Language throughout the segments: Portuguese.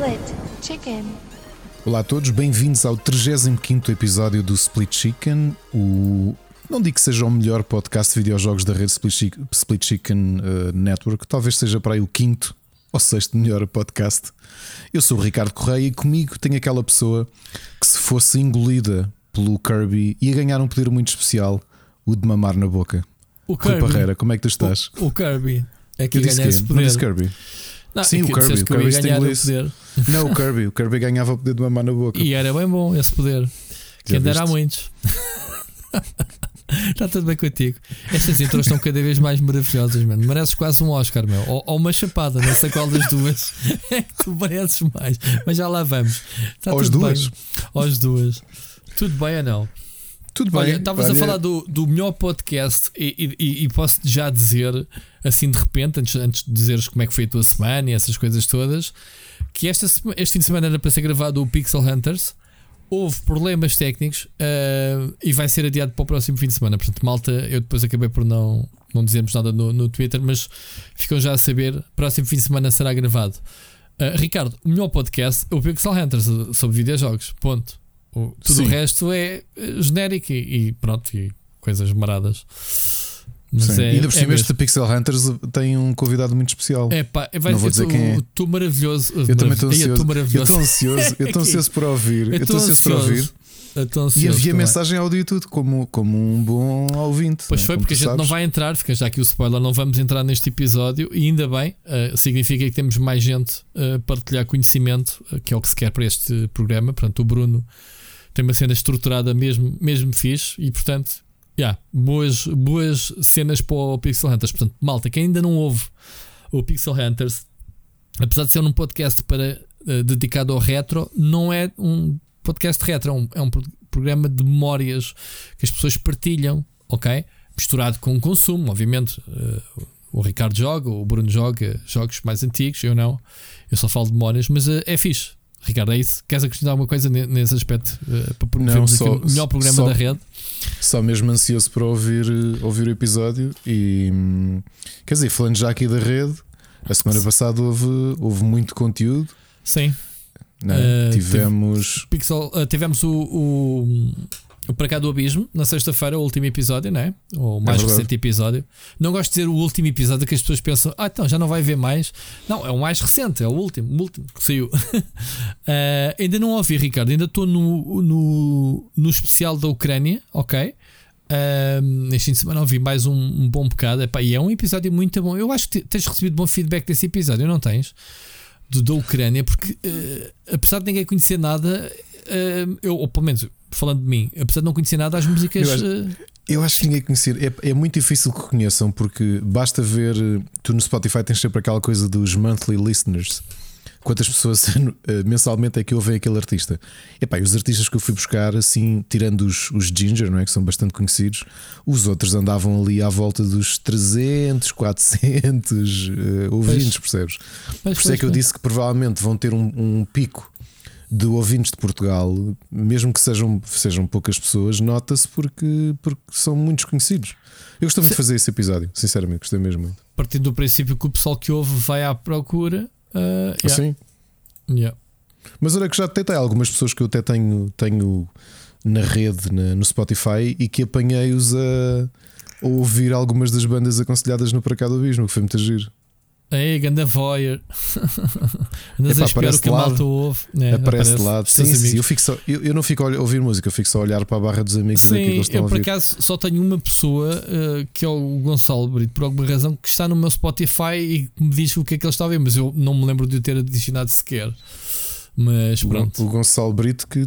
Split Chicken. Olá a todos, bem-vindos ao 35 episódio do Split Chicken. O... Não digo que seja o melhor podcast de videojogos da rede Split Chicken, Split Chicken uh, Network, talvez seja para aí o quinto ou sexto melhor podcast. Eu sou o Ricardo Correia e comigo tenho aquela pessoa que, se fosse engolida pelo Kirby, ia ganhar um poder muito especial: o de mamar na boca. O Rui Kirby. Parreira, como é que tu estás? O, o Kirby. É que quê? esse Não poder. disse Kirby. Não, Sim, é o Kirby. O Kirby poder. Não, o Kirby. O Kirby ganhava o poder de mamar na boca. E era bem bom esse poder. Já Quem dera há muitos. Está tudo bem contigo. Estas intros estão cada vez mais maravilhosas, mano. Mereces quase um Oscar, meu. Ou, ou uma chapada, não sei qual das duas. É que tu mereces mais. Mas já lá vamos. Está Aos duas? Bem. Aos duas. Tudo bem ou não? Tudo bem. Olha, estavas a falar do, do melhor podcast e, e- e posso já dizer, assim de repente, antes, antes de dizeres como é que foi a tua semana e essas coisas todas, que esta, este fim de semana era para ser gravado o Pixel Hunters. Houve problemas técnicos ah, e vai ser adiado para o próximo fim de semana. Portanto, malta, eu depois acabei por não, não dizermos nada no, no Twitter, mas ficam já a saber. Próximo fim de semana será gravado. Ah, Ricardo, o melhor podcast é o Pixel Hunters sobre videojogos. Ponto. O- tudo Sim. o resto é eh, genérico e, e pronto, e coisas maradas. É, Ainda por é cima, mesmo. este Pixel Hunters tem um convidado muito especial. É pá, vai Não vou dizer quem é. tu maravilhoso. Eu também estou eu ansioso. Eu estou ansioso, eu estou ansioso por ouvir. Eu estou ansioso por ouvir. E havia mensagem áudio e tudo, como, como um bom ouvinte. Pois não é? foi, Como porque a tu gente não sabes. vai entrar, fica já aqui o spoiler, não vamos entrar neste episódio e ainda bem, eh, significa que temos mais gente a partilhar conhecimento, eh, que é o que se quer para este programa. Portanto, o Bruno tem uma cena estruturada mesmo, mesmo fixe e, portanto, yeah, boas, boas cenas para o Pixel Hunters. Portanto, malta, quem ainda não ouve o Pixel Hunters, apesar de ser um podcast para, eh, dedicado ao retro, não é um podcast retro, é um, é um pro- programa de memórias que as pessoas partilham, ok? Misturado com o consumo, obviamente. eh, o Ricardo joga, o Bruno joga jogos mais antigos, eu não. Eu só falo de memórias, mas eh, é fixe. Ricardo, é isso? Queres acrescentar alguma coisa ne- nesse aspecto eh, para promovermos só- aqui o melhor programa só- da rede? Só mesmo ansioso para ouvir, eh, ouvir o episódio. E hum, quer dizer, falando já aqui da rede, a semana passada houve, houve muito conteúdo. Sim. não? Eh, Tivemos. Pixel, eh, tivemos o, o, o Para Cá do Abismo na sexta-feira, o último episódio, não é? O mais verdade. recente episódio. Não gosto de dizer o último episódio que as pessoas pensam, ah, então já não vai haver mais. Não, é o mais recente, é o último, o último que saiu. Eh, ainda não ouvi, Ricardo, ainda estou no, no, no especial da Ucrânia, ok? Eh, neste fim de semana ouvi mais um, um bom bocado Epá, e é um episódio muito bom. Eu acho que te- tens recebido bom feedback desse episódio, não tens? Do, da Ucrânia, porque eh, apesar de ninguém conhecer nada, eh, eu, ou pelo menos falando de mim, apesar de não conhecer nada, as músicas. Eu acho- eh, Eu acho que ninguém conhecer. É, é muito difícil que conheçam, porque basta ver. Tu no Spotify tens sempre aquela coisa dos monthly listeners. Quantas pessoas eh, mensalmente é que ouvem aquele artista? Epá, e os artistas que eu fui buscar, assim, tirando os, os Ginger, não é? que são bastante conhecidos, os outros andavam ali à volta dos 300, 400 eh, ouvintes, percebes? mas Por isso é que eu pois, disse que provavelmente vão ter um, um pico de ouvintes de Portugal, mesmo que sejam, sejam poucas pessoas, nota-se porque, porque são muitos conhecidos. Eu gostei muito de fazer esse episódio, sinceramente, gostei mesmo muito. partindo do princípio que o pessoal que ouve vai à procura. eh, yeah, Assim? yeah. Mas olha que já até tem algumas pessoas que eu até tenho, tenho na rede, na- no Spotify, e que apanhei-os a, a ouvir algumas das bandas aconselhadas no Para Cá do Abismo, que foi muito giro. Ei, ganda voyeur. Andas Epá, a aparece o que a malta ouve. É, aparece de lado. Sim, sim, eu, fico só, eu, eu não fico a ouvir música, eu fico só a olhar para a barra dos amigos que é que Sim, eles estão eu a por ouvir. acaso só tenho uma pessoa eh, que é o Gonçalo Brito, por alguma razão, que está no meu Spotify e que me diz o que é que ele está a ver, mas eu não me lembro de o ter adicionado sequer. Mas pronto. O Gonçalo Brito que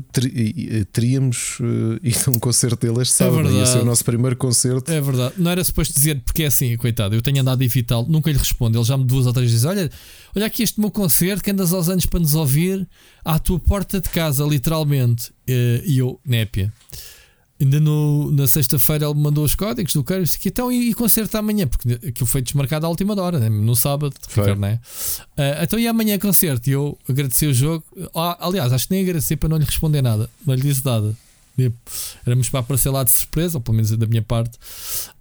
teríamos uh, ido a um concerto dele este sábado. Ia ser verdade. o nosso primeiro concerto. É verdade, não era suposto dizer porque é assim, coitado. Eu tenho andado a evitá-lo, nunca lhe respondo. Ele já me duas ou três vezes: Olha, olha aqui este meu concerto que andas aos anos para nos ouvir à tua porta de casa, literalmente. Eh, E eu, népia. Ainda no, na sexta-feira ele me mandou os códigos do disse que então e, e concerto amanhã, porque aquilo foi desmarcado à última hora, né? no sábado, Foi. Ricardo, né? Ah, então e amanhã concerto? E eu agradeci o jogo. Ah, aliás, acho que nem agradeci para não lhe responder nada, não lhe disse nada. Tipo, Éramos para aparecer lá de surpresa, ou pelo menos da minha parte.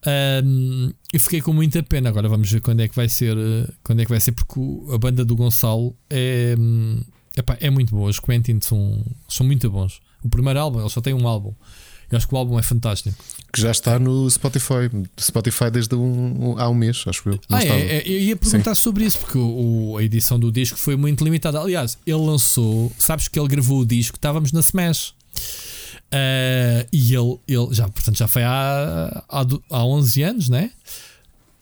Ahm, e fiquei com muita pena. Agora vamos ver quando é que vai ser. eh, Quando é que vai ser, porque a banda do Gonçalo é, hum, epá, é muito bom. Os Quentin são, são muito bons. O primeiro álbum, ele só tem um álbum. Eu acho que o álbum é fantástico. Que já está no Spotify. Spotify desde um, há um mês, acho eu. Ah, é, é, eu ia perguntar Sim. sobre isso, porque o, a edição do disco foi muito limitada. Aliás, ele lançou, sabes que ele gravou o disco, estávamos na Smash. Uh, e ele, ele já, portanto, já foi há, há, há 11 anos, né?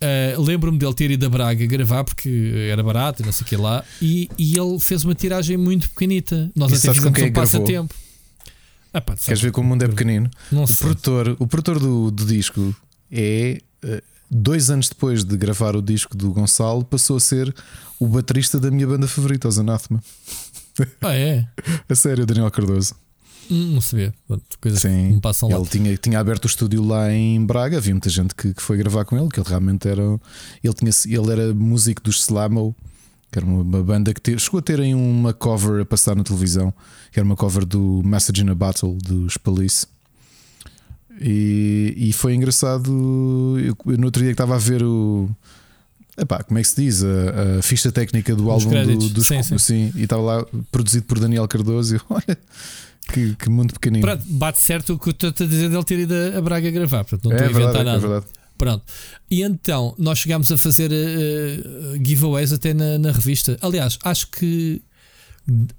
Uh, Lembro-me dele ter ido a Braga gravar porque era barato e não sei o que lá. E, e ele fez uma tiragem muito pequenita. Nós e até fizemos um é passatempo. Ah, pá, Queres ver como o mundo é pequenino? Não o sei. produtor, o produtor do, do disco é. Uh, dois anos depois de gravar o disco do Gonçalo, passou a ser o baterista da minha banda favorita, os Anathema. Ah, é? a sério, Daniel Cardoso. Hum, não sabia. Coisas Sim, que me passam lá. Ele tinha, tinha aberto o estúdio lá em Braga. Havia muita gente que, que foi gravar com ele, que ele realmente era. Ele, tinha, ele era músico dos Slamo, que era uma banda que te, chegou a terem uma cover a passar na televisão, que era uma cover do Message in a Battle dos Police. E, e foi engraçado. Eu, no outro dia que estava a ver o. Epá, como é que se diz? A, a ficha técnica do Os álbum do, dos sim, sim. sim, e estava lá produzido por Daniel Cardoso. E olha, que, que mundo pequenino. Pronto, bate certo o que eu estou a dizer dele ter ido a Braga gravar. Portanto, não é estou a inventar verdade, é nada. É Pronto. E então nós chegámos a fazer uh, giveaways até na, na, revista. Aliás, acho que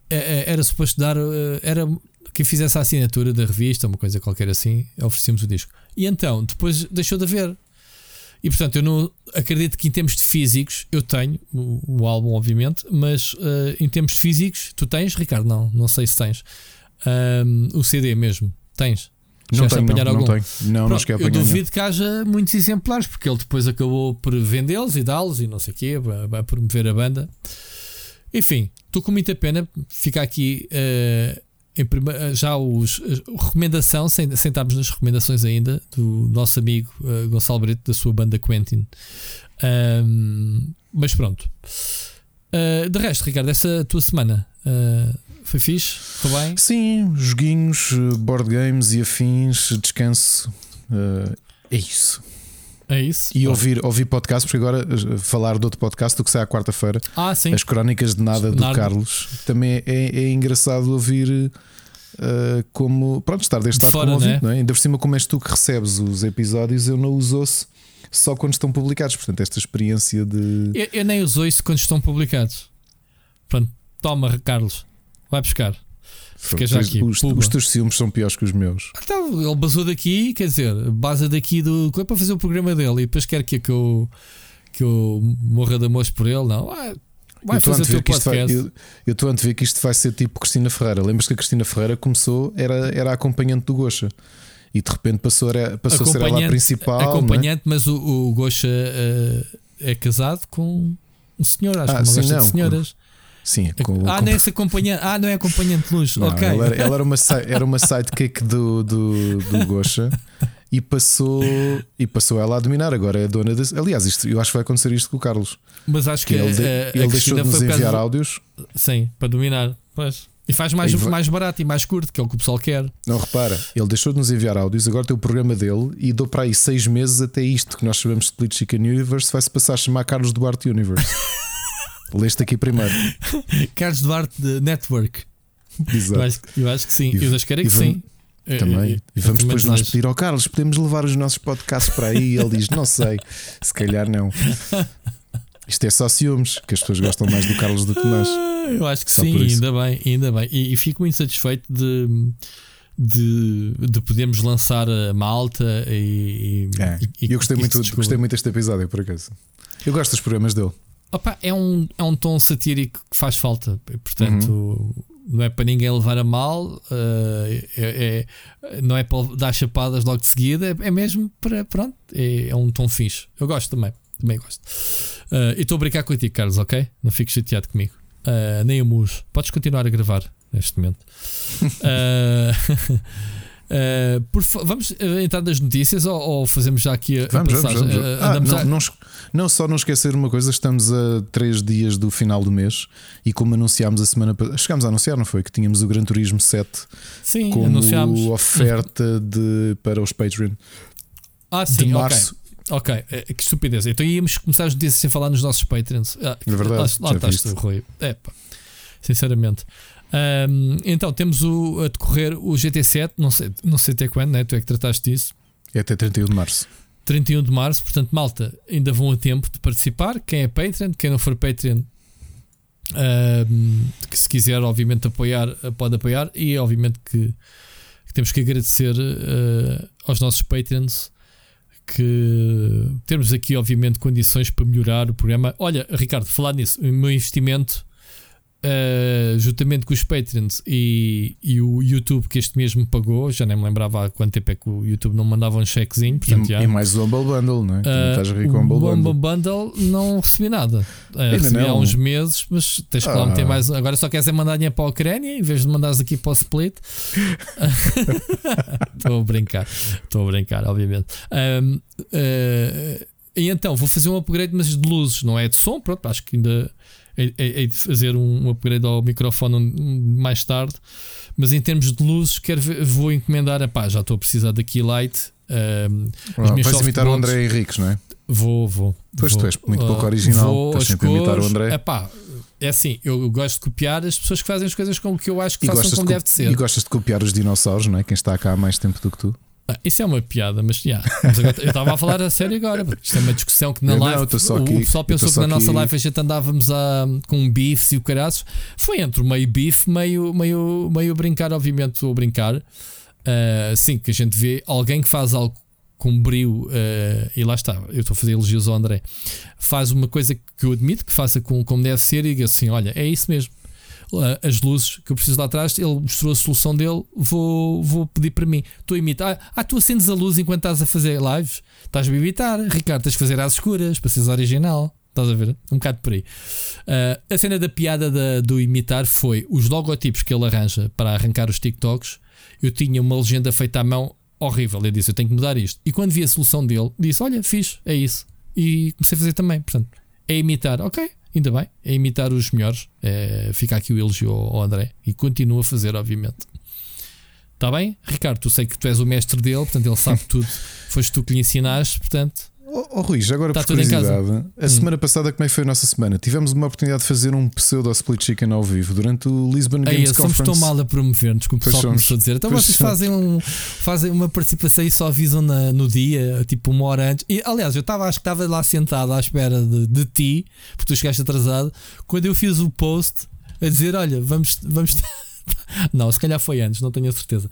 eh, era suposto dar. Era quem fizesse a assinatura da revista, uma coisa qualquer assim, oferecemos o disco. E então, depois deixou de haver. E portanto, eu não acredito que em termos de físicos eu tenho o, o álbum, obviamente, mas uh, em termos físicos, tu tens, Ricardo? Não, não sei se tens. Um, o CD mesmo, tens? Não tenho, apanhar não, algum? não tenho. Não, Pronto, não Eu duvido não. que haja muitos exemplares, porque ele depois acabou por vendê-los e dá-los e não sei o quê, vai promover a banda. Enfim, estou com muita pena. Fica aqui uh, prima, já os uh, recomendação, sem, sem estarmos nas recomendações ainda, do nosso amigo uh, Gonçalo Brito, da sua banda Quentin. Um, mas pronto. Uh, de resto, Ricardo, essa tua semana uh, foi fixe? Foi bem? Sim, joguinhos, board games e afins, descanso. Uh, é isso. É isso. E ouvir, ouvir podcast, porque agora falar de outro podcast do que sai à quarta-feira. Ah, sim. As Crónicas de Nada do Carlos. Também é, é engraçado ouvir. Uh, como pronto, estar deste de lado fora, como ouvinte, né? não é? Ainda por cima, como és tu que recebes os episódios, eu não os ouço só quando estão publicados. Portanto, esta experiência de. Eu, eu nem os ouço quando estão publicados. Pronto, toma, Carlos. Vai buscar. Fica já aqui. Os, os, teus ciúmes são piores que os meus. Então, ele basou daqui, quer dizer, base daqui do. É para fazer o programa dele e depois quer que, que, eu, que eu morra de amor por ele. Não, ah, vai eu fazer o podcast. Vai, eu, eu estou a ver que isto vai ser tipo Cristina Ferreira. Lembras que a Cristina Ferreira começou, era, era acompanhante do Gocha. E de repente passou, era, passou a ser ela a principal. É? Acompanhante, é? mas o, o Gocha uh, é casado com um senhor, acho ah, que uma sim, não, de senhoras. Sim, é com, ah, com... não é acompanhante, ah, não é acompanhante de luz. Não, ok. Ela era, ela era uma, era uma sidekick do, do, do Gosha e passou, e passou ela a dominar. Agora é a dona de. Aliás, isto, eu acho que vai acontecer isto com o Carlos. Mas acho que, que ele, de, ele deixou de nos enviar áudios. Sim, para dominar. Pois. E faz mais, mais barato e mais curto, que é o que o pessoal quer. Não, repara, ele deixou de nos enviar áudios, agora tem o programa dele e dou para aí seis meses até isto que nós chamamos de Split Chicken Universe, vai-se passar a chamar Carlos Duarte Universe. Leste aqui primeiro. Carlos Duarte de Network. Exato. Eu acho, eu acho que sim. E, eu acho que era que sim. Também. E, e vamos depois nós pedir ao Carlos: podemos levar os nossos podcasts para aí? E ele diz: não sei, se calhar não. Isto é só ciúmes, que as pessoas gostam mais do Carlos do que nós. Ah, eu acho que só sim, ainda bem, ainda bem. E, e, fico muito satisfeito de, de, de podermos lançar a malta e. É. e eu gostei muito, gostei muito deste episódio, por acaso. Eu gosto dos programas dele. Opa, é, um, é um tom satírico que faz falta. Portanto, uhum. não é para ninguém levar a mal, uh, é, é, não é para dar chapadas logo de seguida, é, é mesmo para. Pronto, é, é, um tom fixe. Eu gosto também. Também gosto. Uh, e estou a brincar contigo, Carlos, ok? Não fiques chateado comigo. Uh, nem o mujo. Podes continuar a gravar neste momento. uh, Uh, por, vamos eh, entrar nas notícias ou, ou, fazemos já aqui a, vamos, passagem? Vamos, vamos. Uh, ah, não, a... não, não, só não esquecer uma coisa, estamos a três dias do final do mês e como anunciámos a semana chegámos a anunciar, não foi? Que tínhamos o Gran Turismo 7 sim, como anunciámos. oferta de, para os Patreon. Ah, sim, de março. Ok, okay. que estupidez. Então íamos começar as notícias sem falar nos nossos Patreons. Ah, é verdade. Lá, lá estás tu, Rui. É, pá. Sinceramente. Um, então, temos o, a decorrer o GT7, não sei, não sei até quando, né? tu é que trataste disso. É até 31 de março. 31 de março, portanto, malta, ainda vão a tempo de participar. Quem é Patreon, quem não for Patreon, um, que se quiser, obviamente, apoiar, pode apoiar. E, obviamente, que, que temos que agradecer uh, aos nossos Patreons que temos aqui, obviamente, condições para melhorar o programa. Olha, Ricardo, falar nisso, o meu investimento Uh, juntamente com os Patreons e, e, o YouTube que este mesmo pagou, já nem me lembrava há quanto tempo é que o YouTube não mandava um chequezinho. Portanto, e, e mais o Humble Bundle, não é? Uh, estás rico o Humble Bundle. Bundle não recebi nada. Uh, recebi não. há uns meses, mas tens que ah. lá meter mais. Agora só queres é mandar dinheiro para a Ucrânia em vez de mandares aqui para o Split. Estou a brincar, estou a brincar, obviamente. Um, uh, e então vou fazer um upgrade, mas de luzes, não é de som. Pronto, acho que ainda hei de fazer um upgrade ao microfone mais tarde. Mas em termos de luzes, quero vou encomendar. Epá, já estou a precisar da Keylight. Um, ah, vais imitar o André Henriques, não é? Vou, vou. Pois vou, tu és muito pouco original. Vou, Estás sempre a imitar o André. Epá, é assim, eu gosto de copiar as pessoas que fazem as coisas como que eu acho que e façam como de deve de ser. E gostas de copiar os dinossauros, não é? Quem está cá há mais tempo do que tu. Ah, isso é uma piada, mas, yeah, mas agora, eu estava a falar a sério agora. Isto é uma discussão que na live não, o, aqui, o pessoal pensou que na nossa live a gente andávamos a, com um bife e o caraço. Foi entre meio bife, meio, meio, meio brincar, obviamente, ou brincar. Uh, sim, que a gente vê alguém que faz algo com brilho, uh, e lá está, eu estou a fazer elogios ao André, faz uma coisa que eu admito que faça com, como deve ser e diga assim: olha, é isso mesmo as luzes que eu preciso lá atrás, ele mostrou a solução dele, vou, vou pedir para mim. Estou a imitar. Ah, tu acendes a luz enquanto estás a fazer lives? Estás a imitar, Ricardo, tens de fazer às escuras para seres original. Estás a ver? Um bocado por aí. Uh, a cena da piada da, do imitar foi os logotipos que ele arranja para arrancar os TikToks. Eu tinha uma legenda feita à mão horrível. Eu disse: Eu tenho que mudar isto. E quando vi a solução dele, disse: Olha, fiz, é isso. E comecei a fazer também. Portanto, é imitar. Ok, ainda bem, é imitar os melhores. É, fica aqui o elogio ao André e continua a fazer, obviamente. Está bem? Ricardo, tu sei que tu és o mestre dele, portanto ele sabe tudo. Foste tu que lhe ensinaste, portanto Oh, oh Rui, já agora tá por curiosidade, a hum. semana passada, como é que foi a nossa semana? Tivemos uma oportunidade de fazer um pseudo split chicken ao vivo durante o Lisbon Games Aí, Conference. Somos tão mal a promover, desculpa, só começou a dizer. Então pois vocês fazem, um, fazem uma participação e só avisam na, no dia, tipo uma hora antes. E, aliás, eu estava, acho que estava lá sentado à espera de, de ti, porque tu chegaste atrasado, quando eu fiz o post a dizer: Olha, vamos. vamos não, se calhar foi antes, não tenho a certeza.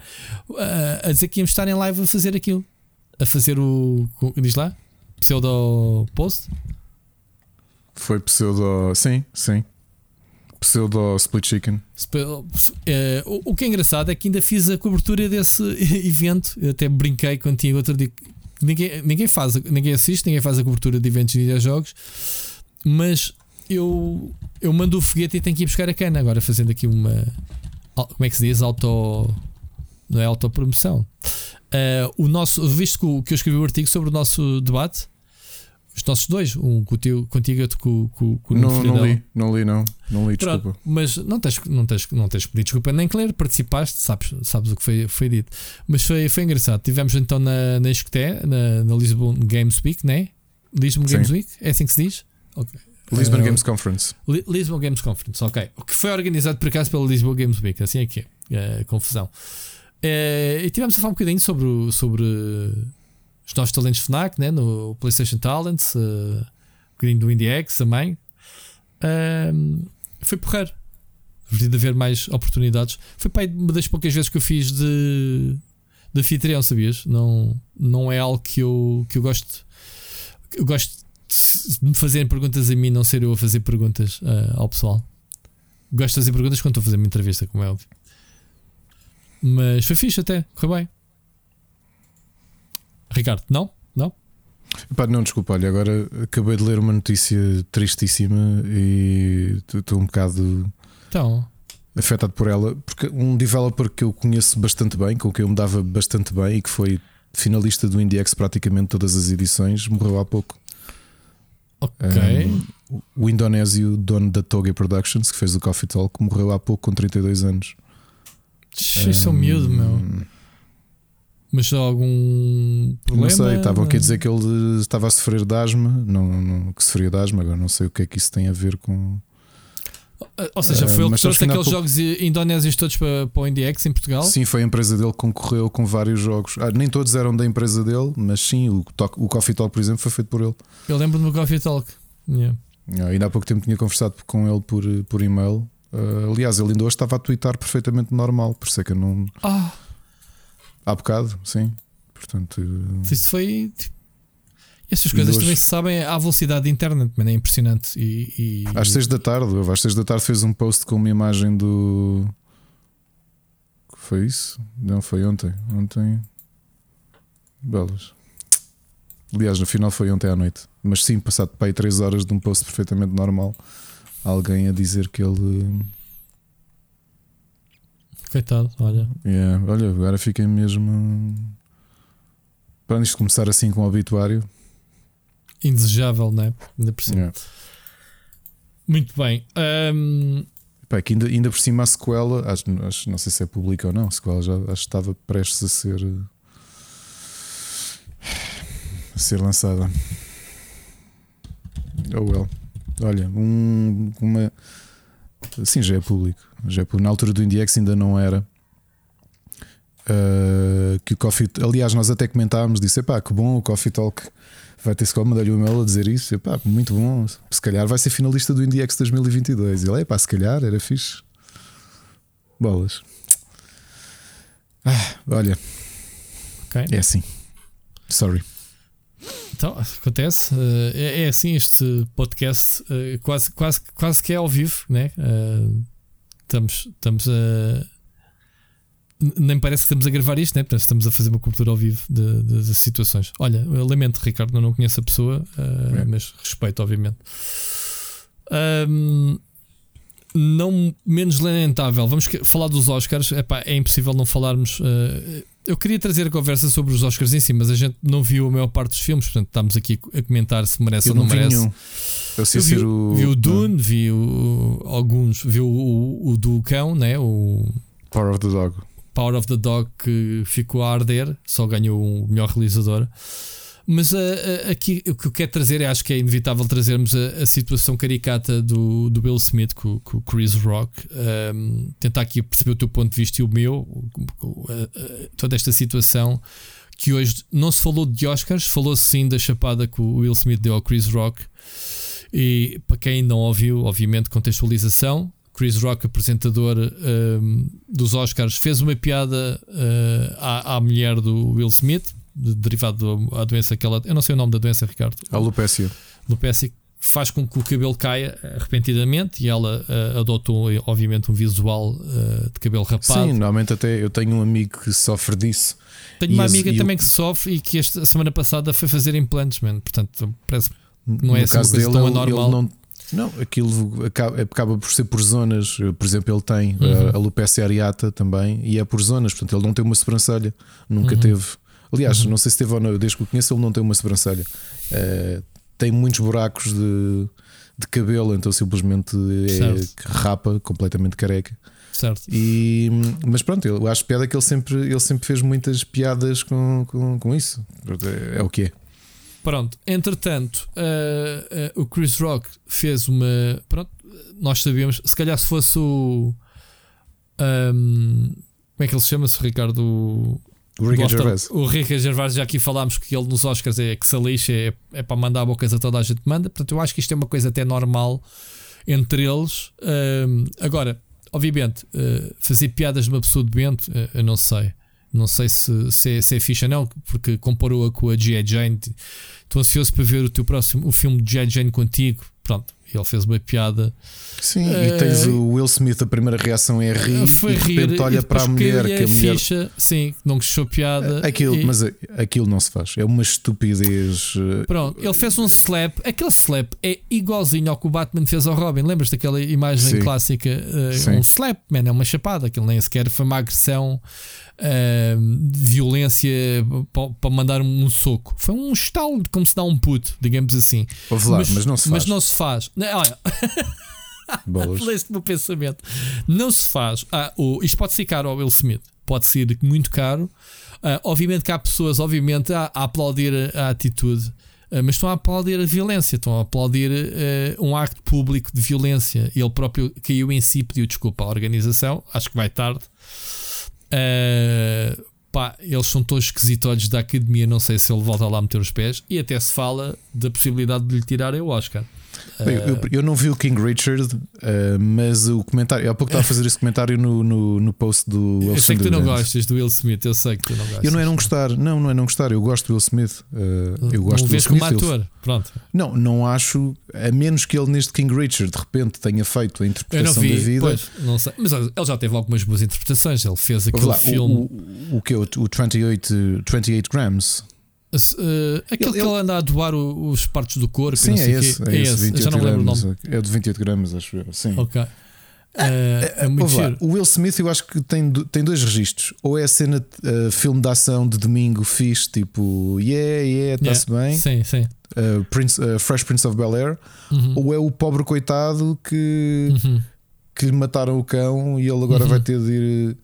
Uh, a dizer que íamos estar em live a fazer aquilo. A fazer o. Diz lá? Pseudo post? Foi pseudo. Sim, sim. Pseudo split chicken. Eh, o, que é engraçado é que ainda fiz a cobertura desse evento. Eu até brinquei contigo outro dia. Ninguém, ninguém faz, ninguém assiste, ninguém faz a cobertura de eventos de videojogos, mas eu, eu mando o foguete e tenho que ir buscar a cana. Agora fazendo aqui uma. Como é que se diz? Auto. Não é autopromoção. Uh, o nosso, visto que, que eu escrevi o um artigo sobre o nosso debate, os nossos dois, um contigo, contigo outro com, com, com não, não li, não li, não, não li, desculpa. Pronto, mas não tens, não, tens, não tens pedir desculpa nem que ler, participaste, sabes, sabes o que foi, foi dito. Mas foi, foi engraçado. Tivemos então na, na Escoté, na, na Lisbon Games Week, né? Lisbon Sim. Games Week, é assim que se diz? Okay. Lisbon uh, Games Conference. Lisbon Games Conference, ok. O que foi organizado por acaso pela Lisbon Games Week, assim é que é, uh, confusão. Uh, e tivemos a falar um bocadinho sobre, sobre os novos talentos FNAC né? no PlayStation Talents, uh, um bocadinho do IndieX também. Uh, foi porrer. de haver mais oportunidades. Foi para uma das poucas vezes que eu fiz de, de anfitrião, sabias? Não, não é algo que eu, que eu gosto. Eu gosto de me fazerem perguntas a mim, não ser eu a fazer perguntas uh, ao pessoal. Gosto de fazer perguntas quando estou a fazer uma entrevista, como é óbvio. Mas foi fixe até, correu bem. Ricardo, não? Não? Pá, não, desculpa, olha, agora acabei de ler uma notícia tristíssima e estou um bocado então. afetado por ela, porque um developer que eu conheço bastante bem, com quem eu me dava bastante bem e que foi finalista do IndieX praticamente todas as edições, morreu há pouco. Ok. Um, o indonésio dono da Toga Productions, que fez o Coffee Talk, morreu há pouco com 32 anos. Isso é um miúdo, meu. Mas algum problema? Não sei, estavam aqui a dizer que ele estava a sofrer de asma, não, não, que sofria de asma, agora não sei o que é que isso tem a ver com. Ou seja, foi uh, ele que trouxe aqueles pouco... jogos indonésios todos para, para o IndieX em Portugal? Sim, foi a empresa dele que concorreu com vários jogos. Ah, nem todos eram da empresa dele, mas sim, o, o Coffee Talk, por exemplo, foi feito por ele. Eu lembro-me do Coffee Talk. Yeah. Ah, ainda há pouco tempo tinha conversado com ele por, por e-mail. Uh, aliás, ele ainda hoje estava a twittar perfeitamente normal, por isso é que eu não. Ah! Há bocado, sim. Portanto. Isso foi. Tipo... Essas coisas também se sabem à velocidade da internet, mas é impressionante. E, e... Às 6 da tarde, às 6 da tarde fez um post com uma imagem do. Foi isso? Não, foi ontem. Ontem. Belas. Aliás, no final foi ontem à noite. Mas sim, passado para aí 3 horas de um post perfeitamente normal, alguém a dizer que ele. Coitado, olha. Yeah, olha, agora fiquei mesmo. Para isto começar assim com o obituário. Indesejável, não é? Ainda por cima. Yeah. Muito bem. Um... Pá, que ainda, ainda por cima a sequela, acho, acho, não sei se é pública ou não, a sequela já acho que estava prestes a ser a ser lançada. Oh well. Olha, um, uma. Sim, já é público. Já é público. Na altura do IndieX ainda não era. Uh, que o Coffee. Aliás, nós até comentámos, disse: pá, que bom o Coffee Talk vai ter escola, mandar-lhe um e-mail a dizer isso. Epá, muito bom. Se calhar vai ser finalista do IndieX 2022. E ele, pá, se calhar era fixe. Bolas. Ah, olha. Okay. É assim. Sorry. Então, acontece. Uh, é, é, assim este podcast, uh, quase, quase, quase que é ao vivo, né? Uh, estamos, estamos a. Nem parece que estamos a gravar isto, né? Que estamos a fazer uma cobertura ao vivo de situações. Olha, eu lamento, Ricardo, eu não conheço a pessoa, é. mas respeito, obviamente. Um, não menos lamentável, vamos falar dos Oscars. Epá, é impossível não falarmos. Uh, eu queria trazer a conversa sobre os Oscars em si, mas a gente não viu a maior parte dos filmes, portanto estamos aqui a comentar se merece eu ou não, não merece. Nenhum. Eu, eu vi, o... vi o Dune, vi o, alguns, vi o, o, o, do cão, né? o Power of the Dog. Power of the Dog que ficou a arder, só ganhou o melhor realizador. Mas uh, uh, aqui o que eu quero trazer, acho que é inevitável trazermos a, a situação caricata do, do Bill Smith com, com o Chris Rock. Um, tentar aqui perceber o teu ponto de vista e o meu, uh, toda esta situação. Que hoje não se falou de Oscars, falou-se sim da chapada que o Will Smith deu ao Chris Rock. E para quem não ouviu, obviamente, contextualização. Chris Rock, apresentador um, dos Oscars, fez uma piada à, à mulher do Will Smith derivado da doença que ela. Eu não sei o nome da doença, Ricardo. A alopécia. Alopécia faz com que o cabelo caia eh, repentinamente e ela uh, adotou, obviamente, um visual uh, de cabelo rapado. Sim, normalmente até eu tenho um amigo que sofre disso. Tenho uma amiga também que sofre e que esta semana passada foi fazer implantes, man. portanto, parece que não é no assim uma coisa dele, tão anormal. Não, não, aquilo acaba, acaba, por ser por zonas. Por exemplo, ele tem uhum. a alopecia areata também e é por zonas, portanto, ele não tem uma sobrancelha, nunca uhum. teve. Aliás, uhum. não sei se teve ou não, desde que o conheço, ele não tem uma sobrancelha. Uh, tem muitos buracos de, de cabelo, então simplesmente é rapa, completamente careca. Certo. E, mas pronto, eu acho piada que ele sempre, ele sempre fez muitas piadas com, com, com isso. É, é o que é. Pronto, entretanto, uh, uh, o Chris Rock fez uma. Pronto, nós sabíamos, se calhar se fosse o. Um, como é que ele se chama-se, Ricardo? O Ricky Gervais. O Ricky Gervais, já aqui falámos que ele nos Oscars é que se lixa, é, é para mandar bocas a toda a gente manda. Portanto, eu acho que isto é uma coisa até normal entre eles. Um, agora, obviamente, uh, fazer piadas de uma pessoa doente, uh, eu não sei. Não sei se, se, é, se é ficha não, porque comparou-a com a G.I. Jane. Estou ansioso para ver o teu próximo o filme de G.I. Jane contigo. Pronto, ele fez uma piada. Sim, uh, e tens eh, o Will Smith, a primeira reação é rir, foi e de repente rir, olha para a mulher que a mulher. Ficha, sim, não gostou piada. Aquilo, e... Mas aquilo não se faz, é uma estupidez. Eh, Pronto, ele fez um slap, aquele slap é igualzinho ao que o Batman fez ao Robin. Lembras daquela imagem sim. clássica? Uh, um slap, man, é uma chapada, aquilo nem sequer foi uma agressão uh, violência para mandar um soco. Foi um estalo como se dá um puto, digamos assim. Lá, mas, mas, não se faz. Mas não se faz. Olha. Leste meu pensamento. Não se faz. Ah, o, isto pode ser caro ao Will Smith. Pode ser muito caro. Uh, obviamente que há pessoas, obviamente, a, a aplaudir a, a atitude. Uh, mas estão a aplaudir a violência, estão a aplaudir uh, um acto público de violência. Ele próprio caiu em si, pediu desculpa à organização. Acho que vai tarde. Uh, pá, eles são todos esquisitos da academia. Não sei se ele volta lá a meter os pés. E até se fala da possibilidade de lhe tirarem o Oscar. Bem, eu, eu, não vi o King Richard, uh, mas o comentário. Há pouco estava a fazer esse comentário no, no, no post do Will Eu sei que tu não gostas do Will Smith, eu sei que tu não gostas. Eu não é não gostar, não, não é não gostar. Eu gosto do Will Smith. Uh, eu gosto não do Will Smith. como ator, pronto. Não, não acho, a menos que ele neste King Richard de repente tenha feito a interpretação vi, da vida. Pois, não sei. Mas ele já teve algumas boas interpretações. Ele fez aquele lá, filme. O, o, o que é o, o 28, 28 Grams? Uh, aquele ele, que ele anda a doar os partes do corpo. Sim, é esse, é, é esse. já não lembro gramas, o nome. É de 28 gramas, acho eu. Sim. Ok. Uh, é muito lá, o Will Smith, eu acho que tem, tem dois registros. Ou é a cena uh, filme de ação de domingo fixe, tipo yeah, yeah, está-se yeah. bem. Sim, sim. Uh, Prince, uh, Fresh Prince of Bel Air. Uhum. Ou é o pobre coitado que, uhum. que lhe mataram o cão e ele agora uhum. vai ter de ir.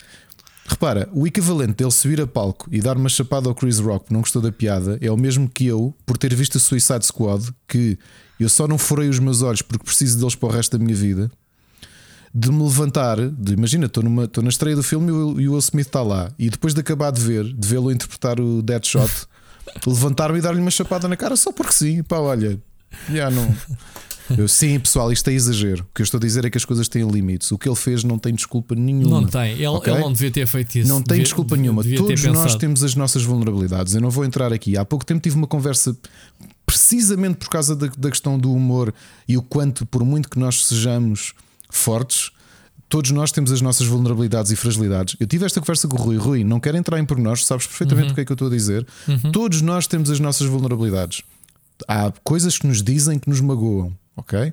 Repara, o equivalente dele subir a palco e dar uma chapada ao Chris Rock porque não gostou da piada é o mesmo que eu, por ter visto a Suicide Squad, que eu só não furei os meus olhos porque preciso deles para o resto da minha vida, de me levantar, de, imagina, estou, na estreia do filme e o Will Smith está lá, e depois de acabar de ver, de vê-lo interpretar o Deadshot, levantar-me e dar-lhe uma chapada na cara só porque sim, pá, olha, já não. Eu, sim, pessoal, isto é exagero. O que eu estou a dizer é que as coisas têm limites. O que ele fez não tem desculpa nenhuma. Não tem, ele, okay? ele não devia ter feito isso. Não tem devia, desculpa nenhuma. Todos nós temos as nossas vulnerabilidades. Eu não vou entrar aqui. Há pouco tempo tive uma conversa precisamente por causa da, da questão do humor e o quanto, por muito que nós sejamos fortes, todos nós temos as nossas vulnerabilidades e fragilidades. Eu tive esta conversa com o Rui. Rui, não quero entrar em pormenores, sabes perfeitamente uhum. o que é que eu estou a dizer. Uhum. Todos nós temos as nossas vulnerabilidades. Há coisas que nos dizem que nos magoam ok?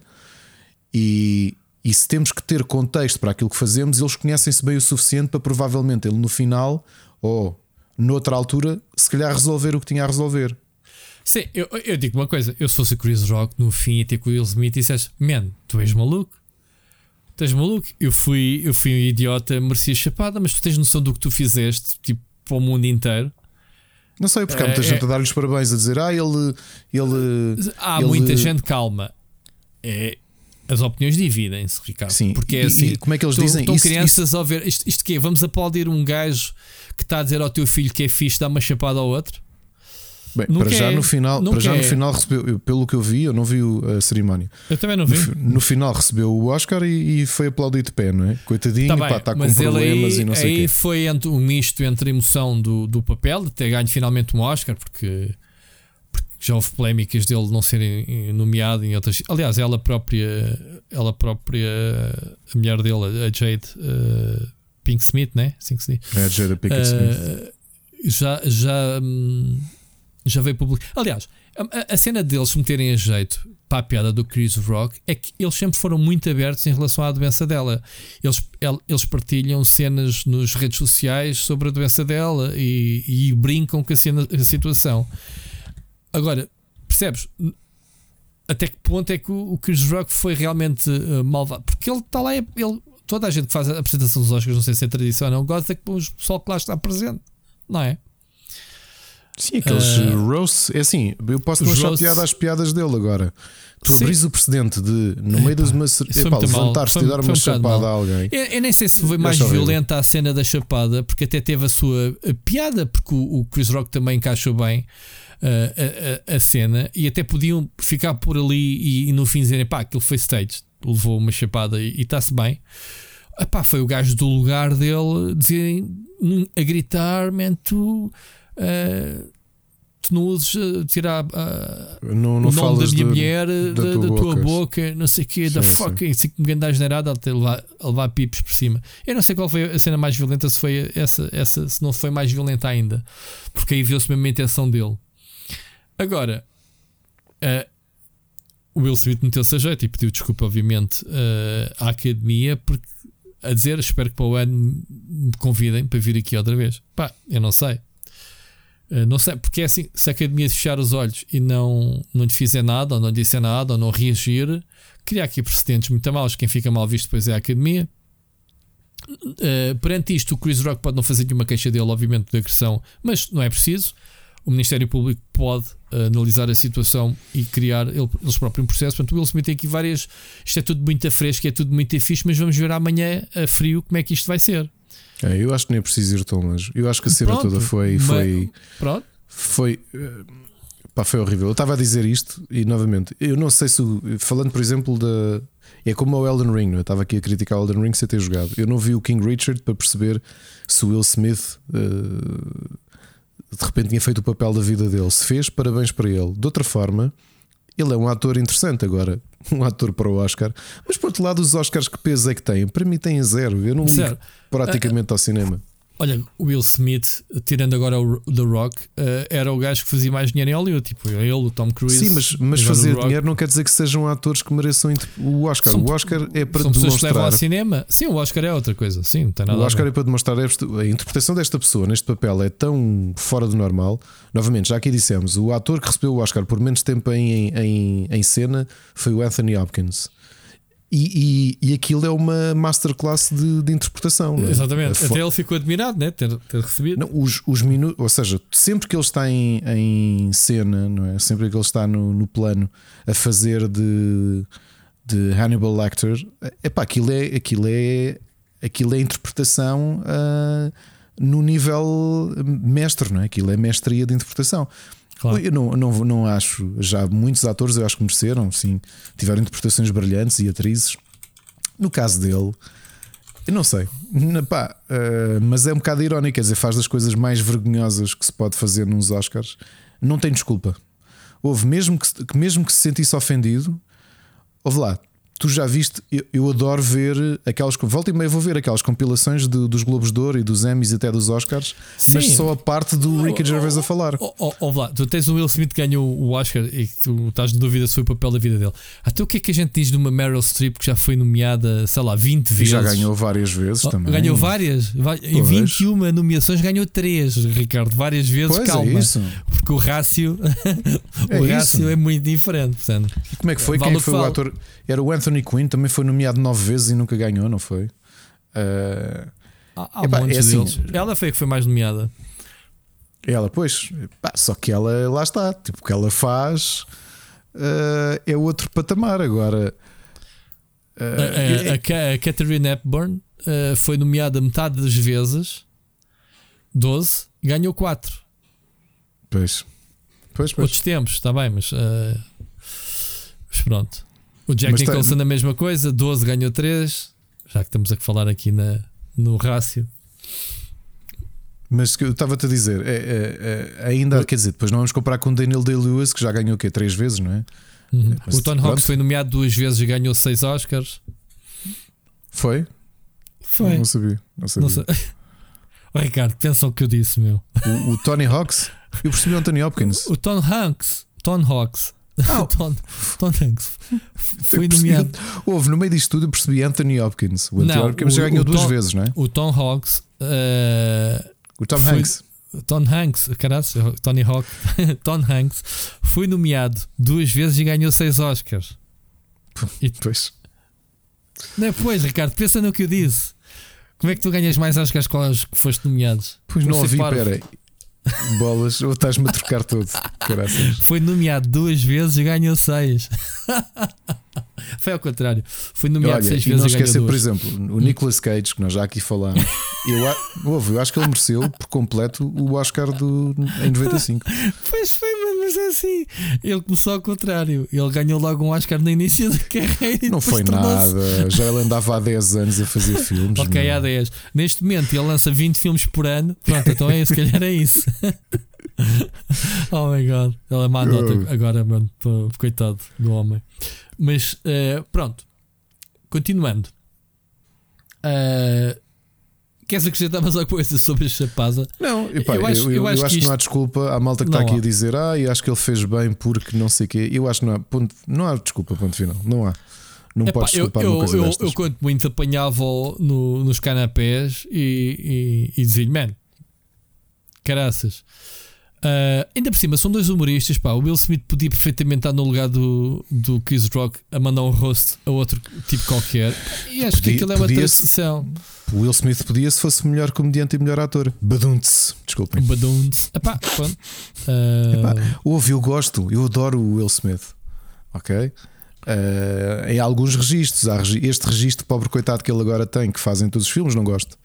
E, e se temos que ter contexto para aquilo que fazemos, eles conhecem-se bem o suficiente para provavelmente ele no final ou noutra altura, se calhar resolver o que tinha a resolver. Sim, eu, eu digo uma coisa: eu se fosse Chris Rock no fim e ter com o Will Smith e disseste, man, tu és maluco. Estás maluco? Eu fui, eu fui um idiota, merecia chapada, mas tu tens noção do que tu fizeste, tipo, para o mundo inteiro. Não sei, porque há muita é, gente é... a dar-lhes parabéns, a dizer, ah, ele. ele há ele... muita gente, calma é as opiniões dividem-se, Ricardo. Sim, porque é assim. E como é que eles dizem Estão crianças isso... a ver. Isto, isto quê? Vamos aplaudir um gajo que está a dizer ao teu filho que é fixe, dá uma chapada ao outro? Bem, para já no final, para já no final recebeu, pelo que eu vi, eu não vi a cerimónia. Eu também não vi. No, no final recebeu o Oscar e, e, foi aplaudido de pé, não é? Coitadinho, tá pá, está com problemas aí, e não sei Aí quê. foi entre, um misto entre a emoção do, do papel de ter ganho finalmente um Oscar, porque já houve polémicas dele não serem nomeado em outras. Aliás, ela própria, ela própria, a mulher dele, a Jade uh, Pink Smith, né? Assim que se diz. É a Jade Pink uh, Smith. Já, já, hum, já veio publicar. Aliás, a, a, cena deles se meterem a jeito para a piada do Chris Rock é que eles sempre foram muito abertos em relação à doença dela. Eles, eles partilham cenas nas redes sociais sobre a doença dela e, e brincam com a, cena, a situação. Agora, percebes? Até que ponto é que o, Chris Rock foi realmente uh, malvado? Porque ele está lá, ele, toda a gente que faz a apresentação dos Oscars, não sei se é tradição ou não, gosta que o pessoal que lá está presente, não é? Sim, aqueles uh, roasts, é assim, eu posso não achar roasts... piada às piadas dele agora. Tu abris o precedente de, no meio de uma levantar-te e dar uma um chapada a alguém. Eu, eu, nem sei se foi mais violenta a cena da chapada, porque até teve a sua a piada, porque o, o Chris Rock também encaixou bem a, a, a, cena e até podiam ficar por ali e, e no fim dizerem pá, aquilo foi stage, levou uma chapada e está-se bem. Epá, foi o gajo do lugar dele dizerem a gritar, man, tu, uh, tu não uses uh, tirar uh, não, não o nome da minha de, mulher da, da, tua, da tua boca, não sei o que, da fuck, assim que me gandas generada a levar, a levar pipos por cima. Eu não sei qual foi a cena mais violenta, se foi essa, essa se não foi mais violenta ainda, porque aí viu-se mesmo a intenção dele. Agora, uh, o Will Smith meteu-se a jeito e pediu desculpa, obviamente, uh, à academia, porque a dizer, espero que para o ano me convidem para vir aqui outra vez. Pá, eu não sei. Uh, não sei, porque é assim: se a academia fechar os olhos e não, não lhe fizer nada, ou não lhe disser nada, ou não reagir, criar aqui precedentes muito maus. Quem fica mal visto depois é a academia. Uh, perante isto, o Chris Rock pode não fazer nenhuma queixa dele, obviamente, de agressão, mas não é preciso. O Ministério Público pode uh, analisar a situação e criar ele, eles próprios um processo. Portanto, o Will Smith tem aqui várias. Isto é tudo muito fresco, é tudo muito fixe, mas vamos ver amanhã a frio como é que isto vai ser. É, eu acho que nem é preciso ir tão longe. Eu acho que a cena toda foi. foi Pronto. Foi. Uh, pá, foi horrível. Eu estava a dizer isto e novamente, eu não sei se. Falando, por exemplo, da. É como o Elden Ring, é? eu estava aqui a criticar o Elden Ring sem ter jogado. Eu não vi o King Richard para perceber se o Will Smith uh, de repente tinha feito o papel da vida dele. Se fez, parabéns para ele. De outra forma, ele é um ator interessante agora, um ator para o Oscar. Mas por outro lado, os Oscars que peso é que têm? Para mim têm zero. Eu não ligo praticamente ao cinema. Olha, o Will Smith, tirando agora o The Rock, uh, era o gajo que fazia mais dinheiro em Hollywood, tipo ele, o Tom Cruise. Sim, mas, mas fazer dinheiro não quer dizer que sejam atores que mereçam o Oscar. São, o Oscar é para são demonstrar. Que levam ao cinema. Sim, o Oscar é outra coisa. Sim, não tem nada o Oscar é para demonstrar a interpretação desta pessoa neste papel é tão fora do normal. Novamente, já aqui dissemos, o ator que recebeu o Oscar por menos tempo em, em, em cena foi o Anthony Hopkins. E, e, e, aquilo é uma masterclass de, de interpretação. É? Exatamente. Até ele ficou admirado, né? Ter, ter recebido. Não, os, os minutos, ou seja, sempre que ele está em, em cena, não é? Sempre que ele está no, no plano a fazer de, de Hannibal Lecter, epá, aquilo é, aquilo é, aquilo é interpretação uh, no nível mestre, não é? Aquilo é mestria de interpretação. Claro. Eu não, não, não acho, já muitos atores eu acho que mereceram, sim, tiveram interpretações brilhantes e atrizes. No caso dele, eu não sei, pá, uh, mas é um bocado irónico, quer dizer, faz das coisas mais vergonhosas que se pode fazer nos Oscars, não tem desculpa. Houve, mesmo que, mesmo que se sentisse ofendido, houve lá, tu já viste, eu, eu, adoro ver aquelas. Volta e meia vou ver aquelas compilações de, dos Globos de Ouro e dos Emmys e até dos Oscars, Sim. mas só a parte do Ricky Gervais a falar. Oh, oh, oh, lá, tu tens o Will Smith que ganhou o Oscar e tu estás de dúvida se foi o papel da vida dele. Até o que é que a gente diz de uma Meryl Streep que já foi nomeada, sei lá, 20 vezes? E já ganhou várias vezes oh, também. Ganhou várias? Em 21 nomeações ganhou 3, Ricardo, várias vezes. Pois é calma. É isso. Porque o rácio, é, o rácio é muito diferente. Portanto, e como é que foi? Vale Quem foi o ator? Era o Anthony Quinn, também foi nomeado nove vezes e nunca ganhou, não foi? Uh, há, há epá, é assim, Ela foi a que foi mais nomeada. Ela, pois, pá, só que ela lá está, tipo, o que ela faz uh, é outro patamar. Agora, uh, a, a, a, Catherine Hepburn uh, foi nomeada metade das vezes, 12, ganhou 4. Pois, pois, pois. Outros tempos, está bem, mas, mas pronto. O Jack Mas Nicholson tem... a mesma coisa, 12 ganhou 3, já que estamos a falar aqui na, no rácio. Mas que eu estava-te a dizer, é, é, é, ainda, quer dizer, depois não vamos comparar com o Daniel Day-Lewis, que já ganhou o quê? Três vezes, não é? Uhum. o Tony Hawks foi nomeado duas vezes e ganhou seis Oscars. Foi? Foi. Não sabia. Não sabia. Não oh, Ricardo, pensa o que eu disse, meu. O, o Tony Hawks? Eu percebi o Anthony Hopkins. O, o Tom Hanks. Tom Hawks Oh. Tom, Tom Hanks foi nomeado. Houve no meio disto tudo, eu percebi Anthony Hopkins. O Anthony não, Hopkins já ganhou duas Tom, vezes, não é? O Tom Hawks. Uh, o Tom foi, Hanks. Tom Hanks, caralho, Tony Hawk, Tom Hanks foi nomeado duas vezes e ganhou seis Oscars. E, pois. Não é, pois, Ricardo, pensa no que eu disse. Como é que tu ganhas mais Oscars com os que foste nomeados? Pois não ouvi, peraí. Bolas, ou estás-me a trocar tudo. Caraças. Foi nomeado duas vezes e ganhou seis. Foi ao contrário. Foi nomeado Olha, seis e vezes. Não esquecer, por exemplo, o Nicolas Cage, que nós já aqui falámos. Eu, eu acho que ele mereceu por completo o Oscar do, em 95. Pois foi, mas é assim. Ele começou ao contrário. Ele ganhou logo um Oscar no início da carreira. Não foi nada. Já ele andava há 10 anos a fazer filmes. ok, há 10. Neste momento ele lança 20 filmes por ano. Pronto, então é, se calhar é isso. oh my god. Ele é má nota agora, mano. Coitado do homem. Mas uh, pronto. Continuando. Uh, Queres acrescentar mais alguma coisa sobre a Chapaza? Não, epá, eu, acho, eu, eu, acho, que, isto... não há desculpa. Há malta que está aqui há. a dizer, ah, e acho que ele fez bem porque não sei o quê. Eu acho que não há, ponto, não há desculpa, ponto final. Não há. Não Epá, podes desculpar eu, uma coisa eu, destas. Eu, quanto muito apanhava no, nos canapés e, e, e dizia-lhe, man, caraças. Uh, ainda por cima, são dois humoristas. Pá. O Will Smith podia perfeitamente estar no lugar do, do Chris Rock a mandar um rosto a outro tipo qualquer. E acho podia, que aquilo é uma transição. O Will Smith podia se fosse melhor comediante e melhor ator. Badunce, desculpem. Badunce. Epá, pronto. Uh... Epá, ouve, eu gosto, eu adoro o Will Smith. Ok? Uh, em alguns registros, há este registro pobre coitado que ele agora tem, que fazem todos os filmes, não gosto.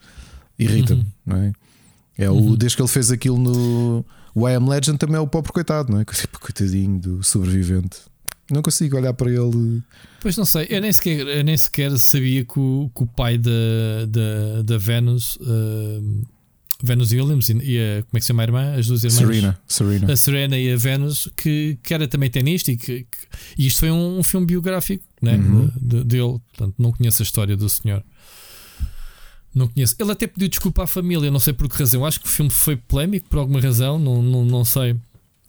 Irrita-me, uhum. não é? É o, uhum. desde que ele fez aquilo no o I Am Legend, também é o pobre coitado, não é? Coitadinho do sobrevivente. Não consigo olhar para ele. Pois não sei, eu nem sequer, eu nem sequer sabia que o, que o pai da, da, da Venus, uh, Venus Williams e, e a, como é que se chama a irmã? As duas irmãs. Serena, Serena. A Serena e a Venus, que, que era também tenista e que, que e isto foi um, um filme biográfico né? Uhum. De, de, dele. Portanto, não conheço a história do senhor. Não conheço. Ele até pediu desculpa à família, não sei por que razão. Acho que o filme foi polémico por alguma razão, não, não, não sei.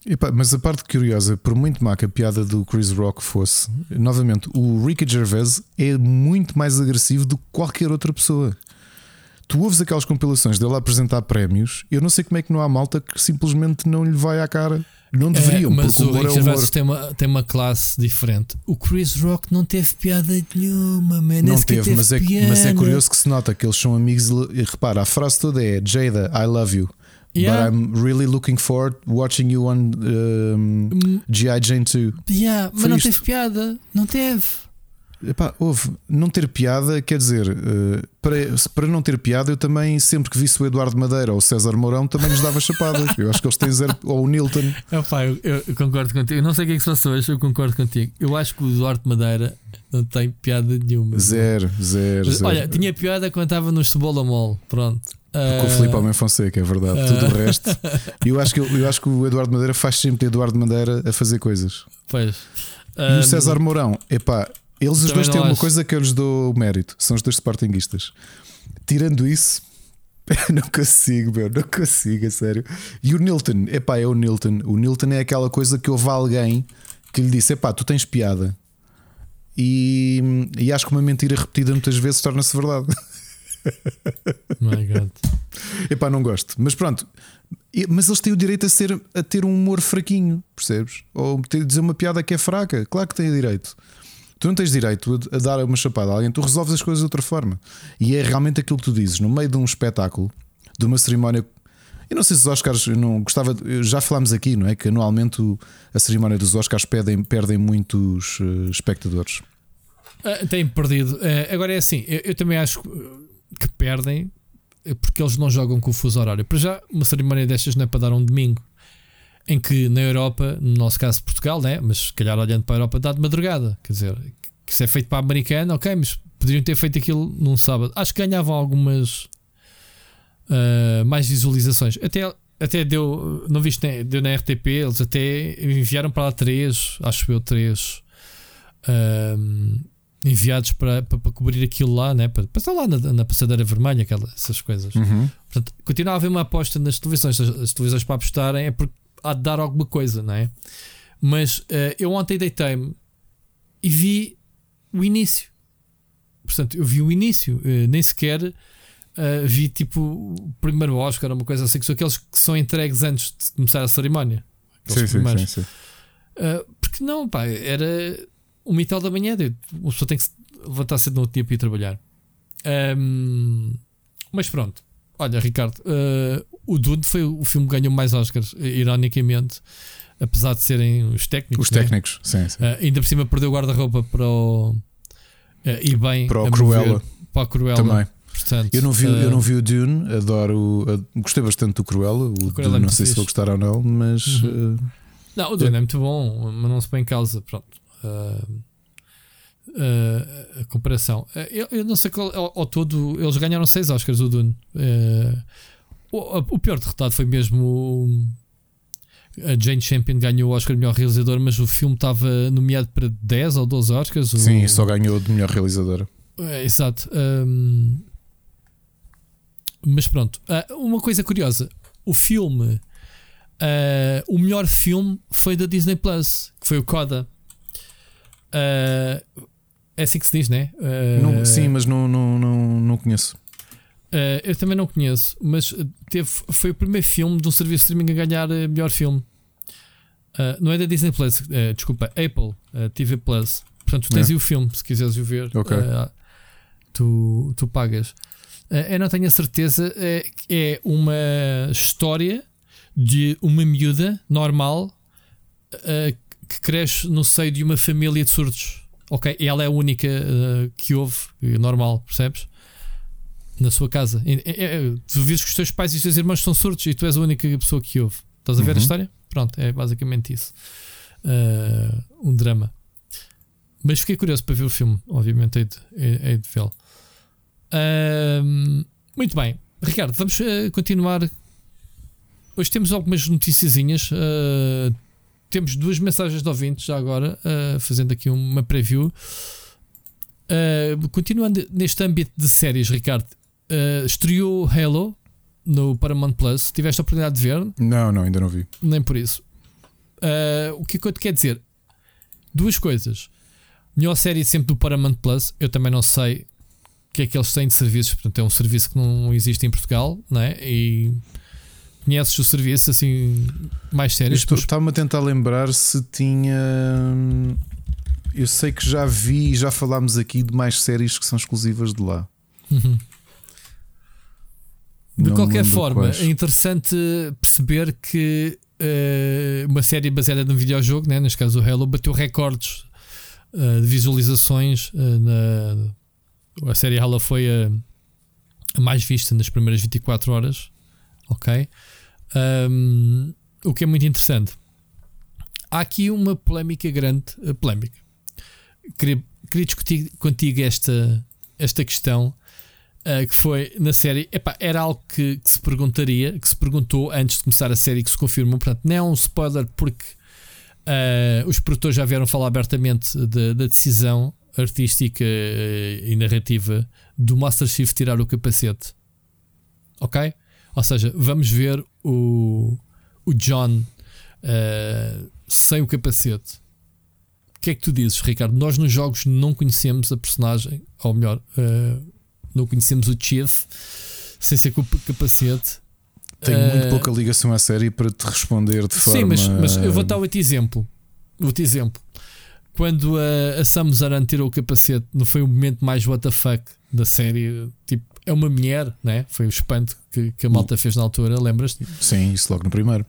Epa, mas a parte curiosa, por muito má que a piada do Chris Rock fosse, novamente, o Ricky Gervais é muito mais agressivo do que qualquer outra pessoa. Tu ouves aquelas compilações dele a apresentar prémios, eu não sei como é que não há malta que simplesmente não lhe vai à cara. Não deveriam, é, mas porque o, Rick Gervais tem uma, tem uma classe diferente. O Chris Rock não teve piada nenhuma, man. Não teve, teve mas, é, mas é curioso que se nota que eles são amigos. E repara, a frase toda é Jada, I love you. Yeah. But I'm really looking forward watching you on um, hum. G.I. Jane 2. Yeah, mas não isto. teve piada. Não teve. Epá, houve, não ter piada, quer dizer, uh, para, para não ter piada, eu também, sempre que visse o Eduardo Madeira ou o César Mourão, também lhes dava chapada. Eu acho que eles têm zero. Ou o Nilton. Epá, eu, eu, concordo contigo. Eu não sei o que é que se passou hoje, eu concordo contigo. Eu acho que o Eduardo Madeira não tem piada nenhuma. Zero, zero. Mas, zero. Olha, tinha piada quando estava no Cebola Mall. Pronto. Uh, o Filipe Homem Fonseca, é verdade. Uh, Tudo o resto. eu, acho que, eu acho que o Eduardo Madeira faz sempre Eduardo Madeira a fazer coisas. Pois. E o César Mourão, epá, eles os dois têm uma coisa que eu lhes dou mérito, são os dois Sportinguistas. Tirando isso, não consigo, meu, não consigo, a sério. E o Nilton, epá, é o Nilton. O Nilton é aquela coisa que houve alguém que lhe disse: epá, tu tens piada. E, e acho que uma mentira repetida muitas vezes torna-se verdade. My God. Epá, não gosto. Mas pronto. Mas eles têm o direito a, ser, a ter um humor fraquinho, percebes? Ou dizer uma piada que é fraca. Claro que têm direito. Tu não tens direito a dar uma chapada a alguém, tu resolves as coisas de outra forma. E é realmente aquilo que tu dizes, no meio de um espetáculo, de uma cerimónia. Eu não sei se os Oscars, não gostava, já falámos aqui, não é? Que anualmente a cerimónia dos Oscars perdem, perdem muitos uh, espectadores. Tem perdido. Uh, agora é assim, eu, eu, também acho que perdem porque eles não jogam com o fuso horário. Para já, uma cerimónia destas não é para dar um domingo em que na Europa, no nosso caso Portugal, né? mas se calhar olhando para a Europa, dá de madrugada. Quer dizer, que isso é feito para a americana, ok, mas poderiam ter feito aquilo num sábado. Acho que ganhavam algumas uh, mais visualizações. Até, até deu, não viste, né? deu na RTP, eles até enviaram para lá três, acho eu, três. Uh, enviados para, para, para, cobrir aquilo lá, né? para, para estar lá na, na passadeira vermelha, aquelas, essas coisas. Uhum. Portanto, continua a haver uma aposta nas televisões. As, as televisões para apostarem é porque há de dar alguma coisa, não é? Mas uh, eu ontem deitei-me e vi o início. Portanto, eu vi o início, uh, nem sequer uh, vi tipo o primeiro Oscar, uma coisa assim, que são aqueles que são entregues antes de começar a cerimónia. Sim, sim, sim, sim. porque não, pá, era uma e tal da manhã, uma pessoa tem que se levantar cedo no outro dia para ir trabalhar. Um, mas pronto, olha, Ricardo, o Dune foi o filme que ganhou mais Oscars, ironicamente, apesar de serem os técnicos. Os né? técnicos, sim, sim. Uh, ainda por cima perdeu o guarda-roupa para o. Uh, e bem, para o Cruella. para a Cruella. Também. Portanto, eu, não vi, uh, eu não vi o Dune, adoro, uh, gostei bastante do Cruella. O, o Cruella Dune, é não sei fixe. se vou gostar ou não, mas. Uhum. Uh, não, o Dune é muito bom, mas não se põe em causa. Pronto. Uh, uh, a comparação. Uh, eu, eu, não sei qual, ao, ao, todo, eles ganharam seis Oscars, o Dune. O, o, pior derrotado foi mesmo. A Jane Champion ganhou o Oscar de melhor realizador, mas o filme estava nomeado para 10 ou 12 Oscars. Sim, o... só ganhou de melhor realizadora. É, exato. Um... Mas pronto, uh, uma coisa curiosa: o filme, uh, o melhor filme foi da Disney Plus, que foi o Coda. Uh, é assim que se diz, né? Não, sim, mas não, não, não, não conheço. Uh, eu também não conheço, mas teve, foi o primeiro filme de um serviço de streaming a ganhar uh, melhor filme. Uh, não é da Disney Plus, desculpa, Apple TV Plus. Portanto, tu tens é. aí o filme, se quiseres o ver, okay. tu, tu pagas. eu não tenho a certeza, é, é uma história de uma miúda normal que cresce no seio de uma família de surdos. Ok, ela é a única que houve, normal, percebes? Na sua casa. É, é, tu vês que os teus pais e os teus irmãos são surdos e tu és a única pessoa que ouve. Estás a ver uhum. a história? Pronto, é basicamente isso. Uh, um drama. Mas fiquei curioso para ver o filme, obviamente, hei de, hei de vê-lo. Uh, muito bem, Ricardo, vamos uh, continuar. Hoje temos algumas noticiazinhas. Uh, temos duas mensagens de ouvintes já agora, fazendo aqui uma preview. continuando neste âmbito de séries, Ricardo, Uh, estreou Halo no Paramount Plus. Tiveste a oportunidade de ver? Não, não, ainda não vi. Nem por isso. Uh, o que é que eu te quero dizer? Duas coisas. Melhor série sempre do Paramount Plus. Eu também não sei o que é que eles têm de serviços. Portanto, é um serviço que não existe em Portugal, não é? E conheces o serviço assim mais sério. Estava-me a tentar lembrar se tinha. Eu sei que já vi e já falámos aqui de mais séries que são exclusivas de lá. Uhum. De qualquer forma, quais. é interessante perceber que uh, uma série baseada num videojogo, né, neste caso o Halo, bateu recordes uh, de visualizações. Uh, na, a série Halo foi a, a, mais vista nas primeiras 24 horas. Ok? Um, o que é muito interessante. Há aqui uma polémica grande. polémica. Queria, queria discutir contigo esta, esta questão Uh, que foi na série, epá, era algo que, que, se perguntaria, que se perguntou antes de começar a série, que se confirmou. Portanto, não é um spoiler porque uh, os produtores já vieram falar abertamente de, da decisão artística uh, e narrativa do Master Chief tirar o capacete. Ok? Ou seja, vamos ver o, o John sem o capacete. O que é que tu dizes, Ricardo? Nós nos jogos não conhecemos a personagem, ou melhor, não conhecemos o Chief sem ser com capacete. Tenho uh, muito pouca ligação à série para te responder de forma. Sim, mas, mas eu vou dar outro exemplo. Outro exemplo. Quando a, a Samus Aran tirou o capacete, não foi o momento mais WTF da série? Tipo, é uma mulher, né? Foi o espanto que, que a malta fez na altura, lembras-te? Sim, isso logo no primeiro.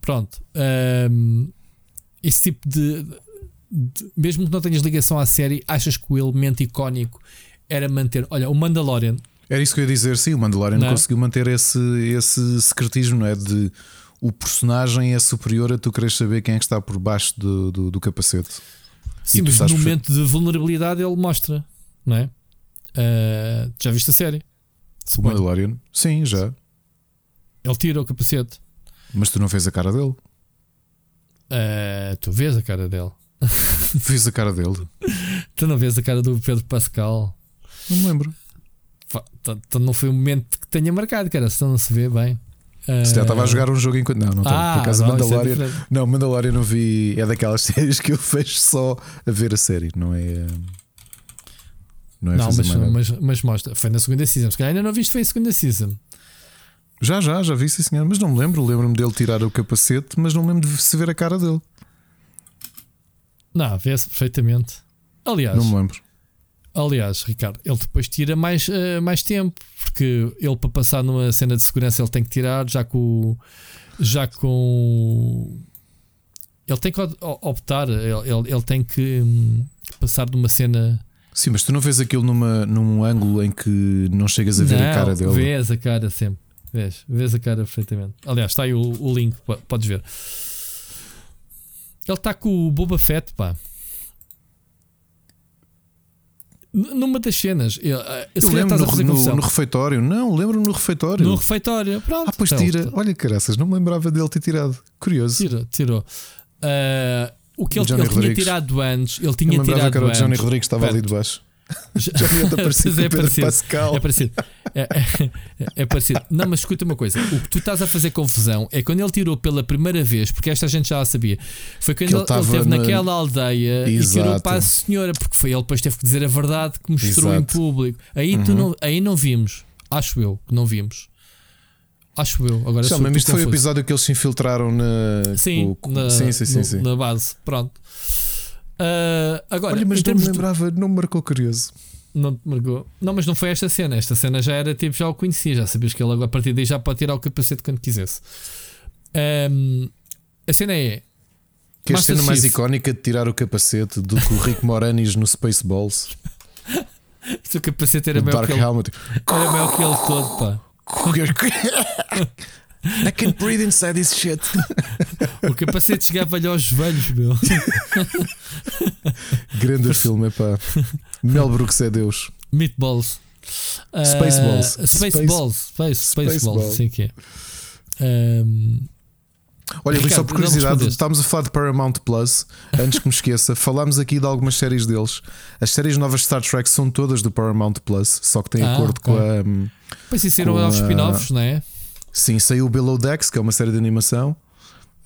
Pronto. Um, esse tipo de, de, Mesmo que não tenhas ligação à série, achas que o elemento icónico era manter. Olha, o Mandalorian. Era isso que eu ia dizer, sim, o Mandalorian não. É? conseguiu manter esse, esse secretismo, não é? De o personagem é superior a tu queres saber quem é que está por baixo do, do, do capacete. Sim, mas no momento de vulnerabilidade ele mostra, não é? Uh, já viste a série? O Mandalorian? Sim, já. Ele tira o capacete. Mas tu não fez a cara dele? Uh, tu vês a cara dele. Fiz a cara dele. tu não vês a cara do Pedro Pascal? Não me lembro. Então não foi um momento que tenha marcado, cara. Se não se vê bem. Se já estava a jogar um jogo enquanto. Não, não estava. Ah, Por acaso, não, Mandalorian. É não, Mandalorian não vi. É daquelas séries que eu fecho só a ver a série, não é. Não, é não mas, mas, mas, mostra. Foi na segunda season. Se calhar ainda não viste, foi a segunda season. Já, já, já vi, sim, senhor. Mas não me lembro. Lembro-me dele tirar o capacete, mas não me lembro de se ver a cara dele. Não, vê-se perfeitamente. Aliás, não me lembro. Aliás, Ricardo, ele depois tira mais, uh, mais tempo, porque ele para passar numa cena de segurança ele tem que tirar, já com já com ele tem que optar, ele, ele, ele tem que hum, passar de uma cena. Sim, mas tu não vês aquilo numa, num ângulo em que não chegas a ver não, a cara dele. Vês a cara sempre, vês, vês a cara perfeitamente. Aliás, está aí o, o link, podes ver. Ele está com o Boba Fett, pá. Numa das cenas, eu, eu lembro no, no, no, refeitório. Não, lembro-me no refeitório. No refeitório, pronto. Ah, pois então, tira. Olha, caraças, não me lembrava dele ter tirado. Curioso. Tirou, tirou. Uh, o que ele, ele tinha tirado antes, ele tinha eu tirado que era o Johnny Rodrigues estava ali debaixo. Já, já devia parecido é, parecido. Pascal. é parecido. É, é, é, parecido. Não, mas escuta uma coisa: o que tu estás a fazer confusão é quando ele tirou pela primeira vez, porque esta gente já a sabia. Foi quando ele, ele, ele esteve na... naquela aldeia Exato. e tirou para a senhora, porque foi ele depois teve que dizer a verdade que mostrou Exato. em público. Aí, uhum. tu não, aí não vimos. Acho eu que não vimos. Acho eu. Agora Sim, mas isto foi o episódio que eles se infiltraram na, sim, com, na, sim, sim, sim, no, sim. na base. Pronto. Uh, agora, Olha, mas não me lembrava, de... não me marcou curioso. Não te marcou. Não, mas não foi esta cena. Esta cena já era tipo, já o conhecia, já sabias que ele a partir daí já pode tirar o capacete quando quisesse. Um, a cena é. Que é a cena mais icónica de tirar o capacete do que o Rick Moranis no Spaceballs. Se o capacete era maior que ele. Helmet. Era maior que ele todo, pá. I can breathe inside this shit. o capacete chegava-lhe aos joelhos, meu. Grande filme, pá. Mel Brooks é Deus. Meatballs. Uh, Spaceballs. Spaceballs. Space, Spaceballs, Space sim que é. Um, Olha, Ricardo, só por curiosidade, estamos a falar de Paramount Plus. Antes que me esqueça, falámos aqui de algumas séries deles. As séries novas de Star Trek são todas do Paramount Plus, só que têm ah, acordo okay. com a. Um, pois isso eram aos spin-offs, não é? Sim, saiu o Below Decks, que é uma série de animação.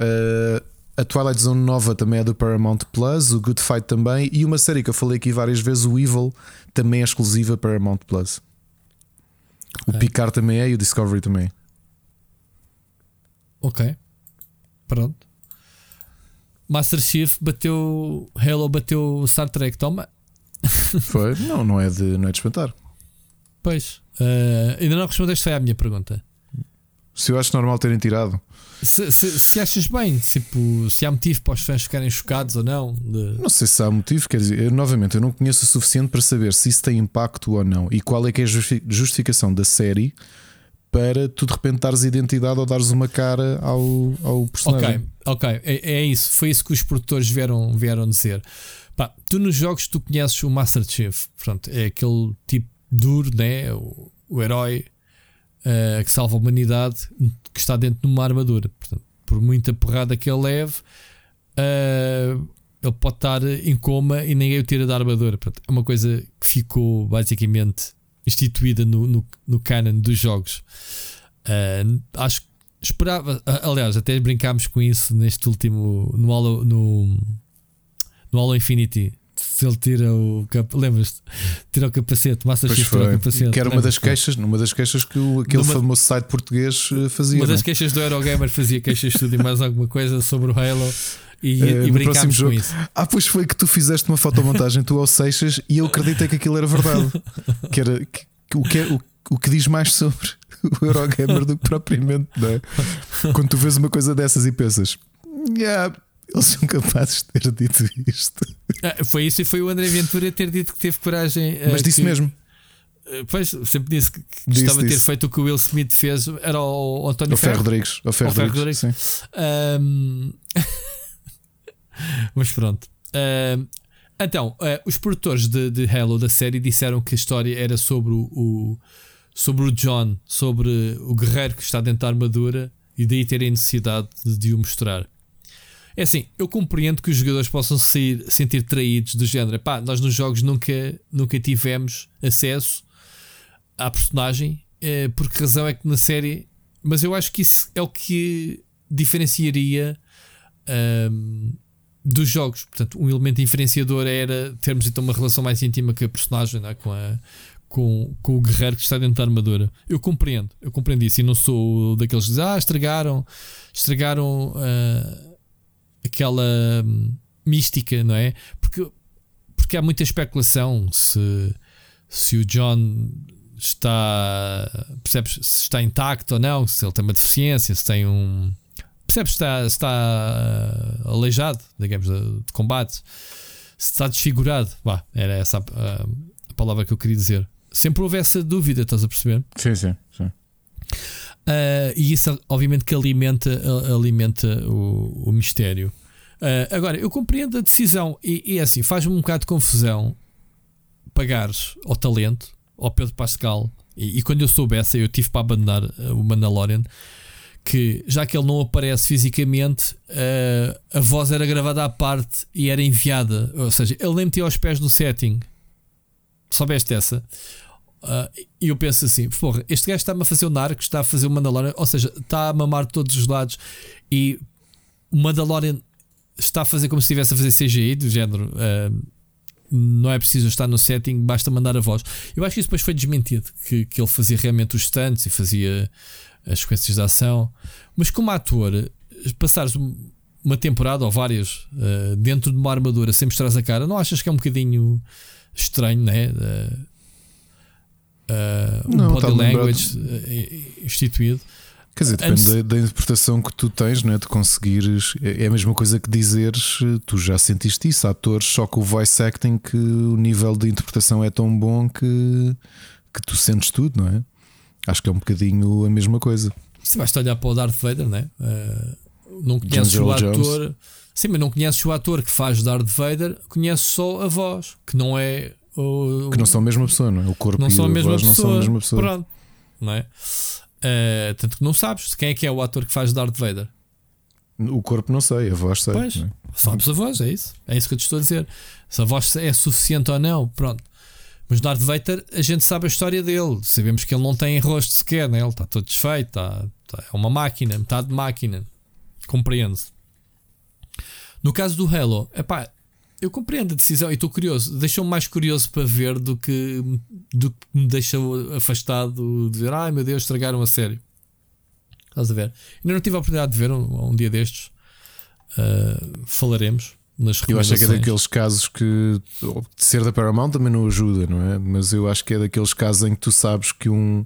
Uh, a Twilight Zone nova também é do Paramount Plus, o Good Fight também, e uma série que eu falei aqui várias vezes, o Evil, também é exclusiva Paramount Plus. Okay. O Picard também é e o Discovery também. Ok. Pronto. Master Chief bateu. Halo bateu Star Trek, toma. Foi? Não, não é de, não é de espantar. Pois. Uh, ainda não respondeste à minha pergunta. Se eu acho normal terem tirado. Se, se, se, achas bem, tipo, se há motivo para os fãs ficarem chocados ou não. De... Não sei se há motivo, quer dizer, eu, novamente, eu não conheço o suficiente para saber se isso tem impacto ou não e qual é que é a justificação da série para tu de repente dares identidade ou dares uma cara ao, ao personagem. Ok, ok, é, é isso, foi isso que os produtores vieram, vieram dizer. Pá, tu nos jogos tu conheces o Master Chief, pronto, é aquele tipo duro, né? o, o herói uh, que salva a humanidade, que está dentro de uma armadura. Portanto, por muita porrada que ele leve, uh, ele pode estar em coma e ninguém o tira da armadura. Portanto, é uma coisa que ficou basicamente instituída no, no, no canon dos jogos. Uh, acho que esperava, aliás, até brincámos com isso neste último no Halo, no, no Halo Infinity se ele tira o lembras-te? Tira o capacete, Master Chief tira o capacete. Que era uma das queixas, numa das queixas que o, aquele numa, famoso site português eh, fazia. Uma das é? queixas do Eurogamer fazia queixas de tudo e mais alguma coisa sobre o Halo. E, uh, e brincámos com isso. Ah, pois foi que tu fizeste uma fotomontagem tu ao Seixas e eu acreditei que aquilo era verdade. que era que, o, que, é, o, o que diz mais sobre o Eurogamer do que propriamente, não é? Quando tu vês uma coisa dessas e pensas, yeah, eles são capazes de ter dito isto. Ah, foi isso e foi o André Ventura ter dito que teve coragem. Mas disse que, mesmo. Ah, pois, sempre disse que gostava de ter feito o que o Will Smith fez. Era o, António o Ferro Rodrigues. O Ferro, Rodrigues. Rodrigues. Um... Mas pronto. Um... Então, uh, os produtores de, de, Halo da série disseram que a história era sobre o, o, sobre o John, sobre o guerreiro que está dentro da armadura e daí terem necessidade de, de o mostrar. É assim, eu compreendo que os jogadores possam sair, sentir traídos do género. Pá, nós nos jogos nunca, nunca tivemos acesso à personagem. Eh, por que razão é que na série. Mas eu acho que isso é o que diferenciaria um, dos jogos. Portanto, um elemento diferenciador era termos então uma relação mais íntima com a personagem, é? com, a, com, com o guerreiro que está dentro da armadura. Eu compreendo, eu compreendo isso e não sou daqueles que dizem, ah, estragaram, estragaram. Uh, aquela hum, mística, não é? Porque, porque há muita especulação se, se o John está percebes se está intacto ou não, se ele tem uma deficiência, se tem um percebes está, está uh, aleijado, digamos, de, combate, se está desfigurado. Bah, era essa a, a, a, palavra que eu queria dizer. Sempre houve essa dúvida, estás a perceber? Sim, sim, sim. Uh, e isso, obviamente, que alimenta, alimenta o, o mistério. Uh, agora, eu compreendo a decisão, e, é assim, faz-me um bocado de confusão pagares ao talento, ao Pedro Pascal, e, e, quando eu soubesse, eu tive para abandonar uh, o Mandalorian. Que já que ele não aparece fisicamente, uh, a voz era gravada à parte e era enviada. Ou seja, ele nem metia aos pés no setting. Soubeste essa? Uh, e eu penso assim: porra, este gajo está-me a fazer o Narco, está a fazer o Mandalorian, ou seja, está a mamar de todos os lados. E o Mandalorian está a fazer como se estivesse a fazer CGI, do género. Uh, não é preciso estar no setting, basta mandar a voz. Eu acho que isso depois foi desmentido, que, que ele fazia realmente os stunts e fazia as sequências de ação. Mas como ator, passares uma temporada ou várias uh, dentro de uma armadura sem mostrar a cara, não achas que é um bocadinho estranho, né? Uh, uh, não, body language instituído. Quer dizer, depende Antes... da, da, interpretação que tu tens, não é? De conseguires. É, é a mesma coisa que dizeres, tu já sentiste isso, atores, só com o voice acting que o nível de interpretação é tão bom que, que tu sentes tudo, não é? Acho que é um bocadinho a mesma coisa. Se basta olhar para o Darth Vader, não é? Uh, não conheces o ator. Jones. Sim, mas não conheces o ator que faz Darth Vader, conheces só a voz, que não é. O, que não são a mesma pessoa, não é? O corpo não e são a, mesma voz pessoa, não são a mesma pessoa. Pronto, não é? Uh, tanto que não sabes quem é que é o ator que faz Darth Vader. O corpo não sei, a voz sei. Pois, é? sabes a voz, é isso. É isso que eu te estou a dizer. Se a voz é suficiente ou não, pronto. Mas Darth Vader, a gente sabe a história dele. Sabemos que ele não tem rosto sequer, né? ele está todo desfeito, está, está, é uma máquina, metade de máquina. Compreende-se. No caso do Halo, epá, eu compreendo a decisão e estou curioso. Deixou-me mais curioso para ver do que, do que me deixou afastado de ver, ai meu Deus, estragaram a sério. Estás a ver? Ainda não tive a oportunidade de ver um, um dia destes. Uh, falaremos nas Eu acho que é daqueles casos que ser da Paramount também não ajuda, não é? Mas eu acho que é daqueles casos em que tu sabes que um,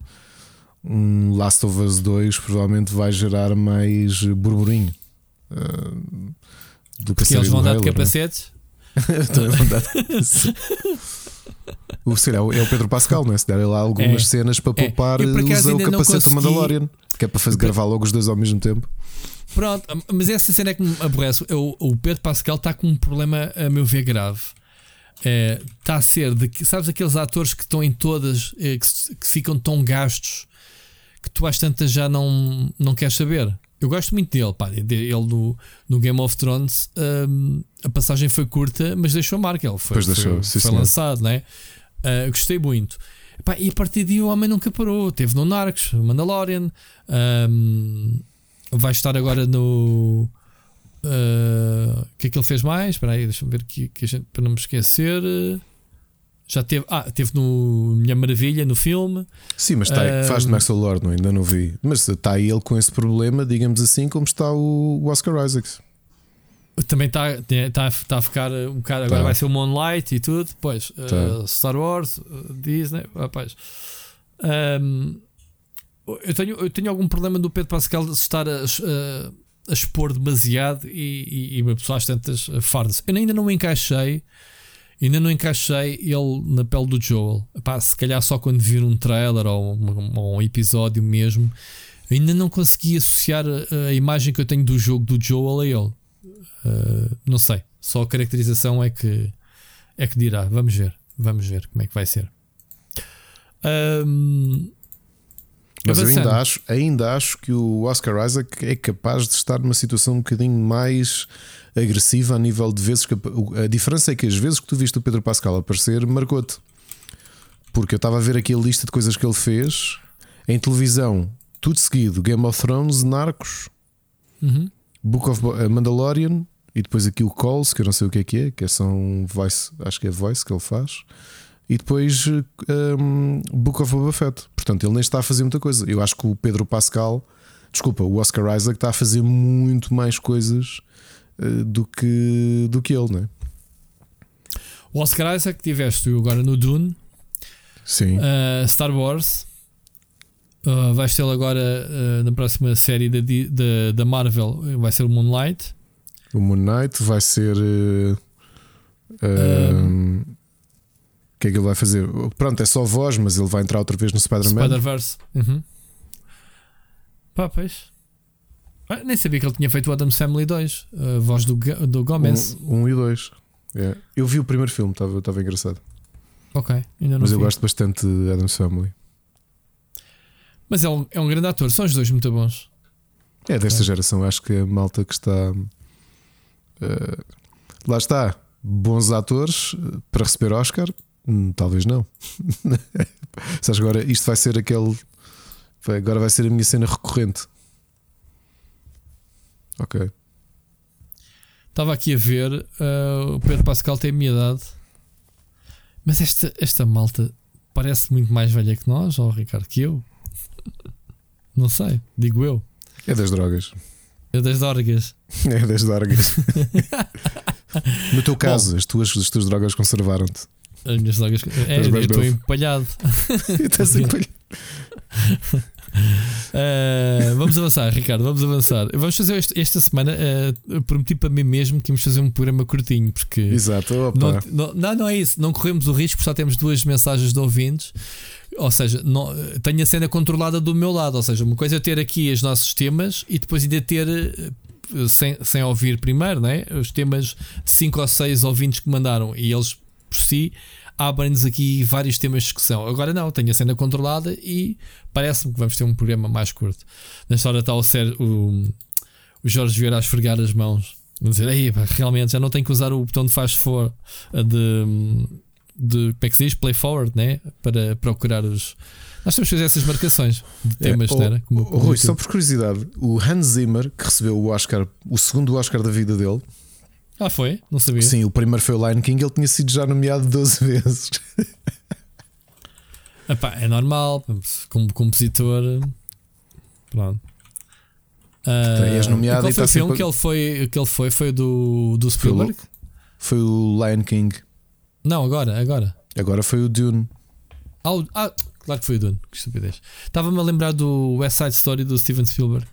um Last of Us 2 provavelmente vai gerar mais burburinho uh, do que eles vão dar de é? capacetes. o, será, é o Pedro Pascal, não é? Se der lá algumas é. cenas para é. poupar, usa o capacete do Mandalorian, que é para fazer, gravar logo os dois ao mesmo tempo. Pronto, mas essa cena é que me aborrece. O, o Pedro Pascal está com um problema, a meu ver, grave. Está é, a ser de sabes aqueles atores que estão em todas é, que, que, ficam tão gastos que tu às tantas já não, não queres saber. Eu gosto muito dele, pá, ele no, no Game of Thrones um, a passagem foi curta, mas deixou marca. Ele foi, deixou, foi, foi lançado, né? Uh, gostei muito. Pá, e a partir daí o homem nunca parou. Teve no Narcos, Mandalorian, um, vai estar agora no. O uh, que é que ele fez mais? Espera aí, deixa-me ver aqui que gente, para não me esquecer. Já teve, ah, teve no Minha Maravilha, no filme. Sim, mas está, uh, faz de Max Lord, não, ainda não vi. Mas está aí ele com esse problema, digamos assim, como está o, Oscar Isaacs. Também está, está, está a ficar um bocado. Agora tá. vai ser o Moonlight e tudo. Pois, tá. uh, Star Wars, uh, Disney, rapaz. Um, eu, tenho, eu tenho algum problema do Pedro Pascal estar a, a, a expor demasiado e, e, e uma pessoa às tantas fardas. Eu ainda não me encaixei Ainda não encaixei ele na pele do Joel. Epá, se calhar só quando vir um trailer ou um, um episódio mesmo, ainda não consegui associar a, imagem que eu tenho do jogo do Joel a ele. Uh, não sei. Só a caracterização é que é que dirá. Vamos ver. Vamos ver como é que vai ser. Um, mas eu ainda acho, ainda acho que o Oscar Isaac é capaz de estar numa situação um bocadinho mais agressiva a nível de vezes que a diferença é que as vezes que tu viste o Pedro Pascal aparecer marcou-te. Porque eu estava a ver aqui a lista de coisas que ele fez em televisão, tudo seguido: Game of Thrones, Narcos, uhum. Book of eh, Mandalorian e depois aqui o Calls, que eu não sei o que é que é, que é só um voice, acho que é voice que ele faz. E depois um, ehm, Book of Boba Fett. Portanto, ele nem está a fazer muita coisa. Eu acho que o Pedro Pascal, desculpa, o Oscar Isaac está a fazer muito mais coisas uh, do, que, do que ele, não é? O Oscar Isaac tiveste agora no Dune, Sim. Uh, Star Wars. Uh, vais ter agora uh, na próxima série da, da, da Marvel, vai ser o Moonlight. O Moonlight vai ser. Uh, que é que ele vai fazer? Pronto, é só voz, mas ele vai entrar outra vez no Spider-Man. Spider-Verse. Uhum. Pá, pois. Ah, nem sabia que ele tinha feito o Adam Family 2, a voz do, do Gomez. 1 um, um e 2. É. Eu vi o primeiro filme, estava engraçado. Ok, ainda não Mas vi. eu gosto bastante de Adam Family. Mas é um, é um grande ator, são os dois muito bons. É desta é. geração, acho que a malta que está. Uh, lá está, bons atores eh, para receber Oscar, Hum, talvez não. Sabes agora, isto vai ser aquele. Agora vai ser a minha cena recorrente. Ok. Estava aqui a ver, uh, o Pedro Pascal tem a minha idade. Mas esta, esta malta parece muito mais velha que nós, ou Ricardo, que eu. Não sei, digo eu. É das drogas. É das dorgas. É das drogas. no teu caso, as, tuas, as tuas drogas conservaram-te. As minhas drogas. É, eu estou empalhado. Estás empalhado. Uh, vamos avançar, Ricardo. Vamos avançar. Vamos fazer este, esta semana. Uh, prometi para mim mesmo que íamos fazer um programa curtinho, porque. Exato, não, não, não, não, é isso. Não corremos o risco, só temos duas mensagens de ouvintes. Ou seja, não, tenho a cena controlada do meu lado. Ou seja, uma coisa é ter aqui os nossos temas e depois ainda ter. Sem, sem ouvir primeiro, né? os temas de 5 ou 6 ouvintes que mandaram e eles por si abrem-nos aqui vários temas de discussão. Agora não, tenho a cena controlada e parece-me que vamos ter um programa mais curto. Nesta hora está o, Ser, o, o Jorge Vieira a esfregar as mãos. Vamos dizer, Ei, realmente já não tenho que usar o botão de fast forward de, de como é que se diz? Play forward, né? Para procurar os. Nós temos que fazer essas marcações de é, temas, é, o, era? Como, como Rui, só por curiosidade, o Hans Zimmer, que recebeu o Oscar, o segundo Oscar da vida dele, ah, foi? Não sabia. Sim, o primeiro foi o Lion King, ele tinha sido já nomeado 12 vezes. Epá, é normal, como compositor. Pronto. Uh, és nomeado qual foi o filme sempre... que, ele foi, que ele foi? Foi do, do Spielberg? Foi o, Lion King. Não, agora, agora. Agora foi o Dune. Ah, ah claro que foi o Dune, que estupidez. Estava-me a lembrar do West Side Story do Steven Spielberg.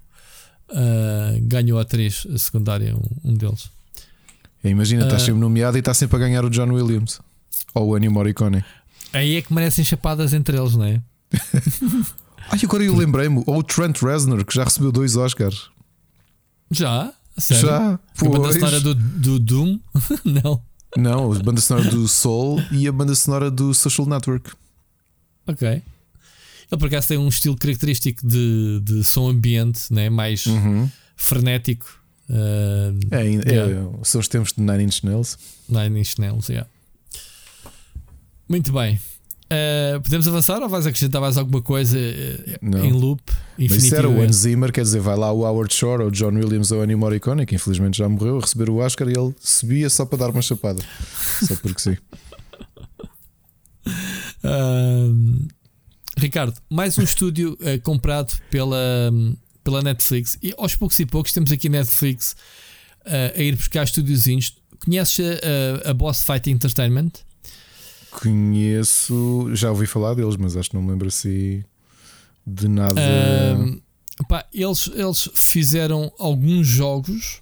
Uh, ganhou a atriz secundária, um, um deles. Imagina, está uh, sempre nomeado e está sempre a ganhar o John Williams ou o Ennio Morricone. Aí é que merecem chapadas entre eles, não é? Ai, agora eu lembrei-me, ou o Trent Reznor, que já recebeu dois Oscars. Já? Sério? Já. A banda sonora do, do Doom? não. Não, a banda sonora do Soul e a banda sonora do Social Network. Ok. Ele por acaso tem um estilo característico de, de som ambiente, né? mais uhum. frenético. Uh, é, é, yeah. são os tempos de Nine Inch Nails. Nine Inch Nails, yeah. Muito bem. Uh, podemos avançar ou vais acrescentar mais alguma coisa uh, em loop? Mas isso era o Hans Zimmer, quer dizer, vai lá o Howard Shore ou o John Williams ou o Ennio Morricone, que infelizmente já morreu, a receber o Oscar e ele subia só para dar uma chapada. só porque sim. Ricardo, mais um estúdio comprado pela. Um, pela Netflix. E aos poucos e poucos temos aqui Netflix uh, a ir buscar estúdiozinhos. Conheces a, a, Boss Fight Entertainment? Conheço, já ouvi falar deles, mas acho que não me lembro assim de nada. Uh, pá, eles, eles fizeram alguns jogos.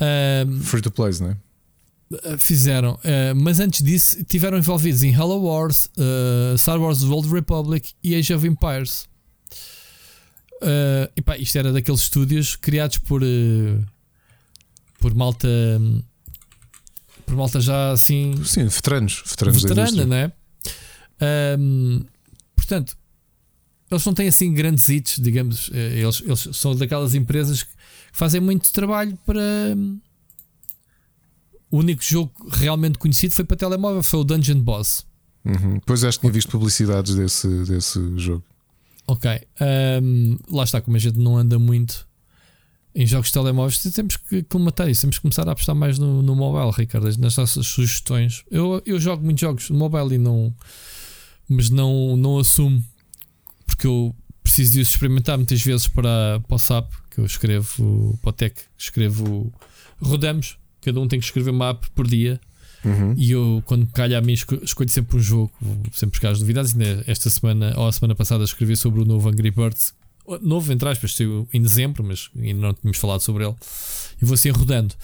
Uh, Free to play, não é? Fizeram, uh, mas antes disso tiveram envolvidos em Hello Wars, Star Wars The Old Republic e Age of Empires. Uh, epá, isto era daqueles estúdios criados por uh, por malta por malta já assim sim veteranos veteranos veterana né um, portanto eles não têm assim grandes hits digamos eh, eles, eles são daquelas empresas que fazem muito trabalho para o único jogo realmente conhecido foi para telemóvel foi o Dungeon Boss. Uhum. pois acho que tinha visto publicidades desse, desse jogo Ok. Um, lá está, como a gente não anda muito em jogos de telemóveis, temos que colmatar isso. Temos que começar a apostar mais no, no mobile, Ricardo, nas nossas sugestões. Eu, eu jogo muitos jogos no mobile e não. Mas não, não assumo, porque eu preciso de experimentar muitas vezes para, para o SAP, que eu escrevo, para o Tech, escrevo. Rodamos, cada um tem que escrever uma app por dia Uhum. E eu, quando calha a mim, escolho sempre um jogo, sempre buscar as novidades. Esta semana, ou a semana passada, escrevi sobre o novo Angry Birds. Novo, entre aspas, saiu em dezembro, mas ainda não tínhamos falado sobre ele. E vou assim rodando.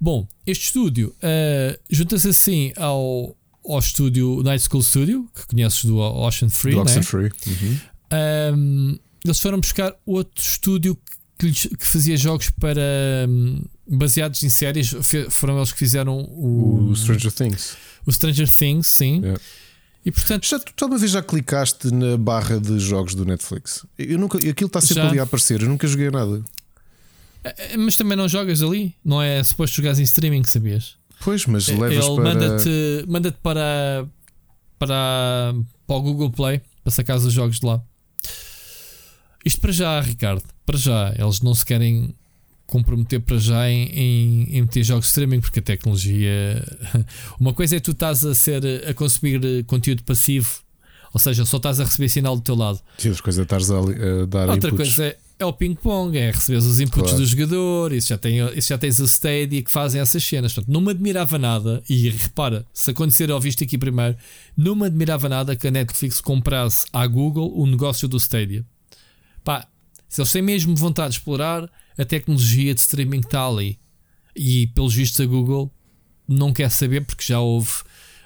Bom, este estúdio uh, junta-se assim ao, ao estúdio Night School Studio, que conheces do Ocean Free. Do Ocean né? Free. Uhum. Um, eles foram buscar outro estúdio que, que fazia jogos para. Um, baseados em séries, foram eles que fizeram o, o Stranger Things. O Stranger Things, sim. Yeah. E portanto, já, tu uma vez já clicaste na barra de jogos do Netflix? Eu nunca, aquilo está sempre já. ali a aparecer, eu nunca joguei nada. É, é, mas também não jogas ali, não é suposto jogar em streaming, sabias? Pois, mas levas Ele para. manda-te manda para, para, para o Google Play para sacar os jogos de lá. Isto para já, Ricardo, para já, eles não se querem comprometer para já em, em, em meter jogos de streaming, porque a tecnologia. Uma coisa é tu estás a ser a consumir conteúdo passivo, ou seja, só estás a receber sinal do teu lado. Sim, outra coisa é estás a, a dar Outra inputs. coisa é, é o ping-pong, é receber os inputs Claro. do jogador, isso já, tem, isso já tens o Stadia que fazem essas cenas. Portanto, não me admirava nada, e repara, se acontecer, ouviste aqui primeiro, não me admirava nada que a Netflix comprasse à Google o negócio do Stadia. Pá, se eles têm mesmo vontade de explorar, a tecnologia de streaming está ali. E pelos vistos a Google não quer saber porque já houve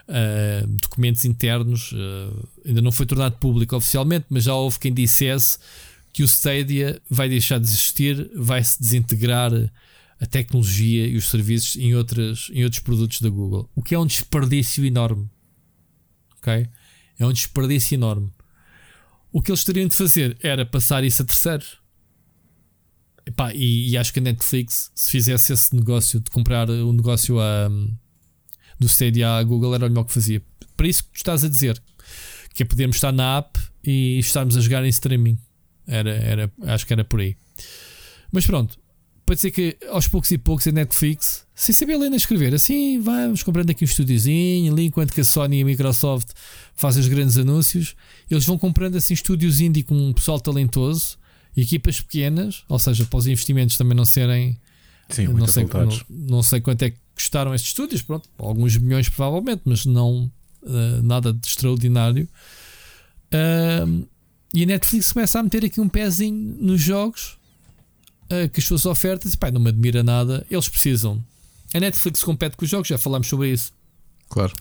ah, documentos internos, ah, ainda não foi tornado público oficialmente, mas já houve quem dissesse que o Stadia vai deixar de existir, vai se desintegrar a tecnologia e os serviços em, outras, em outros produtos da Google, o que é um desperdício enorme. Ok? É um desperdício enorme. O que eles teriam de fazer era passar isso a terceiros. Epá, e, e acho que a Netflix, se fizesse esse negócio de comprar o negócio a, do Stadia à Google, era o melhor que fazia. Para isso que tu estás a dizer, que é podermos estar na app e estarmos a jogar em streaming. Era, era, acho que era por aí. Mas pronto, pode ser que aos poucos e poucos a Netflix, sem saber ler nem escrever, assim vamos comprando aqui um estúdiozinho ali, enquanto que a Sony e a Microsoft fazem os grandes anúncios, eles vão comprando assim estúdios indie com um pessoal talentoso, equipas pequenas, ou seja, para os investimentos também não serem. Sim, não, sei, não, não sei quanto é que custaram estes estúdios, pronto, alguns milhões provavelmente, mas não eh, nada de extraordinário. Ahm, e a Netflix começa a meter aqui um pezinho nos jogos uh, que as suas ofertas, e pá, não me admira nada. Eles precisam. A Netflix compete com os jogos, já falámos sobre isso. Claro.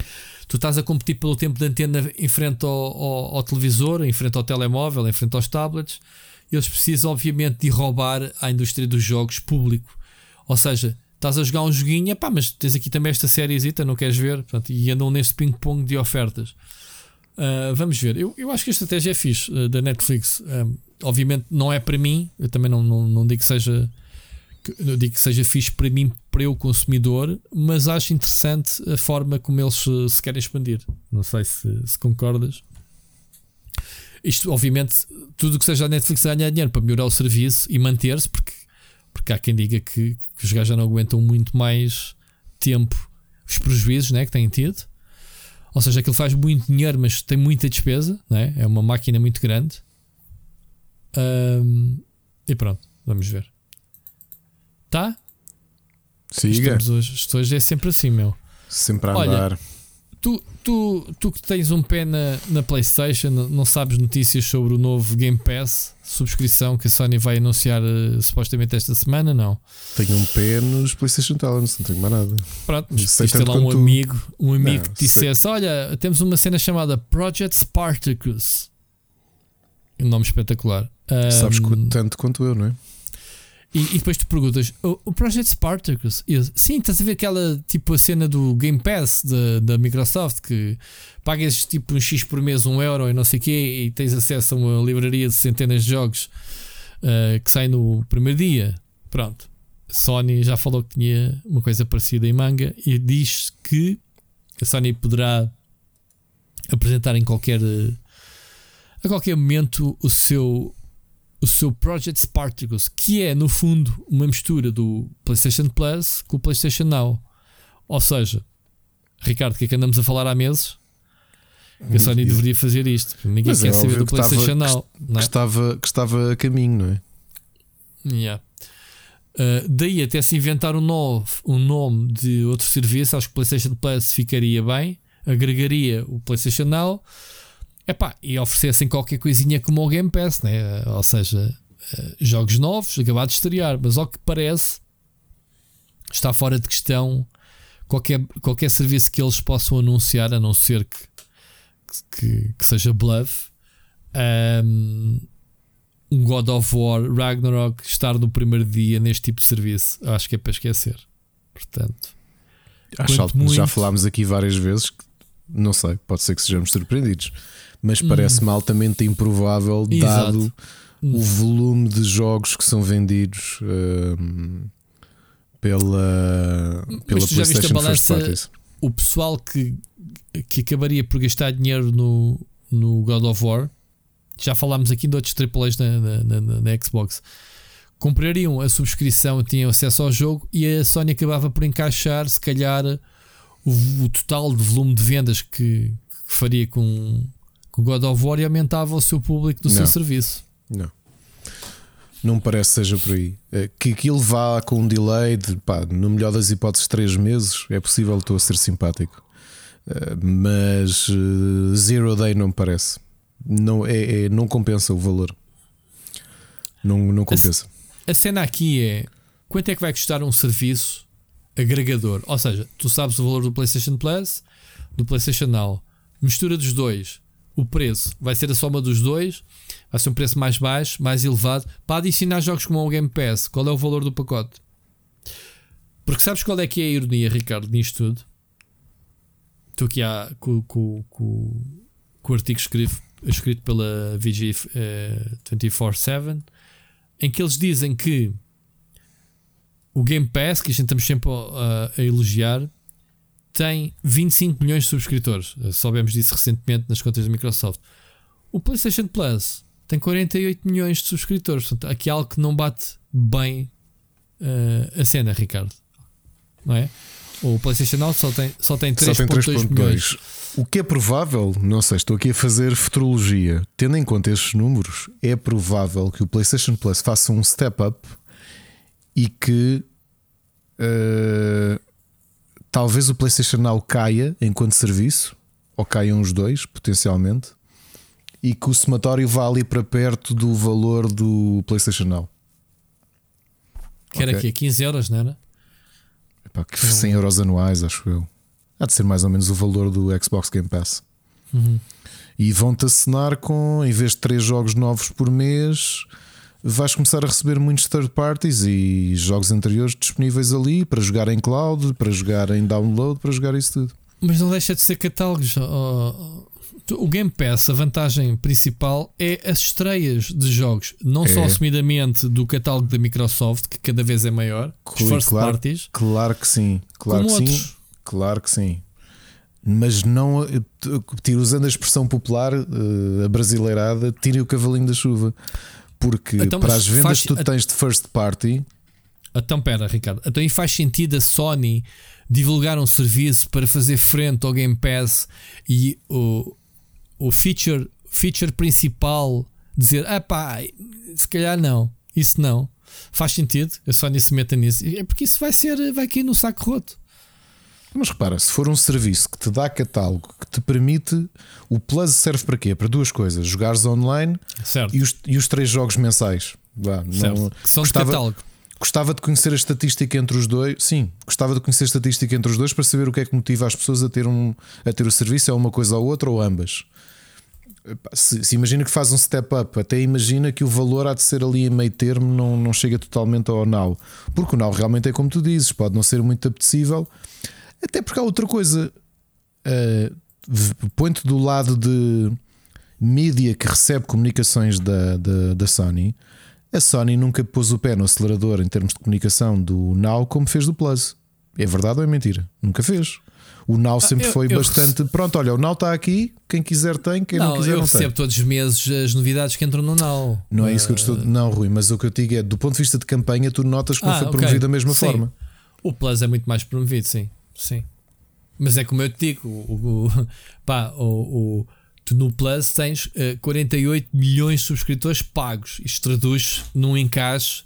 Tu estás a competir pelo tempo de antena em frente ao, ao- ao televisor, em frente ao telemóvel, em frente aos tablets. Eles precisam, obviamente, de roubar à indústria dos jogos público. Ou seja, estás a jogar um joguinho, pá, mas tens aqui também esta sériezita, não queres ver? Portanto, e andam neste ping-pong de ofertas. Uh, vamos ver. Eu, eu acho que a estratégia é fixe uh, da Netflix. Um, obviamente não é para mim, eu também não, não, não digo que seja digo que seja fixe para mim, para eu consumidor, mas acho interessante a forma como eles uh, se querem expandir. Não sei se, se concordas. Isto, obviamente, tudo o que seja a Netflix ganhar dinheiro para melhorar o serviço e manter-se, porque, porque há quem diga que, que os gajos já não aguentam muito mais tempo os prejuízos né, que têm tido. Ou seja, aquilo faz muito dinheiro, mas tem muita despesa, né? é uma máquina muito grande. Ahm, e pronto, vamos ver. Tá? Siga. Estamos hoje, hoje é sempre assim, meu. Sempre a Olha, andar. Tu, tu, tu que tens um pé na, na PlayStation, não sabes notícias sobre o novo Game Pass subscrição que a Sony vai anunciar eh, supostamente esta semana? Não. Tenho um pé nos PlayStation Talents, não tenho mais nada. Pronto, mas ter tanto lá um amigo, um amigo Não, que te sei. dissesse: Olha, temos uma cena chamada Project Spartacus. Um nome espetacular. Sabes Ahm, qu- tanto quanto eu, não é? E, e depois tu perguntas: o, o Project Spartacus? Eu, Sim, estás a ver aquela tipo a cena do Game Pass da, da Microsoft que pagas tipo um X por mês, um euro e não sei o quê, e tens acesso a uma livraria de centenas de jogos ah, que saem no primeiro dia. Pronto. Sony já falou que tinha uma coisa parecida em manga e diz que a Sony poderá apresentar em qualquer eh, a qualquer momento o seu o seu Project Spartacus, que é no fundo uma mistura do PlayStation Plus com o PlayStation Now. Ou seja, Ricardo, o que é que andamos a falar há meses? Que a Sony E- deveria fazer isto. Ninguém Mas quer é saber do que estava- PlayStation que Now. não que, é? estava, que estava a caminho, não é? Yeah. Uh, daí até se inventar um, novo, um nome de outro serviço, acho que o PlayStation Plus ficaria bem, agregaria o PlayStation Now epá, e oferecessem qualquer coisinha como o Game Pass, né? ou seja, uh, jogos novos, acabados de estrear, mas ao que parece está fora de questão qualquer, qualquer serviço que eles possam anunciar, a não ser que, que, que seja bluff. Um, God of War Ragnarok estar no primeiro dia neste tipo de serviço, acho que é para esquecer. Portanto, Acho mas já muito- falámos aqui várias vezes que não sei, pode ser que sejamos surpreendidos, mas Hum. parece-me altamente improvável, Exato. dado o volume de jogos que são vendidos hum, pela, pela tu já viste a balança- o pessoal que, que acabaria por gastar dinheiro no, no God of War, já falámos aqui de outros AAAs na, na, na, na Xbox, comprariam a subscrição, tinham acesso ao jogo e a Sony acabava por encaixar, se calhar, o, o total de volume de vendas que, que faria com, com God of War aumentava o seu público do Não. seu serviço. Não. Não me parece que seja por aí. É, Que aquilo vá com um delay de, pá, no melhor das hipóteses, 3 meses, é possível, estou a ser simpático. Eh, Mas eh, Zero Day não me parece. Não, é, é- não compensa o valor. Não, não compensa. A cena aqui é quanto é que vai custar um serviço agregador? Ou seja, tu sabes o valor do PlayStation Plus, do PlayStation Now, mistura dos dois, o preço vai ser a soma dos dois, vai ser um preço mais baixo, mais elevado, para adicionar jogos como o Game Pass. Qual é o valor do pacote? Porque sabes qual é que é a ironia, Ricardo, nisto tudo? Estou aqui há, com, com, com, com o artigo escrito, escrito pela VG eh, 24-7 em que eles dizem que o Game Pass, que a gente estamos sempre a, a elogiar, tem 25 milhões de subscritores. Eh, Soubemos disso recentemente nas contas da Microsoft. O PlayStation Plus tem 48 milhões de subscritores. Portanto, aqui há algo que não bate bem eh, a cena, Ricardo. Não é? O PlayStation Now só tem, só tem Só tem 3.2 milhões. 3.2. O que é provável, não sei, estou aqui a fazer futurologia. Tendo em conta estes números, é provável que o PlayStation Plus faça um step up e que eh, talvez o PlayStation Now caia enquanto serviço, ou caiam os dois, potencialmente, e que o somatório vá ali para perto do valor do PlayStation Now. Que era Ok. aqui a 15 euros, não era? Epá, que 100 euros anuais, acho eu. Há de ser mais ou menos o valor do Xbox Game Pass. E vão-te assinar com, em vez de 3 jogos novos por mês, vais começar a receber muitos third parties e jogos anteriores disponíveis ali para jogar em cloud, para jogar em download, para jogar isso tudo. Mas não deixa de ser catálogos. O Game Pass, a vantagem principal é as estreias de jogos, não só É. assumidamente do catálogo da Microsoft, que cada vez é maior, Rui, first claro, parties, Claro que sim, claro como que sim, outros. claro que sim. Mas não, eh, tira- usando a expressão popular, eh, a brasileirada, tire o cavalinho da chuva. Porque Então, para as vendas faz- que tu tens de first party, Então, pera, Ricardo. Então, aí faz sentido a Sony divulgar um serviço para fazer frente ao Game Pass e o, o feature, feature principal dizer: ah pá, se calhar não, isso não. Faz sentido a Sony se meta nisso. É porque isso vai ser, vai cair no saco roto. Mas repara, se for um serviço que te dá catálogo, que te permite, o Plus serve para quê? Para duas coisas: jogares online e os, e os três jogos mensais. Vá, não- que são de gostava, catálogo. gostava de conhecer a estatística entre os dois. Sim, gostava de conhecer a estatística entre os dois para saber o que é que motiva as pessoas a ter, um, a ter o serviço, é uma coisa ou outra ou ambas. Se, se imagina que faz um step up, até imagina que o valor há de ser ali em meio termo, não, não chega totalmente ao now. Porque o now realmente é como tu dizes, pode não ser muito apetecível. Até porque há outra coisa. Uh, Põe-te do lado de mídia que recebe comunicações da, da, da Sony. A Sony nunca pôs o pé no acelerador em termos de comunicação do Now como fez do Plus. É verdade ou é mentira? Nunca fez. O Now sempre eu- foi eu bastante. Pronto, olha, o Now está aqui. Quem quiser tem, quem não, Não, quiser eu não tem. recebo todos os meses as novidades que entram no Now. Não é isso que eu te estou. Não, Rui, mas o que eu te digo é do ponto de vista de campanha, tu notas que não Ah, foi ok. promovido da mesma Sim. forma. O Plus é muito mais promovido, sim. Sim. Mas é como eu te digo, o, o- pá, o, o- tu no Plus tens eh, 48 milhões de subscritores pagos. Isto traduz num encaixe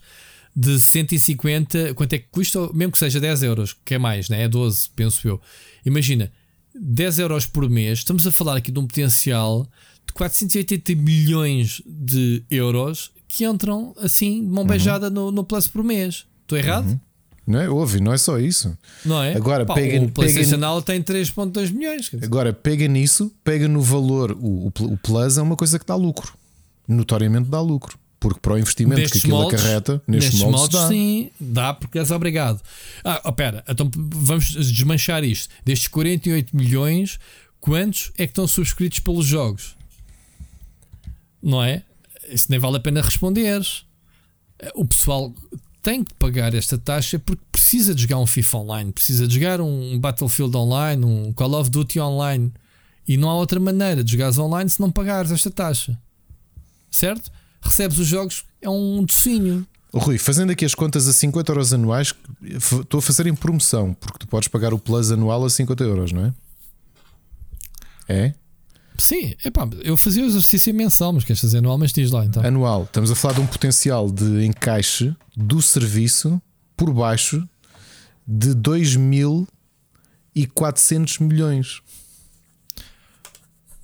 de 150. Quanto é que custa? Mesmo que seja 10 euros, que é mais, né? é 12, penso eu. Imagina, 10 euros por mês, estamos a falar aqui de um potencial de 480 milhões de euros que entram assim de mão beijada no, no Plus por mês. Estou errado? Não é? Ouve, não é só isso. Não é? Agora, Pá, pega- o PlayStation pega- Now tem 3.2 milhões. Agora, pega nisso, pega no valor. O, o, pl- o Plus é uma coisa que dá lucro. Notoriamente dá lucro. Porque para o investimento que aquilo acarreta, nestes, nestes moldes, moldes, dá. sim, dá porque és obrigado. Ah, oh, pera, então vamos desmanchar isto. Destes 48 milhões, quantos é que estão subscritos pelos jogos? Não é? Isso nem vale a pena responder. O pessoal tem que pagar esta taxa porque precisa de jogar um FIFA online, precisa de jogar um Battlefield online, um Call of Duty online. E não há outra maneira de jogares online se não pagares esta taxa. Certo? Recebes os jogos, é um docinho. Rui, fazendo aqui as contas a 50 euros anuais, estou a fazer em promoção, porque tu podes pagar o Plus anual a 50 euros, não é? É? Sim, epá, eu fazia o exercício mensal, mas queres fazer anual, mas diz lá então. Anual, estamos a falar de um potencial de encaixe do serviço por baixo de 2.400 milhões.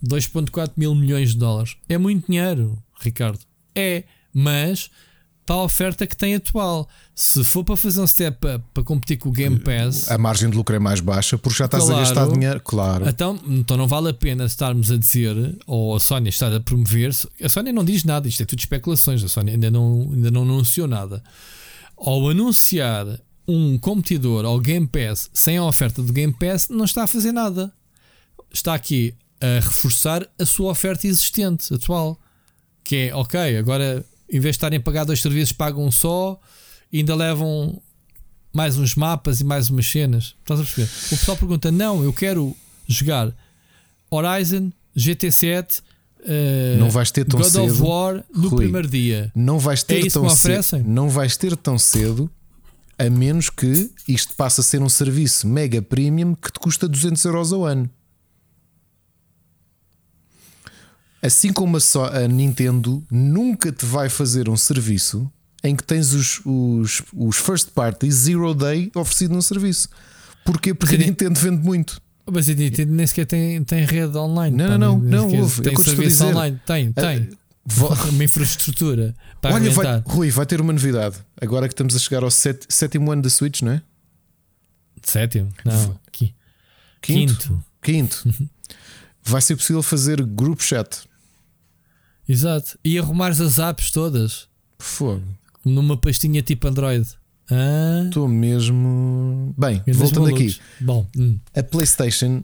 2,4 mil milhões de dólares. É muito dinheiro, Ricardo. É, mas para a oferta que tem atual. Se for para fazer um step up para competir com o Game Pass, a margem de lucro é mais baixa porque já estás claro, a gastar dinheiro, claro. Então, então não vale a pena estarmos a dizer, ou a Sony estar a promover. A Sony não diz nada, isto é tudo especulações. A Sony ainda não, ainda não anunciou nada. Ao anunciar um competidor ao Game Pass sem a oferta do Game Pass, não está a fazer nada. Está aqui a reforçar a sua oferta existente, atual. Que é, ok, agora em vez de estarem a pagar dois serviços, pagam um só e ainda levam mais uns mapas e mais umas cenas. Estás a perceber? O pessoal pergunta: não, eu quero jogar Horizon, GT7. Uh, eh, não vais ter tão God cedo. of War no Rui, primeiro dia. Não vais ter é tão cedo. Não vais ter tão cedo, a menos que isto passe a ser um serviço mega premium que te custa 200 euros ao ano. Assim como a, só, a Nintendo nunca te vai fazer um serviço em que tens os, os, os first parties zero day oferecido no serviço. Porquê? Porque a Nintendo vende muito. Mas a Nintendo nem sequer tem, tem rede online. Não, não, não, não houve. Tem é serviço online. Tem, tem. uma infraestrutura para Olha, vai, Rui, vai ter uma novidade. Agora que estamos a chegar ao set, sétimo ano da Switch, não é? Sétimo? Não. Quinto. Quinto. Quinto. vai ser possível fazer group chat. Exato. E arrumares as apps todas. Fogo. Numa pastinha tipo Android. Estou ah. mesmo. Bem, voltando aqui. Bom, hum. A PlayStation.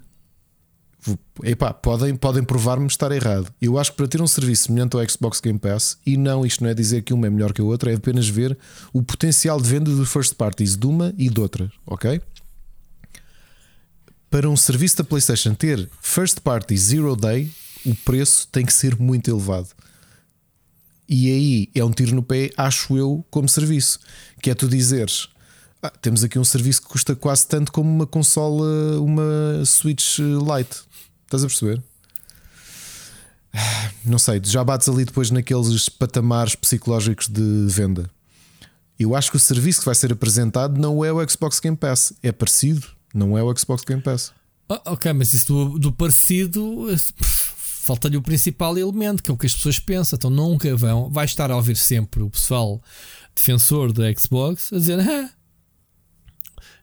Epá, podem, podem provar-me estar errado. Eu acho que para ter um serviço semelhante ao Xbox Game Pass, e não, isto não é dizer que uma é melhor que a outra, é apenas ver o potencial de venda de first parties de uma e de outra, ok? Para um serviço da PlayStation ter first party zero day, o preço tem que ser muito elevado. E aí é um tiro no pé, acho eu, como serviço. Que é tu dizeres: ah, temos aqui um serviço que custa quase tanto como uma consola, uma Switch Lite. Estás a perceber? Não sei, já bates ali depois naqueles patamares psicológicos de venda. Eu acho que o serviço que vai ser apresentado não é o Xbox Game Pass. É parecido, não é o Xbox Game Pass. Oh, ok, mas isso do, do parecido falta-lhe o principal elemento, que é o que as pessoas pensam. Então nunca vão, vai estar a ouvir sempre o pessoal defensor da Xbox a dizer: ah,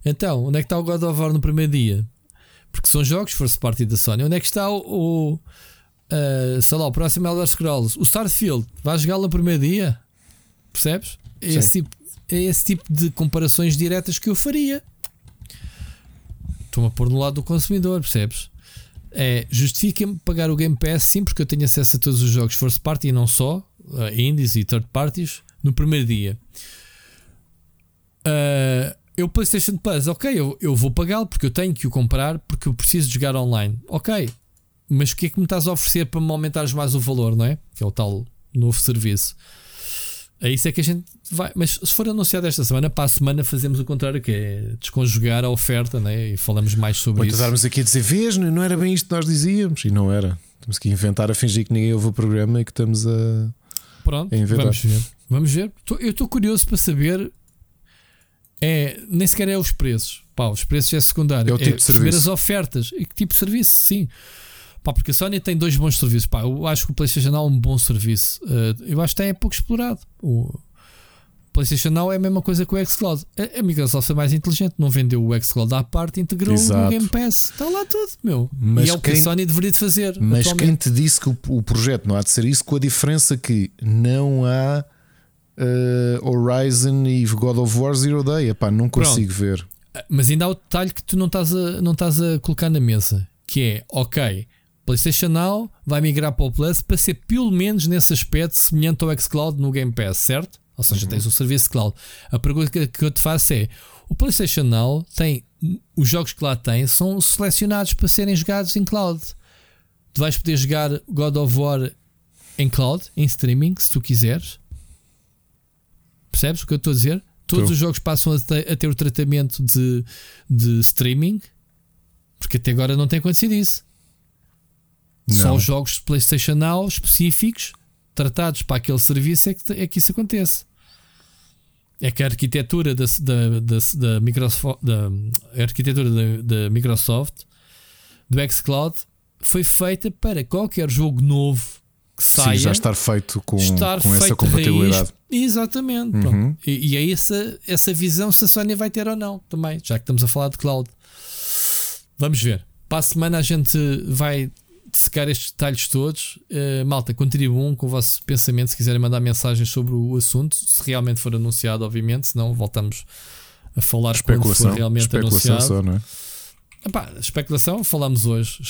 então, onde é que está o God of War no primeiro dia? Porque são jogos first party da Sony. Onde é que está o, o uh, sei lá, o próximo Elder Scrolls? O Starfield, vai jogá-lo no primeiro dia? Percebes? É esse, tipo, é esse tipo de comparações diretas que eu faria. Estou-me a pôr no lado do consumidor, percebes? É justifica-me pagar o Game Pass sim, porque eu tenho acesso a todos os jogos first party e não só, uh, indies e third parties, no primeiro dia. Uh, eu PlayStation Plus, ok, eu, eu vou pagá-lo porque eu tenho que o comprar porque eu preciso jogar online. Ok, mas o que é que me estás a oferecer para me aumentares mais o valor, não é? Que é o tal novo serviço. É isso é que a gente vai. Mas se for anunciado esta semana, para a semana fazemos o contrário, que é desconjugar a oferta né? e falamos mais sobre Muito isso. Estarmos aqui a dizer, vês, não era bem isto que nós dizíamos. E não era. Temos que inventar a fingir que ninguém ouve o programa e que estamos a. Pronto, a inventar. vamos ver. Vamos ver. Eu estou curioso para saber. É, nem sequer é os preços. Pá, os preços é secundário. É o tipo é de serviço. as ofertas. E que tipo de serviço? Sim. Pá, porque a Sony tem dois bons serviços. Pá, eu acho que o PlayStation Now é um bom serviço. Uh, eu acho que é pouco explorado. O PlayStation Now é a mesma coisa que o Xcloud. A, a Microsoft é mais inteligente, não vendeu o Xcloud à parte, integrou Exato. o Game Pass. Está lá tudo, meu. Mas e é o que a Sony deveria de fazer. Mas atualmente. quem te disse que o, o, projeto não há de ser isso, com a diferença que não há uh, Horizon e God of War Zero Day. Epá, não consigo Pronto. ver. Mas ainda há o detalhe que tu não estás a, não estás a colocar na mesa, que é, ok PlayStation Now vai migrar para o Plus para ser pelo menos nesse aspecto semelhante ao xCloud no Game Pass, certo? Ou seja, uhum. tens o serviço cloud. A pergunta que eu te faço é: o PlayStation Now tem os jogos que lá tem são selecionados para serem jogados em cloud. Tu vais poder jogar God of War em cloud, em streaming, se tu quiseres. Percebes o que eu estou a dizer? Todos os jogos passam a ter, a ter, o tratamento de, de streaming, porque até agora não tem acontecido isso. Não. Só os jogos de PlayStation Now específicos, tratados para aquele serviço, é que, é que isso acontece. É que a arquitetura da, da, da, da Microsoft, da, arquitetura da, da Microsoft, do xCloud, foi feita para qualquer jogo novo que saia. Sim, já estar feito com, estar com feito essa compatibilidade. Exatamente. Uhum. E, e, é essa, essa visão se a Sony vai ter ou não também, já que estamos a falar de cloud. Vamos ver. Para a semana a gente vai secar estes detalhes todos. Uh, malta, contribuam com o vosso pensamento se quiserem mandar mensagens sobre o assunto, se realmente for anunciado, obviamente, senão voltamos a falar quando for realmente anunciado. Só, não é? Epá, especulação, falámos hoje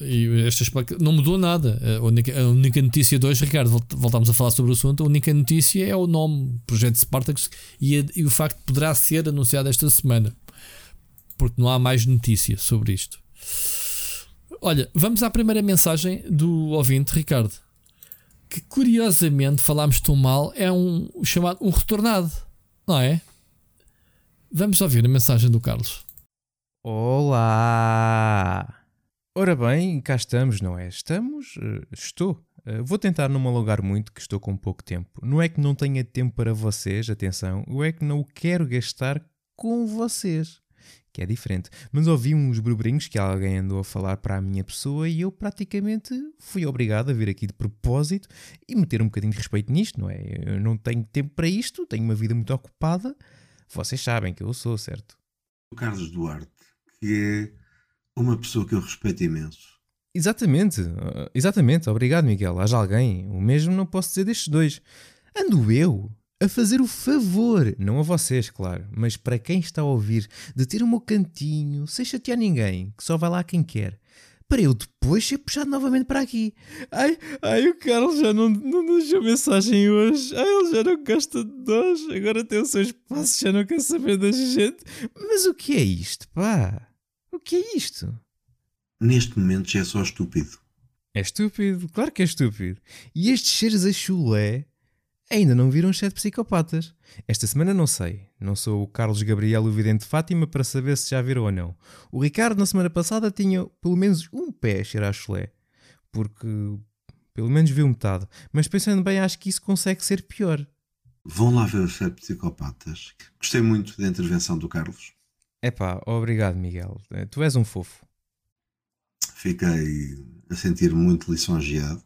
eh, e esta não mudou nada. A única, a única, notícia de hoje, Ricardo, voltámos a falar sobre o assunto. A única notícia é o nome, Projeto Spartacus, e, a, e o facto de poderá ser anunciado esta semana, porque não há mais notícia sobre isto. Olha, vamos à primeira mensagem do ouvinte, Ricardo, que curiosamente falámos tão mal, é um chamado um retornado, não é? Vamos ouvir a mensagem do Carlos. Olá! Ora bem, cá estamos, não é? Estamos? Uh, estou. Uh, vou tentar não me alongar muito, que estou com pouco tempo. Não é que não tenha tempo para vocês, atenção, eu é que não o quero gastar com vocês, que é diferente. Mas ouvi uns burburinhos que alguém andou a falar para a minha pessoa e eu praticamente fui obrigado a vir aqui de propósito e meter um bocadinho de respeito nisto, não é? Eu não tenho tempo para isto, tenho uma vida muito ocupada. Vocês sabem que eu sou, certo? O Carlos Duarte que é uma pessoa que eu respeito imenso. Exatamente, exatamente. Obrigado, Miguel. Haja alguém. O mesmo não posso dizer destes dois. Ando eu a fazer o favor, não a vocês, claro, mas para quem está a ouvir, de ter o meu cantinho, sem chatear ninguém, que só vai lá quem quer, para eu depois ser puxado novamente para aqui. Ai, ai, o Carlos já não, não deixou mensagem hoje. Ai, ele já não gosta de nós. Agora tem o seu espaço, já não quer saber da gente. Mas o que é isto, pá? O que é isto? Neste momento já é só estúpido. É estúpido, claro que é estúpido. E estes seres a chulé ainda não viram os sete psicopatas. Esta semana não sei. Não sou o Carlos Gabriel, o vidente de Fátima, para saber se já viram ou não. O Ricardo, na semana passada, tinha pelo menos um pé a cheirar a chulé. Porque pelo menos viu metade. Mas pensando bem, acho que isso consegue ser pior. Vão lá ver os sete psicopatas. Gostei muito da intervenção do Carlos. Epá, obrigado, Miguel. Eh, tu és um fofo. Fiquei a sentir muito lisonjeado.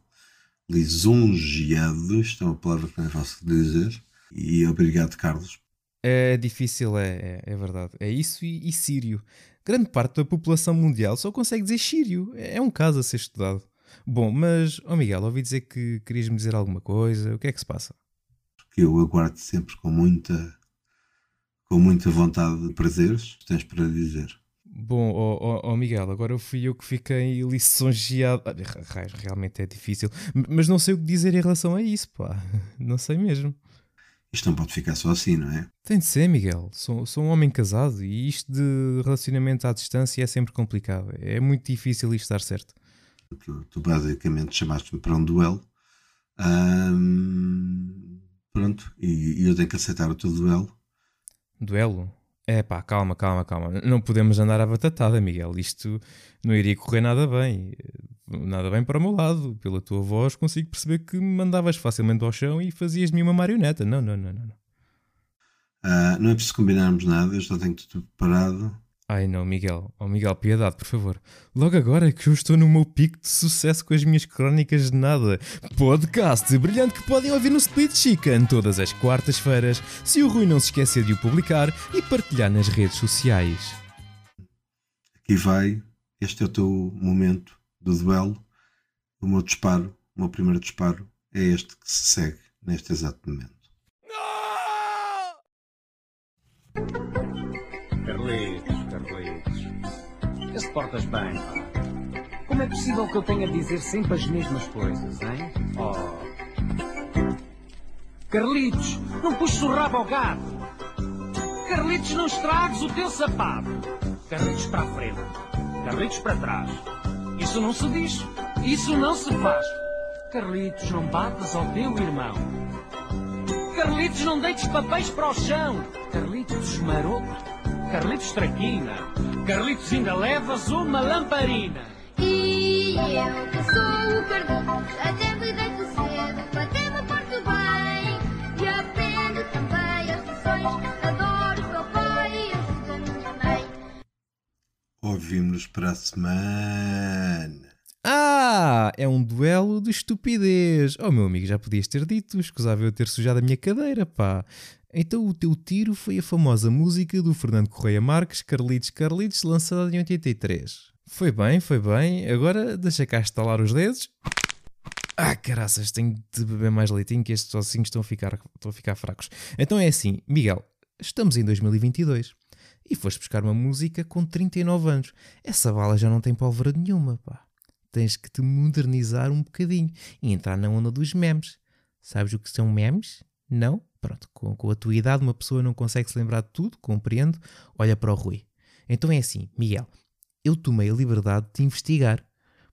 Lisonjeado, isto é uma palavra que não é fácil de dizer. E obrigado, Carlos. É difícil, é, é, é verdade. É isso e, e, sírio. Grande parte da população mundial só consegue dizer sírio. É, é um caso a ser estudado. Bom, mas, oh Miguel, ouvi dizer que querias me dizer alguma coisa. O que é que se passa? Que eu aguardo sempre com muita com muita vontade de prazeres, tens para dizer. Bom, oh, oh, oh, Miguel, agora fui eu que fiquei lisonjeado. Ah, realmente é difícil, mas não sei o que dizer em relação a isso, pá. Não sei mesmo. Isto não pode ficar só assim, não é? Tem de ser, Miguel. Sou, sou um homem casado e isto de relacionamento à distância é sempre complicado. É muito difícil isto estar certo. Tu, tu basicamente chamaste-me para um duelo. pronto, e, e eu tenho que aceitar o teu duelo Duelo? É pá, calma, calma, calma. Não podemos andar à batatada, Miguel. Isto não iria correr nada bem. Nada bem para o meu lado. Pela tua voz consigo perceber que me mandavas facilmente ao chão e fazias de mim uma marioneta. Não, não, não, não. Uh, não é preciso combinarmos nada, eu já tenho tudo preparado. Ai não, Miguel. Oh Miguel, piedade, por favor. Logo agora que eu estou no meu pico de sucesso com as minhas crónicas de nada. Podcast brilhante que podem ouvir no Split Chicken todas as quartas-feiras, se o Rui não se esquecer de o publicar e partilhar nas redes sociais. Aqui vai, este é o teu momento do duelo. O meu disparo, o meu primeiro disparo, é este que se segue neste exato momento. Te portas bem, Como é possível que eu tenha a dizer sempre as mesmas coisas, hein? Oh. Carlitos, não puxes o rabo ao gato. Carlitos, não estragues o teu sapato. Carlitos para a frente. Carlitos para trás. Isso não se diz. Isso não se faz. Carlitos, não batas ao teu irmão. Carlitos, não deites papéis para o chão. Carlitos maroto, Carlitos traquina, Carlitos ainda levas uma lamparina. E eu que sou o Carlitos, até me deito cedo, até me porto bem. E aprendo também as lições, adoro o meu pai e ajudo a minha mãe. Ouvimos para a semana. Ah, é um duelo de estupidez. Oh, meu amigo, já podias ter dito, escusava eu ter sujado a minha cadeira, pá. Então o teu tiro foi a famosa música do Fernando Correia Marques, Carlitos Carlitos, lançada em 83. Foi bem, foi bem. Agora deixa cá estalar os dedos. Ah, caraças, tenho de beber mais leitinho que estes ossinhos estão a ficar, estão a ficar fracos. Então é assim, Miguel, estamos em 2022 e foste buscar uma música com 39 anos. Essa bala já não tem pólvora nenhuma, pá tens que te modernizar um bocadinho e entrar na onda dos memes. Sabes o que são memes? Não? Pronto, com, com a tua idade uma pessoa não consegue se lembrar de tudo, compreendo. Olha para o Rui. Então é assim, Miguel, eu tomei a liberdade de investigar.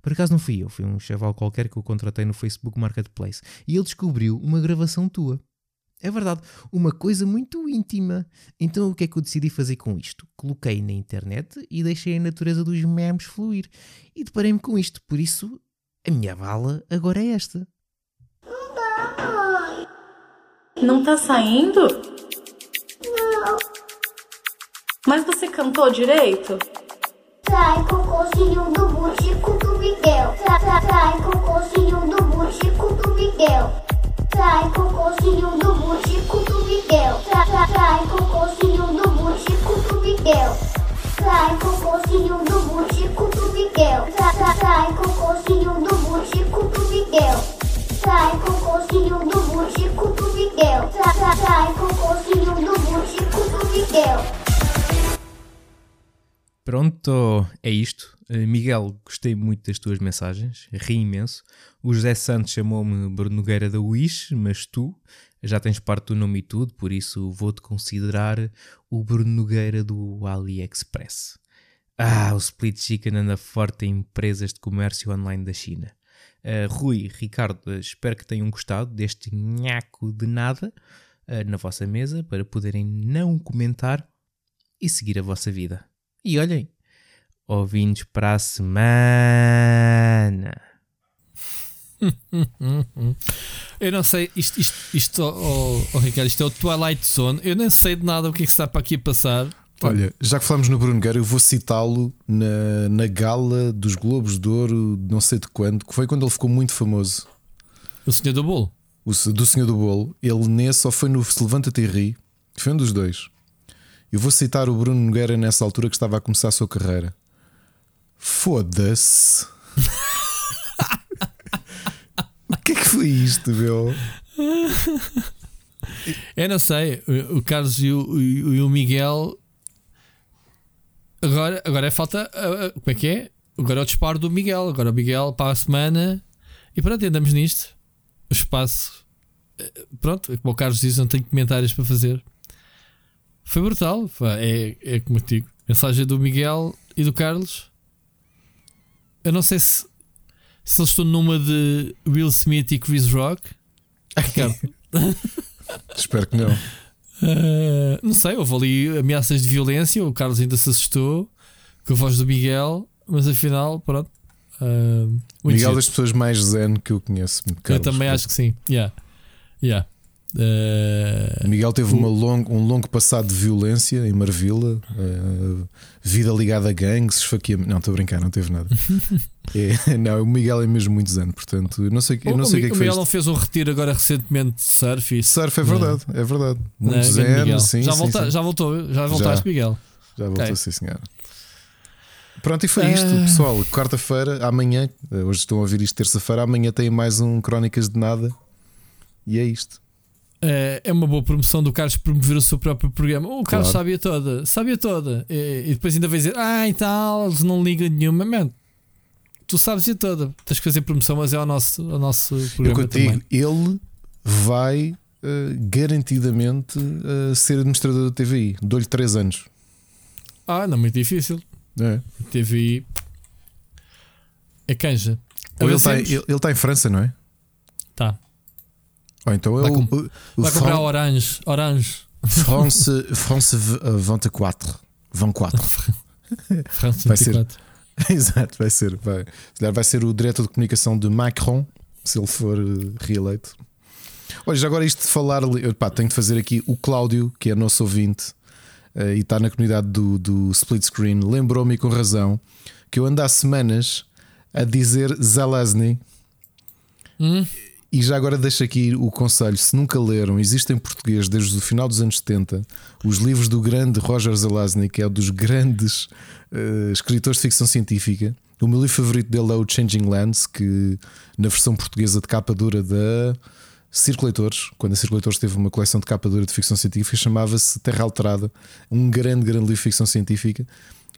Por acaso não fui eu, foi um chaval qualquer que eu contratei no Facebook Marketplace e ele descobriu uma gravação tua. É verdade, uma coisa muito íntima. Então o que é que eu decidi fazer com isto? Coloquei na internet e deixei a natureza dos memes fluir. E deparei-me com isto, por isso a minha bala agora é esta. Não tá saindo? Não. Mas você cantou direito? Sai com o cozinho do Buchico do Miguel. Sai, sai, sai com o cozinho do Buchico do Miguel. Sai com o cozinho do Buchico do Miguel. Sai, sai, sai com o cozinho do Buchico do Miguel. Sai com o cozinho do Buchico do Miguel. Sai, sai, sai com o cozinho do Buchico do Miguel. Sai com o do do Miguel. Sai, com o do do Miguel. Pronto, é isto. Uh, Miguel, gostei muito das tuas mensagens, ri imenso. O José Santos chamou-me Bruno Nogueira da Wish, mas tu já tens parte do nome e tudo, por isso vou-te considerar o Bruno Nogueira do AliExpress. Ah, o Split Chicken anda forte em empresas de comércio online da China. Uh, Rui, Ricardo, espero que tenham gostado deste nhaco de nada uh, na vossa mesa para poderem não comentar e seguir a vossa vida. E olhem, ouvintes para a semana. Eu não sei, isto, isto, isto oh, oh, Ricardo, isto é o Twilight Zone. Eu nem sei de nada o que é que está para aqui a passar. Olha, já que falamos no Bruno Nogueira, eu vou citá-lo na, na gala dos Globos de Ouro, não sei de quando, que foi quando ele ficou muito famoso. O Senhor do Bolo. O, do Senhor do Bolo. Ele nesse só foi no Se Levanta-te e Ri, foi um dos dois. Eu vou citar o Bruno Nogueira nessa altura que estava a começar a sua carreira. Foda-se. o que é que foi isto, meu? Eu não sei. O Carlos e o, e o Miguel. Agora, agora é falta. Como é que é? Agora é o disparo do Miguel. Agora o Miguel para a semana. E pronto, andamos nisto. O espaço. Pronto, como o Carlos diz, não tenho comentários para fazer. Foi brutal. É, é como eu digo. Mensagem do Miguel e do Carlos. Eu não sei se, se eles estão numa de Will Smith e Chris Rock. Ricardo. Espero que não. Uh, não sei, houve ali ameaças de violência. O Carlos ainda se assustou com a voz do Miguel, mas afinal, pronto. Uh, Miguel é das pessoas mais zen que eu conheço. Carlos, eu também acho que sim. Yeah. Yeah. Uh, Miguel teve o... long, um longo passado de violência em Marvila, uh, vida ligada a gangues, esfaqueamento. Não, estou a brincar, não teve nada. é, não, o Miguel é mesmo muito zen, portanto, eu não sei, eu não sei o, que é que O Miguel não fez um retiro agora recentemente de surf. E... Surf é verdade, é verdade. Muito não, zen, sim, já, sim, volta, sim. já voltou, já voltaste, já, Miguel. Já voltou, okay. sim, senhora. Pronto, e foi isto, uh... pessoal. Quarta-feira, amanhã, hoje estão a ouvir isto terça-feira, amanhã tem mais um Crónicas de Nada. E é isto. Uh, é uma boa promoção do Carlos promover o seu próprio programa. O Carlos claro. sabia toda, sabia toda. E, e, depois ainda vai dizer: Ah, e tal, eles não ligam nenhuma. Man, tu sabes a toda. Tens que fazer promoção, mas é ao nosso, ao nosso programa. Eu digo, ele vai uh, garantidamente uh, ser administrador da TVI. Dou-lhe 3 anos. Ah, não, muito difícil. É. TVI é canja. Ele está, ele, ele está em França, não é? Ou então Vai o, com- o, Vai comprar Orange. Orange. France, France v- uh, 24. 24. France Vai ser. 24. Exato, vai ser. Vai, se calhar vai ser o diretor de comunicação de Macron, se ele for uh, reeleito. Olha, já agora isto de falar, ali- pá, tenho de fazer aqui o Cláudio, que é nosso ouvinte uh, e está na comunidade do, do split screen, lembrou-me com razão que eu ando há semanas a dizer Zelazny. Hum? E já agora deixo aqui o conselho: se nunca leram, existe em português desde o final dos anos 70 os livros do grande Roger Zelazny, que é um dos grandes eh, escritores de ficção científica. O meu livro favorito dele é o Changing Lands, que na versão portuguesa de capa dura da Circulatores, quando a Circulatores teve uma coleção de capa dura de ficção científica, chamava-se Terra Alterada, um grande, grande livro de ficção científica.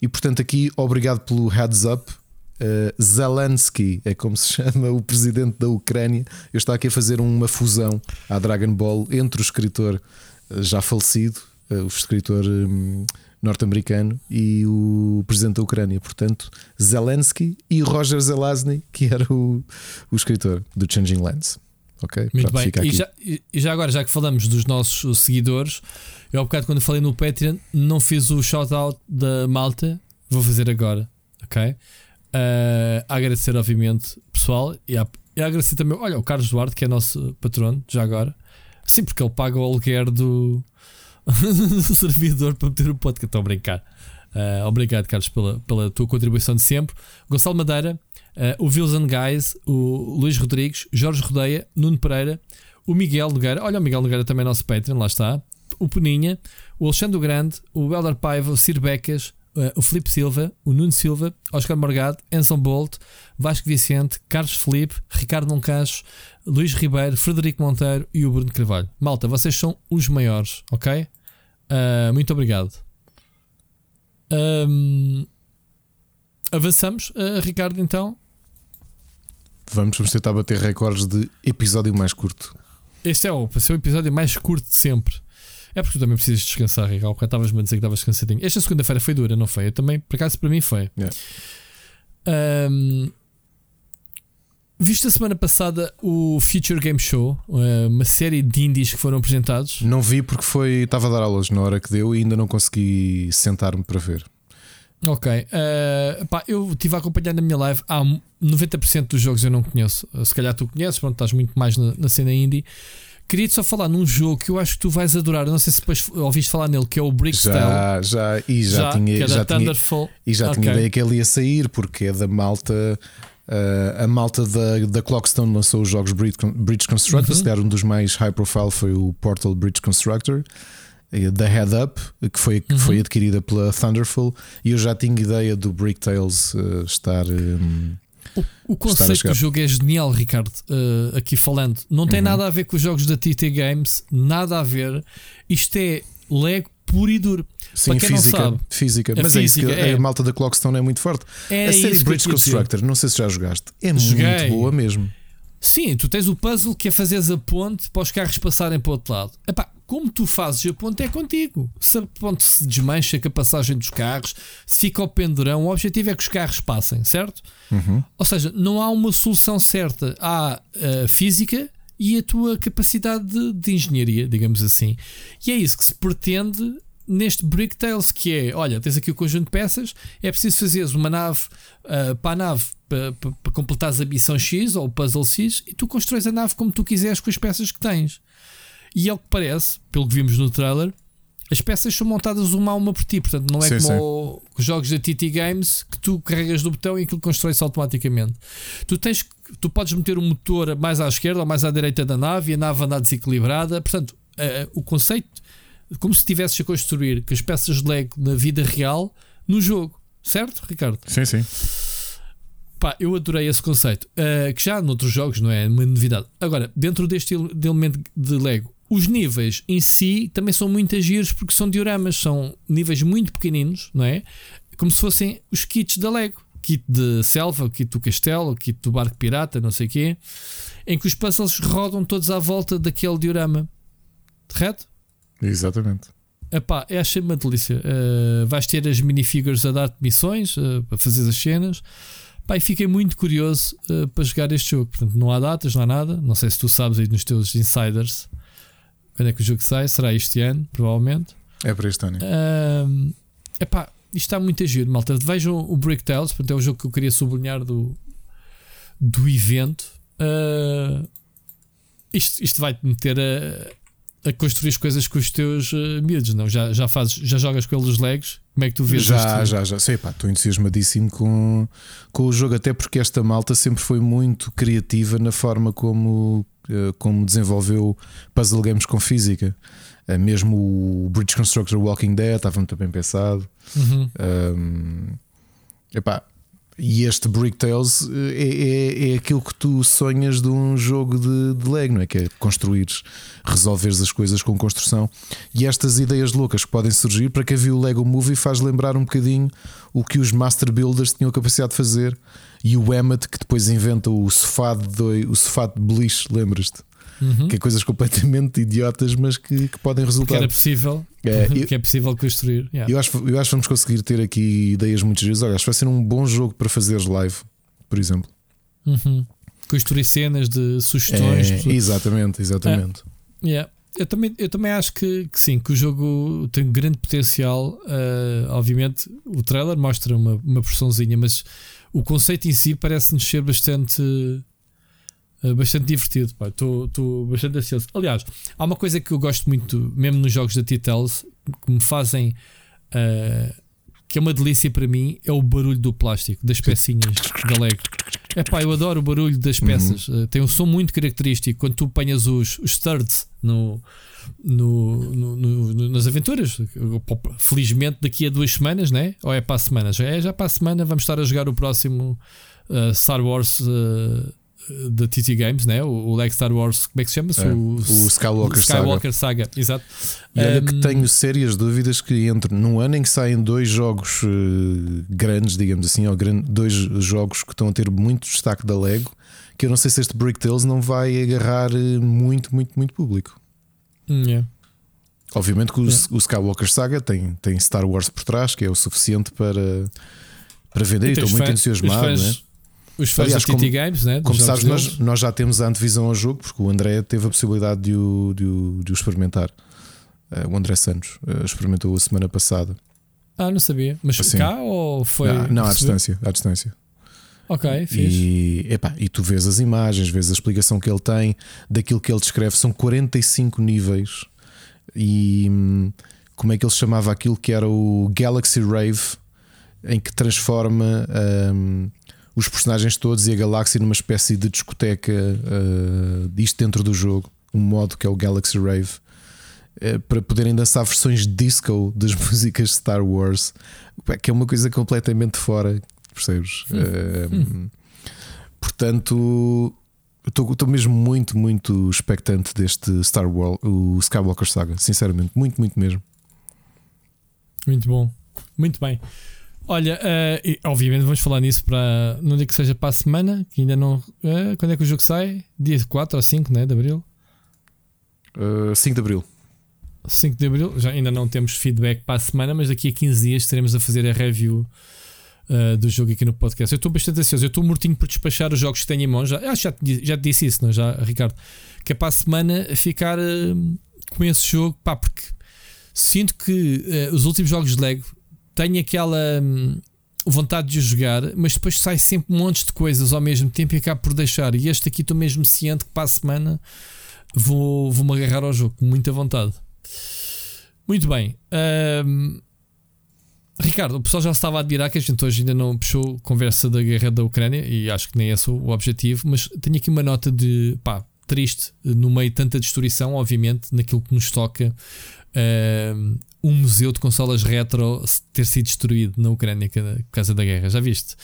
E portanto, aqui, obrigado pelo heads up. Uh, Zelensky é como se chama o presidente da Ucrânia. Eu estava aqui a fazer uma fusão à Dragon Ball entre o escritor uh, já falecido, uh, o escritor um, norte-americano, e o presidente da Ucrânia. Portanto, Zelensky e Roger Zelazny, que era o, o escritor do Changing Lands. Ok? Muito Pronto, bem. E já, e já agora, já que falamos dos nossos seguidores, eu há bocado quando falei no Patreon não fiz o shout-out da malta, vou fazer agora, ok? Uh, a agradecer, obviamente, pessoal, e a, e a agradecer também, olha, o Carlos Duarte, que é nosso patrono, já agora, sim, porque ele paga o aluguer do, do servidor para meter o podcast. Estou a brincar. Uh, obrigado, Carlos, pela, pela tua contribuição de sempre. Gonçalo Madeira, uh, o Wilson Guys, o Luís Rodrigues, Jorge Rodeia, Nuno Pereira, o Miguel Nogueira. Olha, o Miguel Nogueira também é nosso Patreon, lá está. O Peninha, o Alexandre Grande, o Helder Paiva, o Cir Becas, uh, o Felipe Silva, o Nuno Silva, Oscar Morgado, Enson Bolt, Vasco Vicente, Carlos Felipe, Ricardo Moncacho, Luís Ribeiro, Frederico Monteiro e o Bruno Carvalho. Malta, vocês são os maiores, ok? Uh, muito obrigado. Um, avançamos, uh, Ricardo, então. Vamos, vamos tentar bater recordes de episódio mais curto. Este é o, ser o episódio mais curto de sempre. É porque tu também precisas descansar, Ricardo. Porque estavas-me a dizer que estavas cansadinho. Esta segunda-feira foi dura, não foi? Eu também, por acaso, para mim foi. Yeah. Um, viste a semana passada o Future Game Show, uh, uma série de indies que foram apresentados. Não vi porque foi estava a dar aulas na hora que deu e ainda não consegui sentar-me para ver. Ok, uh, pá, eu estive a acompanhar na minha live. Há 90% dos jogos eu não conheço. Se calhar tu conheces, pronto, estás muito mais na, na cena indie. Queria-te só falar num jogo que eu acho que tu vais adorar. Eu não sei se depois ouviste falar nele, que é o Brickstyle. Já, já, e já, que tinha, é já tinha, e já tinha Ok. ideia que ele ia sair porque é da malta. uh, a malta da, da Clockstone lançou os jogos Bridge, Bridge Constructor. Uhum. Se calhar um dos mais high profile foi o Portal Bridge Constructor. eh, Da Head Up, que foi, que Uhum. foi adquirida pela Thunderful, e eu já tinha ideia do Brick Tales uh, estar. um, O, o conceito do jogo é genial, Ricardo. uh, aqui falando, não tem Uhum. nada a ver com os jogos da TT Games, nada a ver. Isto é Lego puro e duro. Sim, Para quem não física, sabe, física. Mas é isso física que é- a malta da Clockstone é muito forte. É a série Bridge. Constructor, não sei se já jogaste, é Joguei. muito boa mesmo. Sim, tu tens o puzzle que é fazeres a ponte para os carros passarem para o outro lado. Epá, como tu fazes a ponte é contigo. Se a ponte se desmancha com a passagem dos carros, se fica ao pendurão, o objetivo é que os carros passem, certo? Ou seja, não há uma solução certa. Há a física e a tua capacidade de, de engenharia, digamos assim. E é isso que se pretende neste Brick Tales, que é, olha, tens aqui o conjunto de peças, é preciso fazeres uma nave ah, para a nave para, para, para completares a missão X ou o puzzle X e tu constróis a nave como tu quiseres com as peças que tens. E ao que parece, pelo que vimos no trailer, as peças são montadas uma a uma por ti, portanto não é Sim, como sim. os jogos da TT Games que tu carregas do botão e aquilo constrói-se automaticamente. Tu tens tu podes meter o motor mais à esquerda ou mais à direita da nave e a nave andar desequilibrada. Portanto, eh, o conceito como se estivesses a construir com as peças de Lego na vida real no jogo, certo, Ricardo? Sim, sim. Pá, eu adorei esse conceito. Uh, que já noutros jogos não é uma novidade. Agora, dentro deste ele- de elemento de Lego, os níveis em si também são muito giros porque são dioramas, são níveis muito pequeninos, não é? Como se fossem os kits da Lego. Kit de selva, kit do castelo, kit do barco pirata, não sei o quê, em que os puzzles rodam todos à volta daquele diorama. Correto? Exatamente. Epá, é achei uma delícia. Uh, vais ter as minifigures a dar-te missões uh, para fazer as cenas. E fiquei muito curioso uh, para jogar este jogo. Portanto, não há datas, não há nada. Não sei se tu sabes aí nos teus insiders quando é que o jogo sai. Será este ano, provavelmente. É para este ano. Uh, epá, isto está muito giro, malta. Vejam o Brick Tales, portanto, é o jogo que eu queria sublinhar do, do evento. Uh, isto, isto vai-te meter a, a construir as coisas com os teus uh, miúdos, não? Já, já, fazes, já jogas com eles legos? Como é que tu vês Já, já, já. Sei, pá, estou entusiasmadíssimo com, com o jogo, até porque esta malta sempre foi muito criativa na forma como, como desenvolveu puzzle games com física. Uh, mesmo o Bridge Constructor Walking Dead estava muito bem pensado. Uhum. Um, epá, e este Brick Tales eh, é, é, é, aquilo que tu sonhas de um jogo de, de Lego, não é? Que é construires, resolveres as coisas com construção. E estas ideias loucas que podem surgir, para quem viu o Lego Movie, faz lembrar um bocadinho o que os Master Builders tinham a capacidade de fazer. E o Emmet, que depois inventa o sofá de, o sofá de beliche, lembras-te? uhum. que é coisas completamente idiotas, mas que, que podem resultar. Que era possível, é, eu, que é possível construir. Yeah. Eu, acho, eu acho que vamos conseguir ter aqui ideias muito vezes. Olha, acho que vai ser um bom jogo para fazeres live, por exemplo. Uhum. Construir cenas de sugestões. É, exatamente, exatamente. É, yeah. Eu também, eu também acho que, que, sim, que o jogo tem grande potencial. Uh, obviamente, o trailer mostra uma, uma porçãozinha, mas o conceito em si parece-nos ser bastante eh, bastante divertido. Estou bastante ansioso. Aliás, há uma coisa que eu gosto muito, mesmo nos jogos da T-Tells, que me fazem. Uh, que é uma delícia para mim, é o barulho do plástico, das pecinhas da Lego. É pá, eu adoro o barulho das peças. Uhum. Uh, tem um som muito característico quando tu apanhas os, os studs no, no, no, no, nas aventuras. Felizmente, daqui a duas semanas, né? ou é para a semana? Já é já para a semana. Vamos estar a jogar o próximo uh, Star Wars da TT Games, né? o, Lego Star Wars, como é que se chama? É, o, o, Skywalker, Skywalker Saga. Saga. Exato. E olha um, que tenho sérias dúvidas que entre num ano em que saem dois jogos uh, grandes, digamos assim, ou dois jogos que estão a ter muito destaque da Lego, que eu não sei se este Brick Tales não vai agarrar eh, muito, muito, muito público. Yeah. Obviamente que o, yeah. o, Skywalker Saga tem, tem Star Wars por trás, que é o suficiente para, para vender. Estou muito entusiasmado, fãs, né? Os fãs Aliás, da TT Games, né? Como sabes, nós, nós, já temos a antevisão ao jogo, porque o André teve a possibilidade de o, de o, de o experimentar. Uh, o André Santos uh, experimentou a semana passada. Ah, não sabia. Mas assim, cá ou foi. Ah, não, à distância, à distância. Ok, fixe. E, epá, e tu vês as imagens, vês a explicação que ele tem daquilo que ele descreve. São 45 níveis. E hum, como é que ele chamava aquilo que era o Galaxy Rave, em que transforma. Hum, os personagens todos e a galáxia numa espécie de discoteca uh, disto dentro do jogo, um modo que é o Galaxy Rave, uh, para poderem dançar versões disco das músicas Star Wars, que é uma coisa completamente fora, percebes? Hum. Uh, portanto, estou mesmo muito, muito expectante deste Star Wars, o Skywalker Saga, sinceramente, muito, muito mesmo. Muito bom, muito bem. Olha, uh, obviamente vamos falar nisso para. Não digo que seja para a semana, que ainda não. Uh, quando é que o jogo sai? Dia 4 ou 5 né, de abril? Uh, 5 de abril. 5 de abril, já ainda não temos feedback para a semana, mas daqui a 15 dias estaremos a fazer a review uh, do jogo aqui no podcast. Eu estou bastante ansioso, eu estou mortinho por despachar os jogos que tenho em mãos. Já, já, te, já te disse isso, não é? já, Ricardo? Que é para a semana ficar uh, com esse jogo, pá, porque sinto que uh, os últimos jogos de Lego tenho aquela hum, vontade de jogar, mas depois sai sempre um monte de coisas ao mesmo tempo e acabo por deixar. E este aqui estou mesmo ciente que para a semana vou, vou-me agarrar ao jogo com muita vontade. Muito bem. Hum, Ricardo, o pessoal já estava a admirar que a gente hoje ainda não puxou conversa da guerra da Ucrânia e acho que nem é esse o objetivo, mas tenho aqui uma nota de pá, triste no meio de tanta destruição, obviamente, naquilo que nos toca. Hum, um museu de consolas retro ter sido destruído na Ucrânia por causa da guerra. Já viste?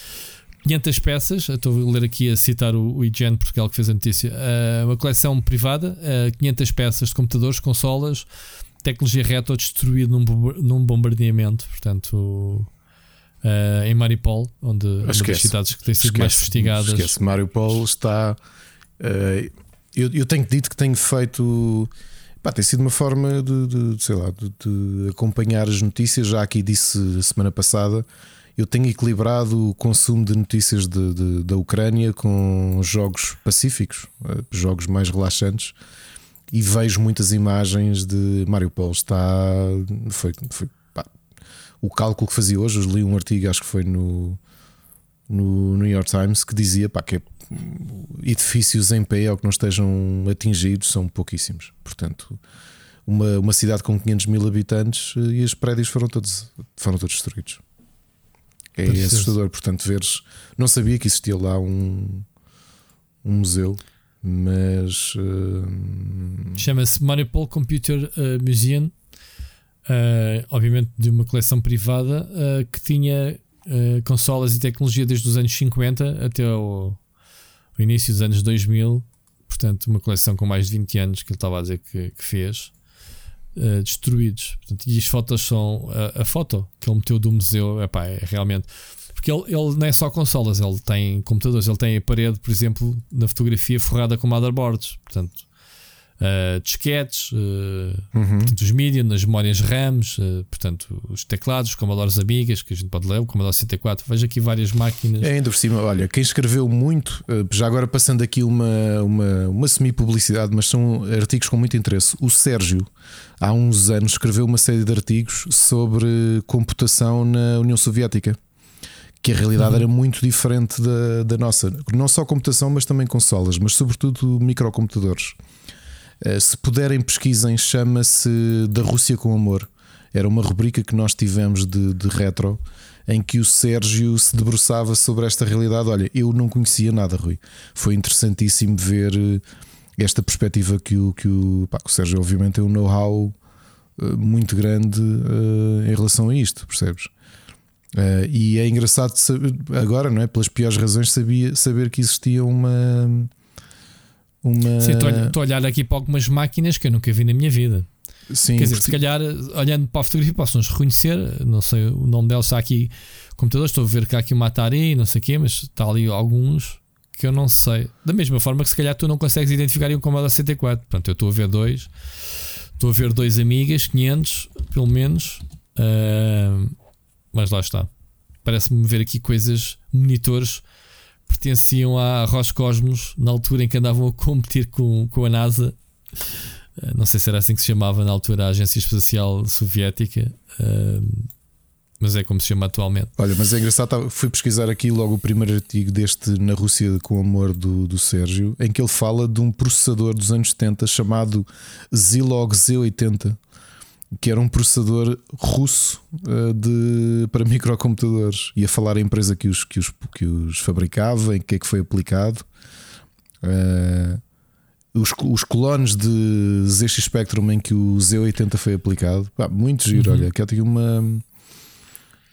500 peças, estou a ler aqui a citar o, o IGN Portugal que fez a notícia. Uh, uma coleção privada, uh, ah, 500 peças de computadores, consolas, tecnologia retro destruída num, num bombardeamento. Portanto, uh, em Mariupol, onde uma das cidades que têm sido esquece, mais investigadas. Esquece, Mariupol está. eu, eu tenho dito que tenho feito Pá, tem sido uma forma de, de sei lá, de, de, acompanhar as notícias. Já aqui disse semana passada, eu tenho equilibrado o consumo de notícias de, de, da Ucrânia com jogos pacíficos, eh, jogos mais relaxantes, e vejo muitas imagens de Mariupol. Está. Foi, foi pá, o cálculo que fazia hoje, eu li um artigo, acho que foi no, no New York Times, que dizia pá, que é, edifícios em pé ou que não estejam atingidos são pouquíssimos. Portanto, uma, uma cidade com 500 mil habitantes eh, e os prédios foram todos, foram todos destruídos. É Preciso. assustador, portanto, veres. Não sabia que existia lá um, um museu, mas. eh, Chama-se Mariupol Computer uh, Museum, uh, obviamente de uma coleção privada uh, que tinha uh, consolas e tecnologia desde os anos 50 até o, o início dos anos 2000. Portanto, uma coleção com mais de 20 anos que ele estava a dizer que, que fez, uh, destruídos. Portanto, e as fotos são. A, a foto que ele meteu do museu epá, é realmente. Porque ele, ele não é só consolas, ele tem computadores, ele tem a parede, por exemplo, na fotografia forrada com motherboards. Portanto, uh, disquetes, uh, portanto, os mídia, nas memórias RAMs, uh, portanto, os teclados, os Commodores Amigas, que a gente pode ler, o Commodore 64. Veja aqui várias máquinas. É ainda por cima, olha, quem escreveu muito, já agora passando aqui uma, uma, uma semi-publicidade, mas são artigos com muito interesse. O Sérgio, há uns anos, escreveu uma série de artigos sobre computação na União Soviética, que a realidade era muito diferente da, da nossa. Não só computação, mas também consolas, mas sobretudo microcomputadores. Eh, Se puderem, pesquisem, chama-se Da Rússia com Amor. Era uma rubrica que nós tivemos de, de retro em que o Sérgio se debruçava sobre esta realidade. Olha, eu não conhecia nada, Rui. Foi interessantíssimo ver eh, esta perspectiva que o, que o, pá, o Sérgio, obviamente, tem um know-how eh, muito grande eh, em relação a isto, percebes? Eh, e é engraçado saber, agora, não é? Pelas piores razões, sabia, saber que existia uma. uma Sim, estou a olhar- aqui para algumas máquinas que eu nunca vi na minha vida. Sim, Quer dizer, porque- se calhar, olhando para a fotografia, posso-nos reconhecer. Não sei, o nome dela está aqui. Computador, estou a ver que há aqui uma Atari, não sei o quê, mas está ali alguns que eu não sei. Da mesma forma que se calhar tu não consegues identificar um Commodore 64. Portanto, eu estou a ver dois. Estou a ver dois amigas, 500, pelo menos. Ah, mas lá está. Parece-me ver aqui coisas, monitores pertenciam à Roscosmos na altura em que andavam a competir com, com a NASA. Uh, Não sei se era assim que se chamava na altura a Agência Espacial Soviética, uh, mas é como se chama atualmente. Olha, mas é engraçado, fui pesquisar aqui logo o primeiro artigo deste Na Rússia com Amor do, do Sérgio, em que ele fala de um processador dos anos 70 chamado Zilog Z80, que era um processador russo eh, de, para microcomputadores. E a falar a empresa que os, que os, que os fabricava, em que é que foi aplicado. Eh, os, os clones de ZX Spectrum em que o Z80 foi aplicado. Pá, muito giro, olha, que aqui uma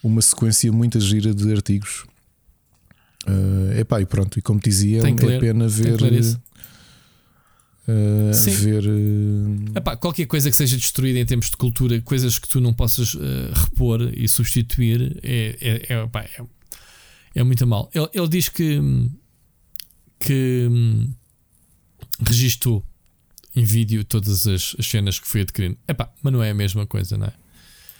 uma sequência muito gira de artigos. Uh, epá, e pronto, e como dizia, Tem é ler, pena tem ver. Uh, Sim. ver uh, Epá, qualquer coisa que seja destruída em termos de cultura, coisas que tu não possas uh, repor e substituir, é, é, é, epá, é, é muito mal. Ele, ele diz que, que hum, registou em vídeo todas as, as cenas que foi adquirindo. Epá, mas não é a mesma coisa, não é?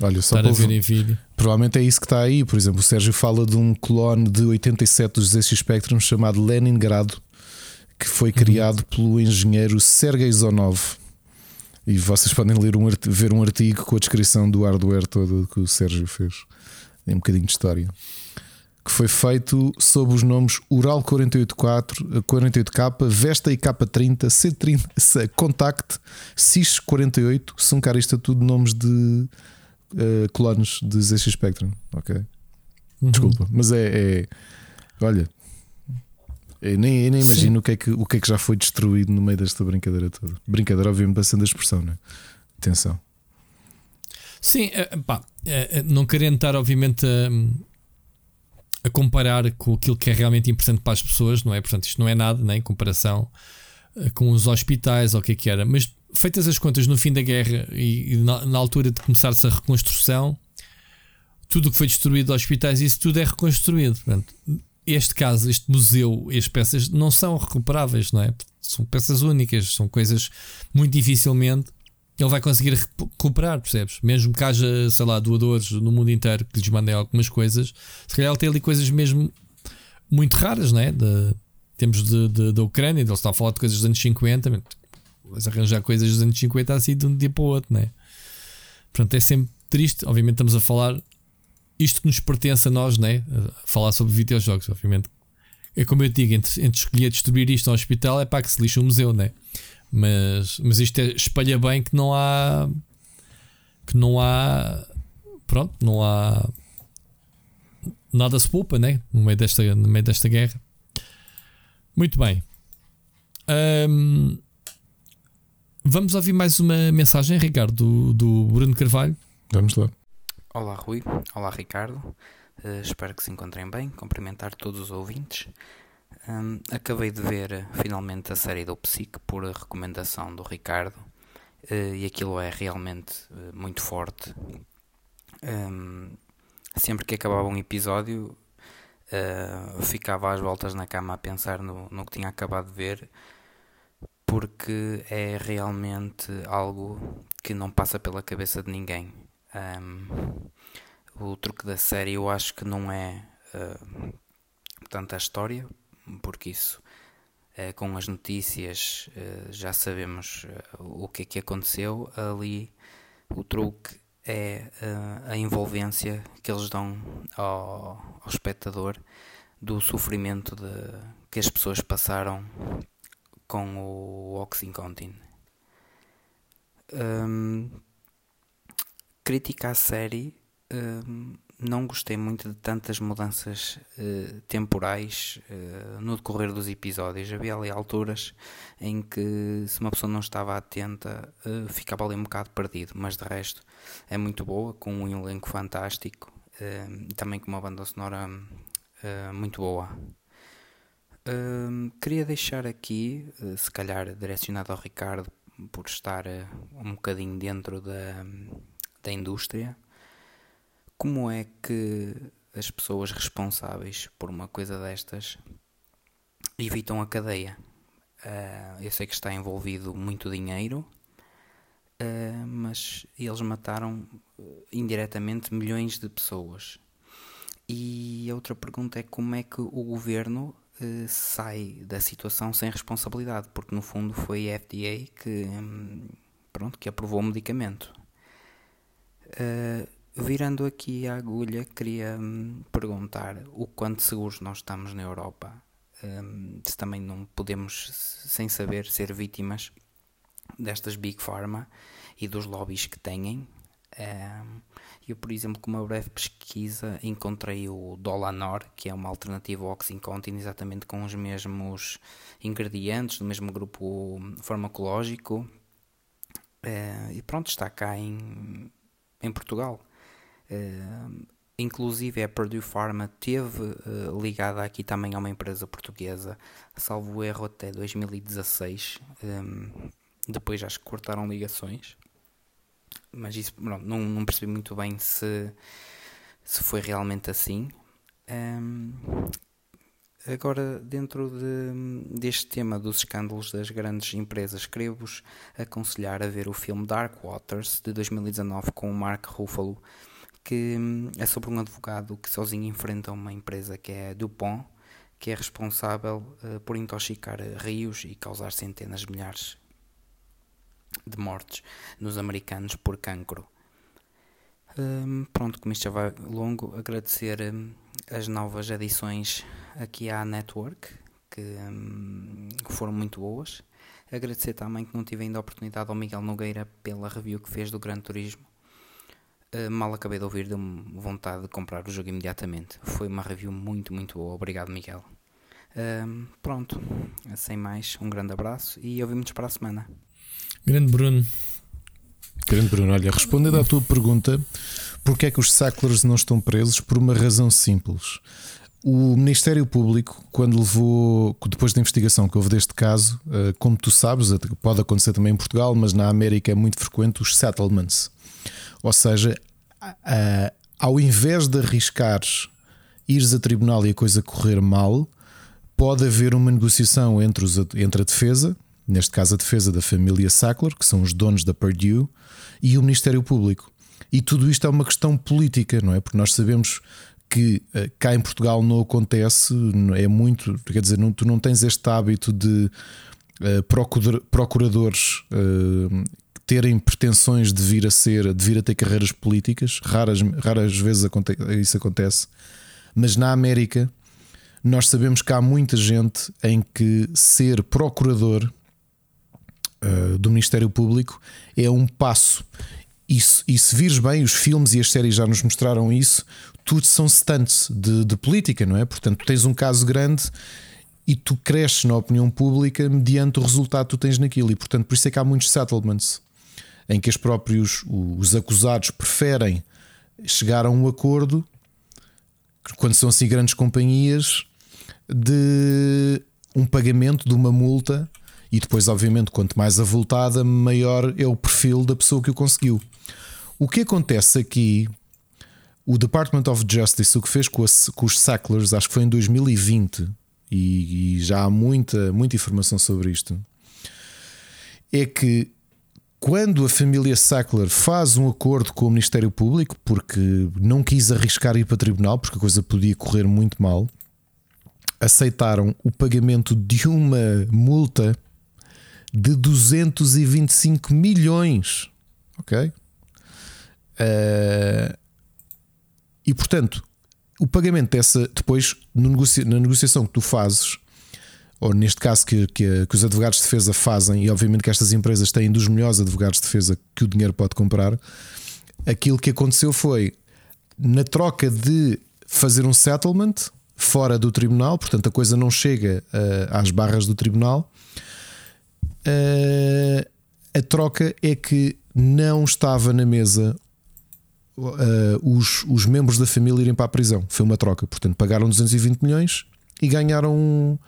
olha, só Estar para ver em vídeo. Provavelmente é isso que está aí. Por exemplo, o Sérgio fala de um clone de 87 dos ZX Spectrum chamado Leningrado, que foi Uhum. criado pelo engenheiro Sergei Zonov. E vocês podem ler um, ver um artigo com a descrição do hardware todo que o Sérgio fez. É um bocadinho de história. Que foi feito sob os nomes Ural 484, 48K, Vesta e K30, C30, Contact, SIS 48. São, cara, isto é tudo nomes de eh, clones de ZX Spectrum. Ok. Uhum. Desculpa, mas é. é- olha, eu nem, eu nem imagino o que, é que, o que é que já foi destruído no meio desta brincadeira toda. Brincadeira, obviamente, passando a expressão, não é? Atenção. Sim, eh, pá, eh, eh, não querendo estar, obviamente, a, a comparar com aquilo que é realmente importante para as pessoas, não é? Portanto, isto não é nada, nem em comparação com os hospitais ou o que é que era. Mas feitas as contas no fim da guerra e, e na, na altura de começar-se a reconstrução, tudo o que foi destruído de hospitais, isso tudo é reconstruído. Portanto, este caso, este museu, as peças não são recuperáveis, não é? São peças únicas, são coisas muito dificilmente. ele vai conseguir recuperar, percebes? Mesmo que haja, sei lá, doadores no mundo inteiro que lhes mandem algumas coisas, se calhar ele tem ali coisas mesmo muito raras, né? De, temos de, de, da Ucrânia, ele está a falar de coisas dos anos 50, mas arranjar coisas dos anos 50 assim de um dia para o outro, né? Portanto, é sempre triste. Obviamente, estamos a falar isto que nos pertence a nós, né? Falar sobre videojogos, obviamente. É como eu digo, entre, entre escolher distribuir isto ao hospital é para que se lixe o museu, né? Mas, mas isto é, espalha bem que não há. Que não há. Pronto, não há. Nada se poupa, né? No meio desta, no meio desta guerra. Muito bem. Um, vamos ouvir mais uma mensagem, Ricardo, do, do Bruno Carvalho. Vamos lá. Olá, Rui. Olá, Ricardo. Uh, espero que se encontrem bem. Cumprimentar todos os ouvintes. Um, acabei de ver finalmente a série do Psique por recomendação do Ricardo uh, e aquilo é realmente uh, muito forte. Um, sempre que acabava um episódio, ficava às voltas na cama a pensar no, no que tinha acabado de ver, porque é realmente algo que não passa pela cabeça de ninguém. Um, o truque da série eu acho que não é uh, tanto a história, porque isso uh, com as notícias uh, já sabemos o que é que aconteceu ali. O truque é a envolvência que eles dão ao, ao espectador do sofrimento de, que as pessoas passaram com o Oxycontin. Um, crítica à série, um, não gostei muito de tantas mudanças uh, temporais uh, no decorrer dos episódios. Havia ali alturas em que, se uma pessoa não estava atenta, uh, ficava ali um bocado perdido, mas de resto é muito boa, com um elenco fantástico e também com uma banda sonora muito boa. queria deixar aqui, se calhar direcionado ao Ricardo, por estar um bocadinho dentro da, da indústria como é que as pessoas responsáveis por uma coisa destas evitam a cadeia? Uh, eu sei que está envolvido muito dinheiro, uh, mas eles mataram uh, indiretamente milhões de pessoas. E a outra pergunta é como é que o governo sai da situação sem responsabilidade, porque no fundo foi a FDA que, um, pronto, que aprovou o medicamento. Uh, Virando aqui a agulha, queria hum, perguntar o quanto seguros nós estamos na Europa. Hum, se também não podemos, sem saber, ser vítimas destas Big Pharma e dos lobbies que têm. Hum, eu, por exemplo, com uma breve pesquisa, encontrei o Dolanor, que é uma alternativa ao Oxycontin, exatamente com os mesmos ingredientes, do mesmo grupo farmacológico. e pronto, está cá em, em Portugal. Uh, inclusive a Purdue Pharma teve uh, ligada aqui também a uma empresa portuguesa, salvo erro até 2016. Um, depois acho que cortaram ligações, mas isso não, não percebi muito bem se, se foi realmente assim. Um, agora, dentro de, deste tema dos escândalos das grandes empresas, queria-vos aconselhar a ver o filme Dark Waters de 2019 com o Mark Ruffalo que hum, é sobre um advogado que sozinho enfrenta uma empresa que é DuPont, que é responsável uh, por intoxicar rios e causar centenas de milhares de mortes nos americanos por cancro. Um, pronto, como isto já vai longo, agradecer um, as novas edições aqui à Network, que um, foram muito boas. Agradecer também que não tive ainda a oportunidade ao Miguel Nogueira pela review que fez do Gran Turismo Uh, mal acabei de ouvir, deu-me vontade de comprar o jogo imediatamente. Foi uma review muito, muito boa. Obrigado, Miguel. Uh, pronto, sem mais, um grande abraço e ouvimos para a semana. Grande Bruno. Grande Bruno, olha, respondendo à tua pergunta, porque é que os Sacklers não estão presos? Por uma razão simples. O Ministério Público, quando levou, depois da investigação que houve deste caso, eh, como tu sabes, pode acontecer também em Portugal, mas na América é muito frequente os settlements. Ou seja, ao invés de arriscares ires a tribunal e a coisa correr mal, pode haver uma negociação entre, os, entre a defesa neste caso a defesa da família Sackler, que são os donos da Purdue, e o Ministério Público. E tudo isto é uma questão política, não é? Porque nós sabemos que uh, cá em Portugal não acontece, é muito, quer dizer, não, tu não tens este hábito de uh, procuradores uh, terem pretensões de vir a ser, de vir a ter carreiras políticas, raras, raras vezes aconte isso acontece, mas na América nós sabemos que há muita gente em que ser procurador uh, do Ministério Público é um passo. E se, e se vires bem, os filmes e as séries já nos mostraram isso, tudo são stunts de, de política, não é? Portanto, tens um caso grande e tu cresces na opinião pública mediante o resultado que tu tens naquilo. E portanto, por isso é que há muitos settlements em que os próprios os acusados preferem chegar a um acordo quando são assim grandes companhias de um pagamento de uma multa e depois, obviamente, quanto mais avultada, maior é o perfil da pessoa que o conseguiu. O que acontece aqui, o Department of Justice, o que fez com, com os Sacklers, acho que foi em 2020, e, e já há muita, muita informação sobre isto, é que quando a família Sackler faz um acordo com o Ministério Público, porque não quis arriscar ir para tribunal, porque a coisa podia correr muito mal, aceitaram o pagamento de uma multa de 225 milhões. Ok? Uh, e portanto, o pagamento dessa, depois, negocia, na negociação que tu fazes, ou neste caso que, que, que, os advogados de defesa fazem, e obviamente que estas empresas têm dos melhores advogados de defesa que o dinheiro pode comprar, aquilo que aconteceu foi na troca de fazer um settlement fora do tribunal, portanto a coisa não chega uh, às barras do tribunal. Uh, a troca é que não estava na mesa uh, os, os membros da família irem para a prisão. Foi uma troca, portanto pagaram 220 milhões e ganharam um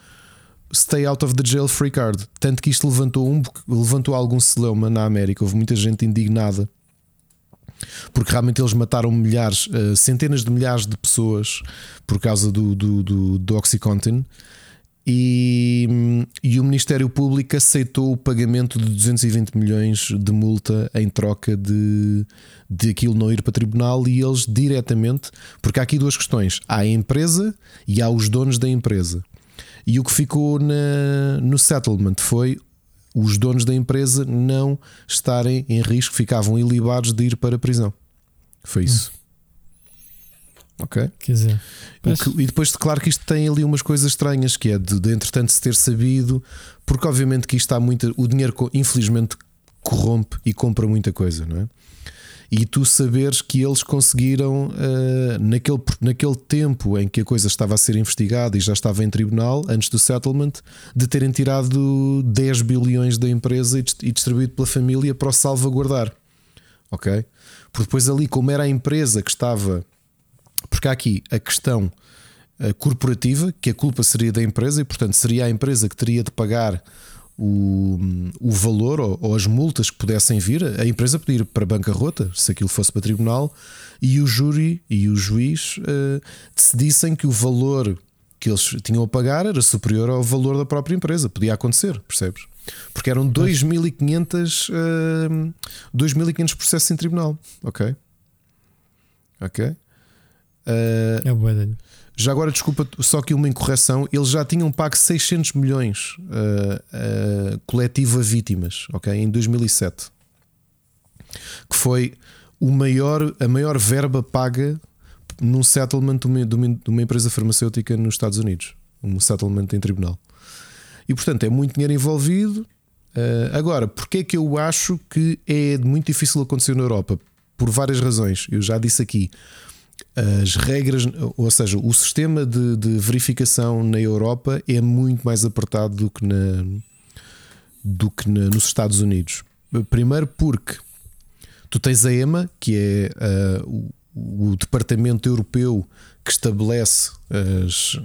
stay out of the jail free card. Tanto que isto levantou, um, levantou algum celeuma na América. Houve muita gente indignada porque realmente eles mataram milhares, uh, centenas de milhares de pessoas por causa do, do, do, do Oxycontin. E, e, o Ministério Público aceitou o pagamento de 220 milhões de multa em troca de, de aquilo não ir para tribunal e eles diretamente, porque há aqui duas questões: há a empresa e há os donos da empresa. E o que ficou na, no settlement foi os donos da empresa não estarem em risco, ficavam ilibados de ir para a prisão. Foi isso. Hum. Ok? Quer dizer, que, e depois, claro que isto tem ali umas coisas estranhas, que é de, de entretanto se ter sabido, porque obviamente que isto está muito. O dinheiro, infelizmente, corrompe e compra muita coisa, não é? e tu saberes que eles conseguiram, uh, naquele, naquele tempo em que a coisa estava a ser investigada e já estava em tribunal, antes do settlement, de terem tirado 10 bilhões da empresa e, e distribuído pela família para o salvaguardar. Ok? Porque depois, ali, como era a empresa que estava. Porque há aqui a questão uh, corporativa, que a culpa seria da empresa e, portanto, seria a empresa que teria de pagar o, o valor ou, ou, as multas que pudessem vir, a empresa podia ir para bancarrota se aquilo fosse para tribunal e o júri e o juiz uh, decidissem que o valor que eles tinham a pagar era superior ao valor da própria empresa. Podia acontecer, percebes? Porque eram 2.500 uh, 2.500 processos em tribunal. Ok? Ok? Uh, é boa, já agora, desculpa, só que uma incorreção: eles já tinham pago 600 milhões uh, uh, coletivo a vítimas, ok? Em 2007, que foi o maior, a maior verba paga num settlement de uma, de uma empresa farmacêutica nos Estados Unidos, um settlement em tribunal. E portanto é muito dinheiro envolvido. Uh, agora, porque é que eu acho que é muito difícil acontecer na Europa? Por várias razões. Eu já disse aqui as regras, ou seja, o sistema de, de, verificação na Europa é muito mais apertado do que, na, do que na, nos Estados Unidos. Primeiro, porque tu tens a EMA, que é uh, o, o, departamento europeu que estabelece as,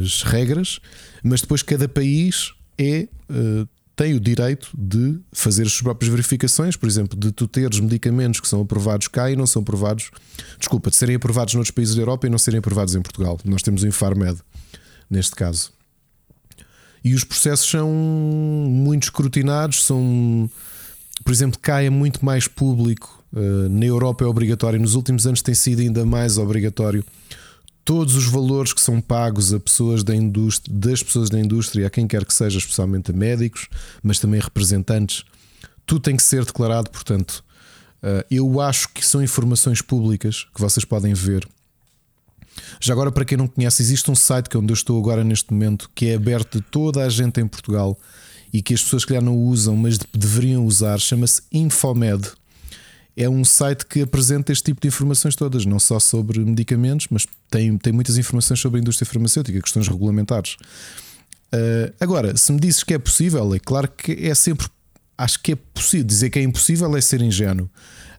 as, regras, mas depois cada país é uh, tem o direito de fazer as suas próprias verificações, por exemplo, de tu teres medicamentos que são aprovados cá e não são aprovados, desculpa, de serem aprovados noutros países da Europa e não serem aprovados em Portugal. Nós temos o Infarmed neste caso. E os processos são muito escrutinados, são, por exemplo, cai muito mais público. Uh, na Europa é obrigatório, nos últimos anos tem sido ainda mais obrigatório. Todos os valores que são pagos a pessoas da indústria, das pessoas da indústria, a quem quer que seja, especialmente a médicos, mas também representantes, tudo tem que ser declarado. Portanto, uh, eu acho que são informações públicas que vocês podem ver já agora, para quem não conhece, existe um site que é onde eu estou agora neste momento, que é aberto a toda a gente em Portugal e que as pessoas que já não usam, mas deveriam usar, chama-se Infomed. É um site que apresenta este tipo de informações todas, não só sobre medicamentos, mas tem, tem muitas informações sobre a indústria farmacêutica, questões regulamentares. Uh, agora, se me dizes que é possível, é claro que é sempre. Acho que é possível. Dizer que é impossível é ser ingênuo.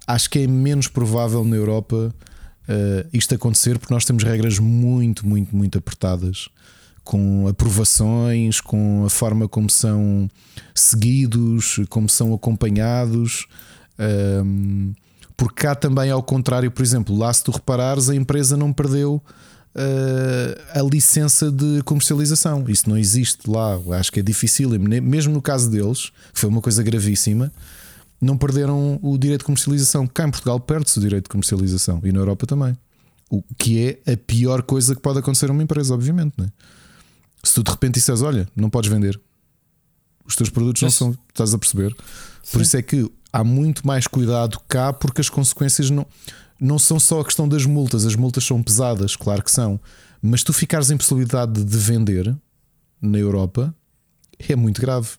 Acho que é menos provável na Europa uh, isto acontecer, porque nós temos regras muito, muito, muito apertadas, com aprovações, com a forma como são seguidos, como são acompanhados. Um, porque cá também, ao contrário, por exemplo, lá se tu reparares, a empresa não perdeu uh, a licença de comercialização. Isso não existe lá. Acho que é difícil, mesmo no caso deles, que foi uma coisa gravíssima não perderam o direito de comercialização. Cá em Portugal perde-se o direito de comercialização e na Europa também. O que é a pior coisa que pode acontecer a uma empresa, obviamente. Né? Se tu de repente disseres, olha, não podes vender, os teus produtos não são, estás a perceber? Sim. Por isso é que há muito mais cuidado cá, porque as consequências não, não são só a questão das multas, as multas são pesadas, claro que são, mas tu ficares em possibilidade de vender na Europa é muito grave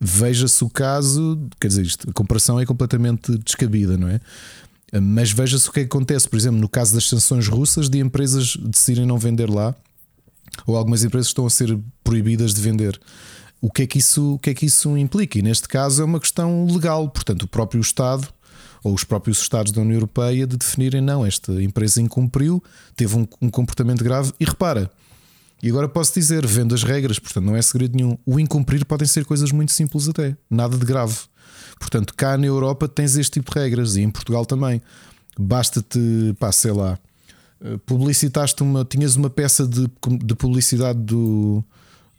veja-se o caso, quer dizer, isto, a comparação é completamente descabida, não é? Mas veja-se o que, é que acontece, por exemplo, no caso das sanções russas, de empresas decidirem não vender lá, ou algumas empresas estão a ser proibidas de vender. O que é que isso, o que é que isso implica? E neste caso é uma questão legal, portanto, o próprio Estado ou os próprios Estados da União Europeia de definirem não, esta empresa incumpriu, teve um, um comportamento grave e repara, e agora posso dizer, vendo as regras, portanto não é segredo nenhum. O incumprir podem ser coisas muito simples até, nada de grave. Portanto, cá na Europa tens este tipo de regras e em Portugal também. Basta-te, pá, sei lá, eh, publicitaste uma, tinhas uma peça de, de publicidade do,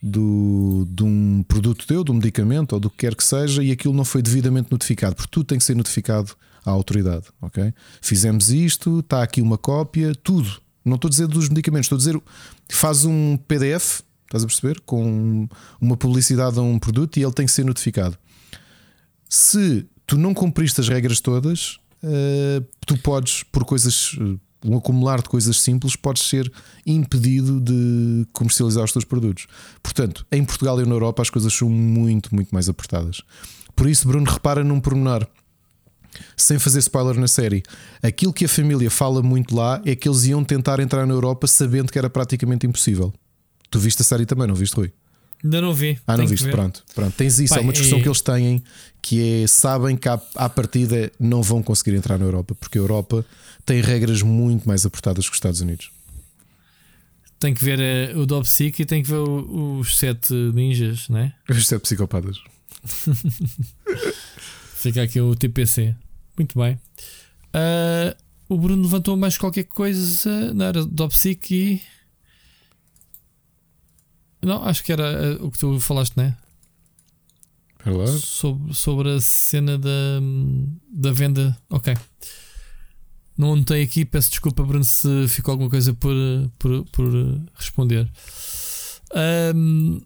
do, de um produto teu, de um medicamento ou do que quer que seja, e aquilo não foi devidamente notificado, porque tudo tem que ser notificado à autoridade, ok? Fizemos isto, está aqui uma cópia, tudo não estou a dizer dos medicamentos, estou a dizer faz um PDF, estás a perceber? Com uma publicidade a um produto e ele tem que ser notificado. Se tu não cumpriste as regras todas, uh, tu podes, por coisas, um acumular de coisas simples, podes ser impedido de comercializar os teus produtos. Portanto, em Portugal e na Europa as coisas são muito, muito mais apertadas. Por isso, Bruno, repara num pormenor sem fazer spoiler na série, aquilo que a família fala muito lá é que eles iam tentar entrar na Europa sabendo que era praticamente impossível. Tu viste a série também, não viste, Rui? Ainda não vi. Ah, não viste? Pronto, pronto. Tens isso, Pai, é uma discussão e... que eles têm que é sabem que à, à partida não vão conseguir entrar na Europa, porque a Europa tem regras muito mais apertadas que os Estados Unidos. Tem que ver uh, o Dobsic e tem que ver o, os sete ninjas, né? Os sete psicopatas. Fica aqui o TPC. Muito bem. Uh, o Bruno levantou mais qualquer coisa. Não era do Psic e. Não, acho que era uh, o que tu falaste, não é? Sobre, sobre a cena da, da venda. Ok. Não anotei aqui, peço desculpa, Bruno, se ficou alguma coisa por, por, por responder. Um,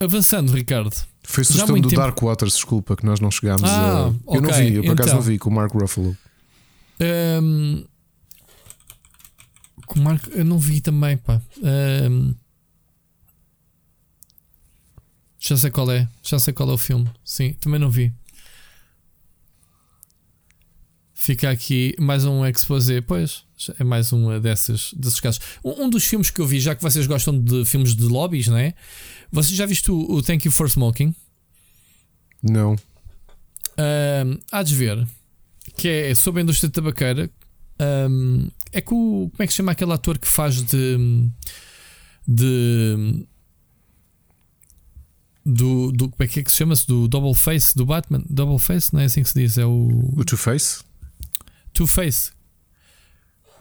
avançando, Ricardo. Foi sugestão do tempo... Dark Waters, desculpa, que nós não chegámos ah, a. Okay. Eu não vi, eu por acaso não então. vi com o Mark Ruffalo. Um, com o Mark, eu não vi também, pá. Um, já sei qual é, já sei qual é o filme. Sim, também não vi. Fica aqui mais um exposé. Pois, é mais uma dessas, desses casos. Um, um, dos filmes que eu vi, já que vocês gostam de filmes de lobbies, não é? Você já viste o, o Thank You for Smoking? Não. Um, há de ver que é sobre a indústria tabaqueira. Um, é com. Como é que se chama aquele ator que faz de. de. Do, do, como é que, é que se chama-se? Do Double Face do Batman? Double Face, não é assim que se diz? É o. O Two Face? Two Face.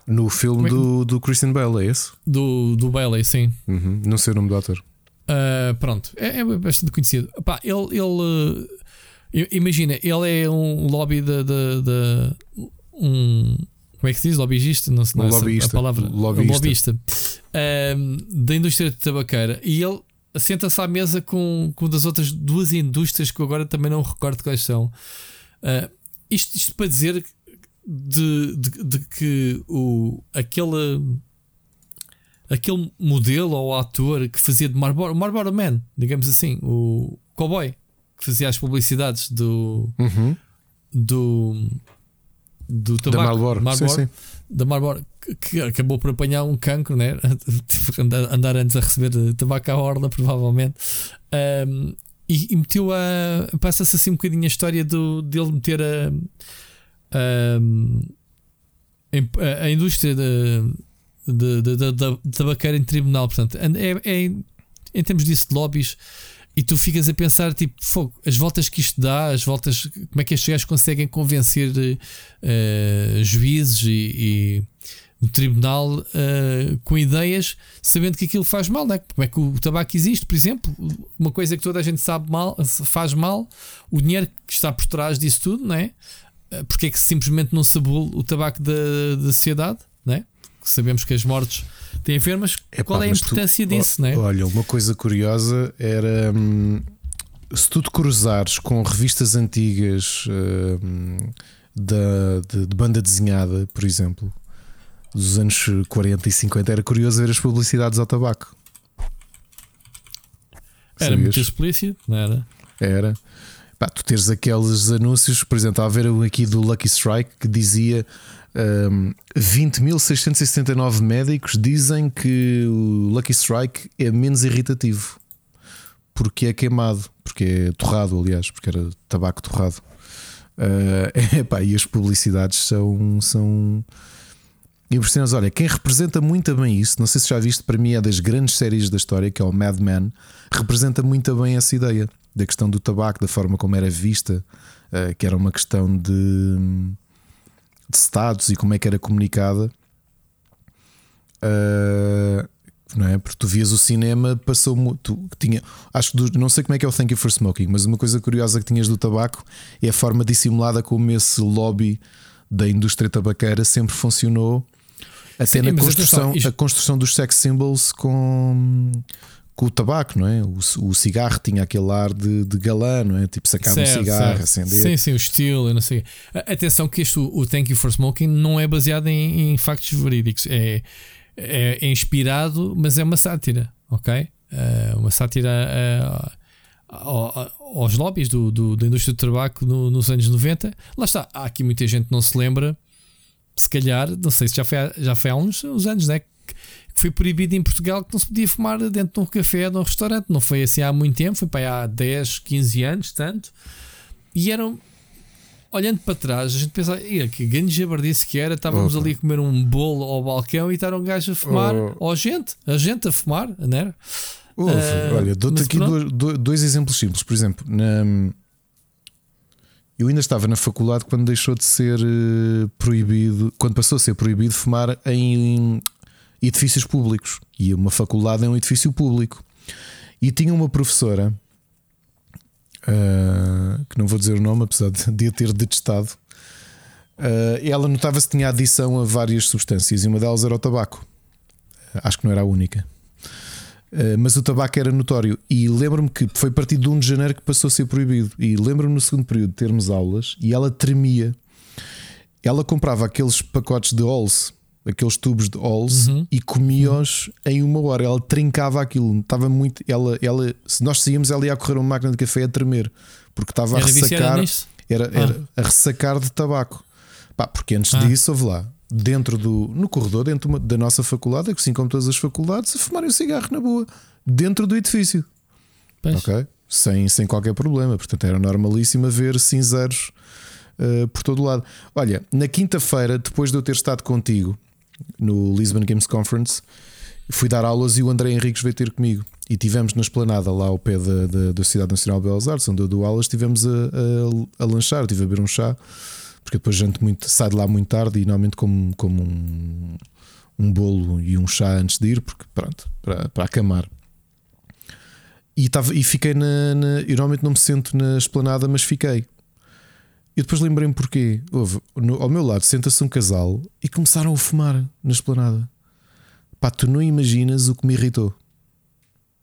No filme é que... do, do Christian Bale, é esse? Do, do Bale, sim. Uhum. Não sei o nome do ator. Uh, pronto, é, é, bastante conhecido. Ele, ele uh, imagina, ele é um lobby de, de, de, um como é que se diz? Lobbyista? Não sei um lobbyista, a palavra. Lobbyista. lobbyista uh, da indústria de tabaqueira. E ele senta-se à mesa com, com das outras duas indústrias que eu agora também não recordo quais são. Uh, isto, isto para dizer de, de, de, que o, aquele, aquele modelo ou ator que fazia de Marlboro, Marlboro Man, digamos assim, o cowboy que fazia as publicidades do, uhum. do, do tabaco, da Marlboro, Marlboro sim, sim. da Marlboro que acabou por apanhar um cancro, né? andar, antes a receber tabaco à orla, provavelmente. Um, e, e, meteu a. Passa-se assim um bocadinho a história do, dele meter a. a, a indústria da tabaqueira em tribunal. Portanto, é, é, em termos disso de lobbies. E tu ficas a pensar, tipo, fogo, as voltas que isto dá, as voltas, como é que estes gajos conseguem convencer uh, juízes e no tribunal uh, com ideias, sabendo que aquilo faz mal, né? como é que o tabaco existe, por exemplo, uma coisa que toda a gente sabe mal, faz mal, o dinheiro que está por trás disso tudo, não é? Eh, porque é que simplesmente não se abole o tabaco da, da sociedade, né? Sabemos que as mortes têm a ver, mas Epá, qual é a importância tu, disso, né? Olha, uma coisa curiosa era hum, se tu te cruzares com revistas antigas hum, da, de, de banda desenhada, por exemplo, dos anos 40 e 50, era curioso ver as publicidades ao tabaco. Era Sabias? muito explícito, não era? Era. Pá, tu teres aqueles anúncios, por exemplo, a ver aqui do Lucky Strike que dizia um, 20.679 médicos dizem que o Lucky Strike é menos irritativo porque é queimado, porque é torrado, aliás, porque era tabaco torrado. Uh, epá, e as publicidades são, são impressionantes. Olha, quem representa muito bem isso, não sei se já viste, para mim é das grandes séries da história, que é o Mad Men, representa muito bem essa ideia da questão do tabaco, da forma como era vista, uh, que era uma questão de, de status e como é que era comunicada. Uh, não é? Porque tu vias o cinema, passou muito. Tinha, acho que não sei como é que é o Thank You for Smoking, mas uma coisa curiosa que tinhas do tabaco é a forma dissimulada como esse lobby da indústria tabaqueira sempre funcionou até Sim, na construção, a construção dos sex symbols com, com o tabaco, não é? O, o cigarro tinha aquele ar de, de galã, não é? Tipo sacar certo, um cigarro, certo. acender. Sim, sim, o estilo, eu não sei. Atenção que este, o Thank You for Smoking, não é baseado em, em factos verídicos. É, é, é, inspirado, mas é uma sátira, ok? É uma sátira é, aos lobbies do, do, da indústria do tabaco no, nos anos 90. Lá está, há aqui muita gente que não se lembra se calhar, não sei se já foi, já foi há uns, uns anos, né? Que, foi proibido em Portugal que não se podia fumar dentro de um café, de um restaurante. Não foi assim há muito tempo, foi para há 10, 15 anos, tanto. E eram, olhando para trás, a gente pensa, que grande jabardice que era. Estávamos ali a comer um bolo ao balcão e estar um gajo a fumar, oh. ou a gente, a gente a fumar, não era? Uh, olha, dou-te aqui dois, dois, exemplos simples. Por exemplo, na, eu ainda estava na faculdade quando deixou de ser uh, proibido, quando passou a ser proibido fumar em edifícios públicos. E uma faculdade é um edifício público. E tinha uma professora, uh, que não vou dizer o nome, apesar de, a ter detestado. Uh, ela notava se tinha adição a várias substâncias e uma delas era o tabaco. Acho que não era a única. Eh, mas o tabaco era notório. E lembro-me que foi a partir de 1 de janeiro que passou a ser proibido. E lembro-me no segundo período de termos aulas e ela tremia. Ela comprava aqueles pacotes de Halls, aqueles tubos de Halls, uhum. e comia-os em uma hora. Ela trincava aquilo. Estava muito. Ela, ela, se nós saímos, ela ia a correr uma máquina de café a tremer, porque estava a ressacar. Era, era ah. a ressacar de tabaco. Pá, porque antes ah. disso, houve lá dentro do no corredor, dentro da nossa faculdade, assim como todas as faculdades, a fumarem um cigarro na boa, dentro do edifício. Pois. Ok? Sem, sem qualquer problema. Portanto, era normalíssimo ver cinzeiros uh, por todo o lado. Olha, na quinta-feira, depois de eu ter estado contigo no Lisbon Games Conference, fui dar aulas e o André Henriques veio ter comigo. E tivemos na esplanada lá ao pé da, da, da Cidade Nacional de Belas Artes, onde eu dou aulas, estivemos a, a, a lanchar, estive a beber um chá porque depois janto muito, sai de lá muito tarde e normalmente como, como um, um bolo e um chá antes de ir, porque pronto, para, para acamar. e, tava, e fiquei na, na. Eu normalmente não me sento na esplanada, mas fiquei. E depois lembrei-me porquê. Houve, no, ao meu lado senta-se um casal e começaram a fumar na esplanada. Pá, tu não imaginas o que me irritou.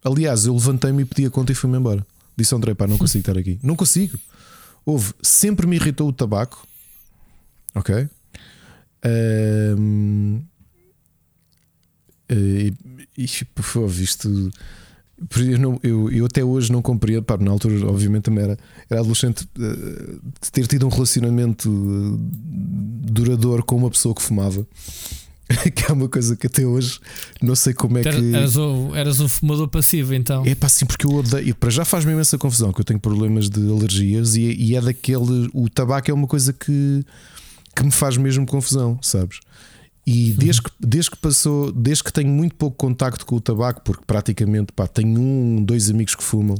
Aliás, eu levantei-me e pedi a conta e fui-me embora. Disse André, pá, não consigo estar aqui. Não consigo. Houve, sempre me irritou o tabaco. Ok? Ahm, e, e, pô, isto. Eu, não- eu- eu até hoje não compreendo, pá, na altura, obviamente, também era, era adolescente eh, de ter tido um relacionamento eh, duradouro com uma pessoa que fumava, que é uma coisa que até hoje não sei como é que. Eras, um, eras um fumador passivo, então. É pá, sim, porque eu odeio. Para já faz-me imensa confusão que eu tenho problemas de alergias e, e é daquele. O tabaco é uma coisa que, que me faz mesmo confusão, sabes? E desde que, desde que passou, desde que tenho muito pouco contacto com o tabaco, porque praticamente pá, tenho um, dois amigos que fumam.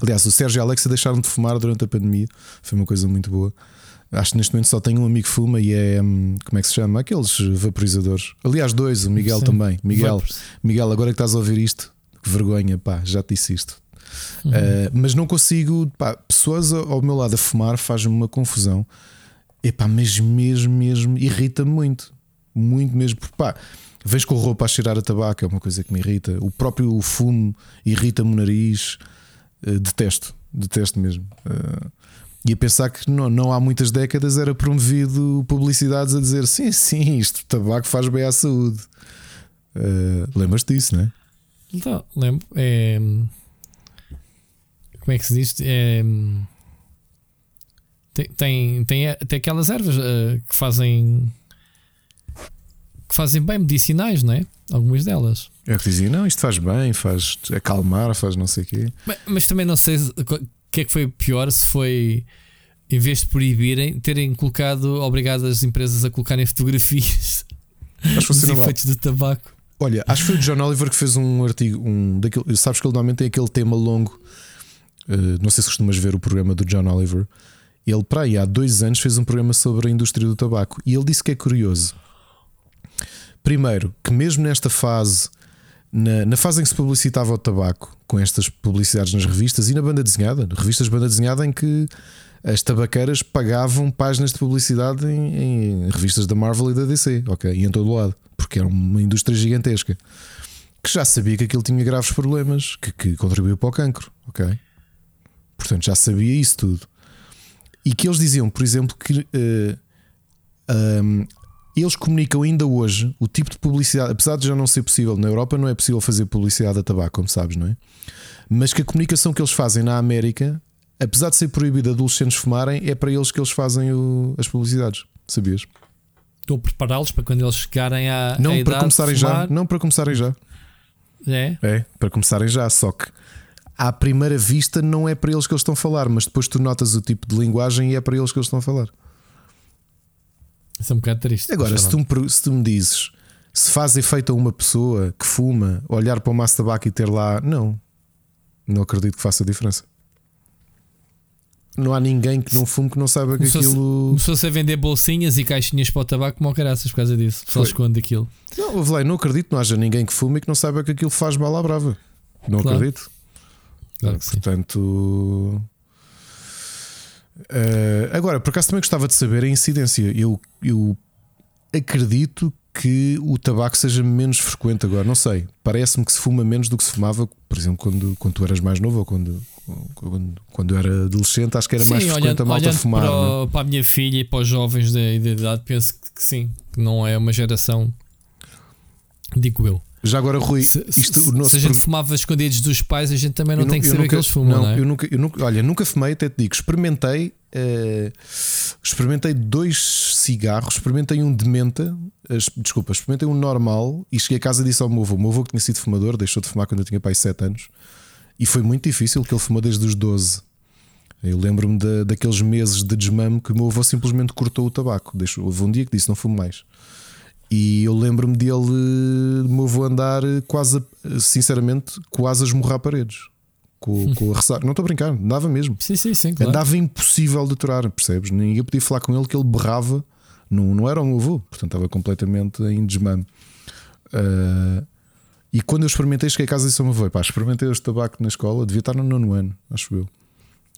Aliás, o Sérgio e a Alexa deixaram de fumar durante a pandemia, foi uma coisa muito boa. Acho que neste momento só tenho um amigo que fuma e é. hum, Como é que se chama? Aqueles vaporizadores. Aliás, dois, o Miguel Sim. também. Miguel, Vapors. Miguel, agora que estás a ouvir isto, que vergonha, pá, já te disse isto. Uhum. Uh, mas não consigo, pá, pessoas ao meu lado a fumar faz-me uma confusão. Epá, mas mesmo, mesmo, irrita-me muito. Muito mesmo, porque pá, vês com roupa a cheirar a tabaco, é uma coisa que me irrita. O próprio fumo irrita-me o nariz. Uh, detesto, detesto mesmo. Uh, e a pensar que não, não há muitas décadas era promovido publicidades a dizer sim, sim, isto tabaco faz bem à saúde. Uh, Lembras-te disso, não é? Então, lembro. É, como é que se diz? É, tem, tem, tem, tem aquelas ervas eh, que fazem que fazem bem medicinais, não é? Algumas delas. É que dizia, não, isto faz bem, faz acalmar, faz não sei o quê. Mas, mas também não sei se- o que é que foi pior se foi em vez de proibirem, terem colocado, obrigado as empresas a colocarem fotografias dos efeitos de tabaco. Olha, acho que foi o John Oliver que fez um artigo, um daquele, sabes que ele normalmente tem aquele tema longo. eh, não sei se costumas ver o programa do John Oliver. Ele, para aí, há dois anos, fez um programa sobre a indústria do tabaco e ele disse que é curioso. Primeiro, que mesmo nesta fase, na, na fase em que se publicitava o tabaco, com estas publicidades nas revistas e na banda desenhada, revistas de banda desenhada em que as tabaqueiras pagavam páginas de publicidade em, em revistas da Marvel e da DC, ok? E em todo o lado, porque era uma indústria gigantesca que já sabia que aquilo tinha graves problemas, que, que contribuiu para o cancro, ok? Portanto, já sabia isso tudo. E que eles diziam, por exemplo, que eh, ahm, eles comunicam ainda hoje o tipo de publicidade, apesar de já não ser possível na Europa, não é possível fazer publicidade a tabaco, como sabes, não é? Mas que a comunicação que eles fazem na América, apesar de ser proibido adolescentes fumarem, é para eles que eles fazem o- as publicidades. Sabias? Estou a prepará-los para quando eles chegarem à, Não à para começarem já, não para começarem já. É? É, para começarem já, só que à primeira vista não é para eles que eles estão a falar, mas depois tu notas o tipo de linguagem e é para eles que eles estão a falar. Isso é um bocado triste. Agora, se tu, me, se tu me dizes se faz efeito a uma pessoa que fuma olhar para o maço de tabaco e ter lá, não, não acredito que faça diferença. Não há ninguém que não fume que não saiba que aquilo. começou-se a vender bolsinhas e caixinhas para o tabaco como caraças por causa disso. Só esconde aquilo. Não, eu não acredito que não haja ninguém que fume e que não saiba que aquilo faz mal à brava. Não Claro. acredito. Claro. Portanto. eh, agora, por acaso também gostava de saber a incidência. Eu, eu acredito que o tabaco seja menos frequente agora. Não sei. Parece-me que se fuma menos do que se fumava, por exemplo, quando, quando tu eras mais novo ou quando, quando, quando eu era adolescente. Acho que era mais sim, frequente olhando, a malta fumar. para, é? o- para a minha filha e para os jovens da, da idade, penso que, que sim, que não é uma geração. Digo eu. Já agora, Rui, Se, isto, se- a gente pro- fumava escondidos dos pais, a gente também não Eu tem que saber nunca- que eles fumam, não, é? eu nunca, eu nunca, olha, nunca fumei, até te digo, experimentei, eh, experimentei dois cigarros, experimentei um de menta, eh, desculpa, experimentei um normal e cheguei a casa e disse ao meu avô, o meu avô que tinha sido fumador, deixou de fumar quando eu tinha pai 7 anos e foi muito difícil, que ele fumou desde os 12. Eu lembro-me da- daqueles meses de desmame que o meu avô simplesmente cortou o tabaco. Deixou, houve um dia que disse: Não fumo mais. E eu lembro-me dele, do meu avô andar quase, sinceramente, quase a esmurrar paredes com, com a ressaca. Não estou a brincar, andava mesmo. Sim, sim, sim, claro. Andava impossível de aturar, percebes? Ninguém podia falar com ele que ele berrava. Não, não era o meu avô, portanto estava completamente em desmame. Ah, E quando eu experimentei, cheguei a casa e disse ao meu avô: pá, experimentei este tabaco na escola, devia estar no nono ano, acho eu.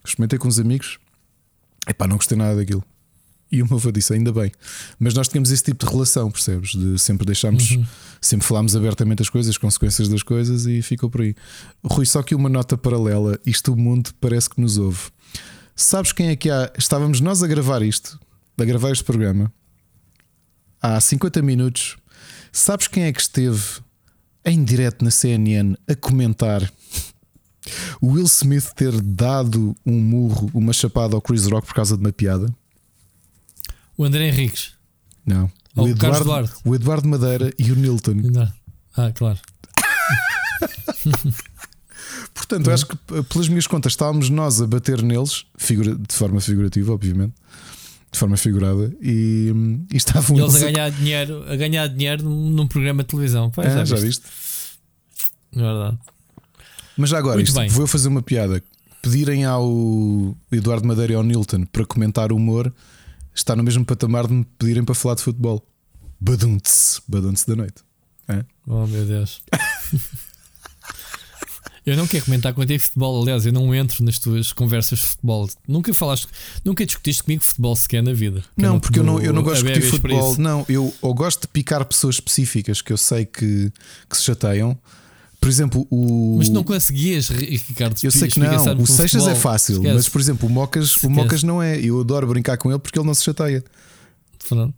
Experimentei com uns amigos, epá, não gostei nada daquilo. E o meu avô disse: ainda bem. Mas nós tínhamos esse tipo de relação, percebes? De sempre deixarmos, sempre falámos abertamente as coisas, as consequências das coisas e ficou por aí. Rui, só que uma nota paralela: isto o mundo parece que nos ouve. Sabes quem é que há? Estávamos nós a gravar isto, a gravar este programa, há 50 minutos. Sabes quem é que esteve em direto na CNN a comentar o Will Smith ter dado um murro, uma chapada ao Chris Rock por causa de uma piada? O André Henriques. Não. Ou o, o Carlos Eduardo, Duarte. o Eduardo Madeira e o Nilton. Não. Ah, claro. Portanto, acho que pelas minhas contas estávamos nós a bater neles, figura- de forma figurativa, obviamente, de forma figurada, e, hum, e estavam E eles a ganhar dinheiro, a ganhar dinheiro num, programa de televisão. Pois, Ah, já viste? É verdade. Mas já agora, Muito isto, bem. vou eu fazer uma piada. Pedirem ao Eduardo Madeira e ao Nilton para comentar o humor está no mesmo patamar de me pedirem para falar de futebol. Badunce, badunce da noite. É? Oh meu Deus. Eu não quero comentar contigo futebol, aliás, eu não entro nas tuas conversas de futebol. Nunca falaste, nunca discutiste comigo futebol sequer na vida. Não, porque eu não, eu não gosto de discutir futebol. Não, eu, eu gosto de picar pessoas específicas que eu sei que, que se chateiam. Por exemplo, o. Mas não conseguias, Ricardo. Eu sei que não, o Seixas é fácil, Esquece. mas por exemplo, o Mocas, o. Mocas não é. Eu adoro brincar com ele porque ele não se chateia. Pronto.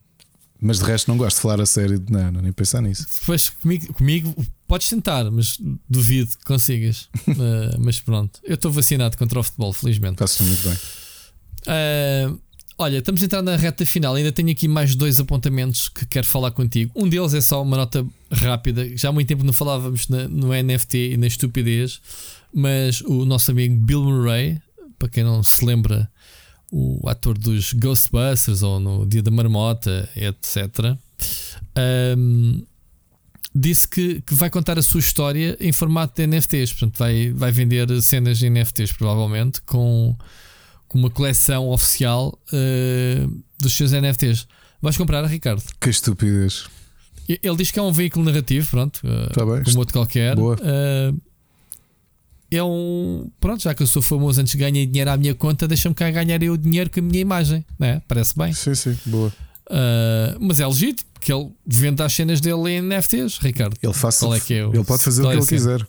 Mas de resto não gosto de falar a sério. Não, não nem pensar nisso. Depois comigo, comigo podes tentar, mas duvido que consigas. Eh, mas pronto, eu estou vacinado contra o futebol, felizmente. Faço muito bem. Ah, olha, estamos a entrar na reta final. Ainda tenho aqui mais dois apontamentos que quero falar contigo. Um deles é só uma nota rápida. Já há muito tempo não falávamos na- no NFT e na estupidez, mas o nosso amigo Bill Murray, para quem não se lembra, o ator dos Ghostbusters ou no Dia da Marmota, etc. ahm, disse que, que vai contar a sua história em formato de NFTs. Portanto, vai, vai vender cenas de NFTs, provavelmente, com, com uma coleção oficial eh, dos seus NFTs. Vais comprar, Ricardo? Que estupidez. Ele diz que é um veículo narrativo, pronto, eh, Tá bem. como outro qualquer. Boa. Eh, é um. Pronto, já que eu sou famoso antes ganhei dinheiro à minha conta, deixa-me cá ganhar eu dinheiro com a minha imagem, né? Parece bem. Sim, sim, boa. Uh, mas é legítimo que ele venda as cenas dele em NFTs, Ricardo. Ele, faça, é que é o- ele pode fazer o que é ele quiser.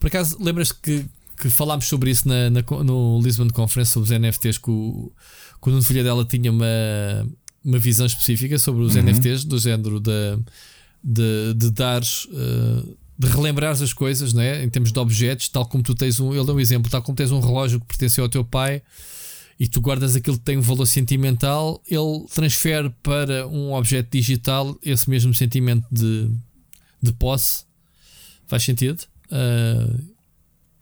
Por acaso, lembras-te que, que falámos sobre isso na, na no Lisbon Conference sobre os NFTs que o, que o Nuno Filha dela tinha uma, uma visão específica sobre os NFTs, do género de, de, de dares. uh, de relembrares as coisas, né? em termos de objetos, tal como tu tens um. Ele deu um exemplo, tal como tens um relógio que pertenceu ao teu pai e tu guardas aquilo que tem um valor sentimental, ele transfere para um objeto digital esse mesmo sentimento de, de posse. Faz sentido? Ah,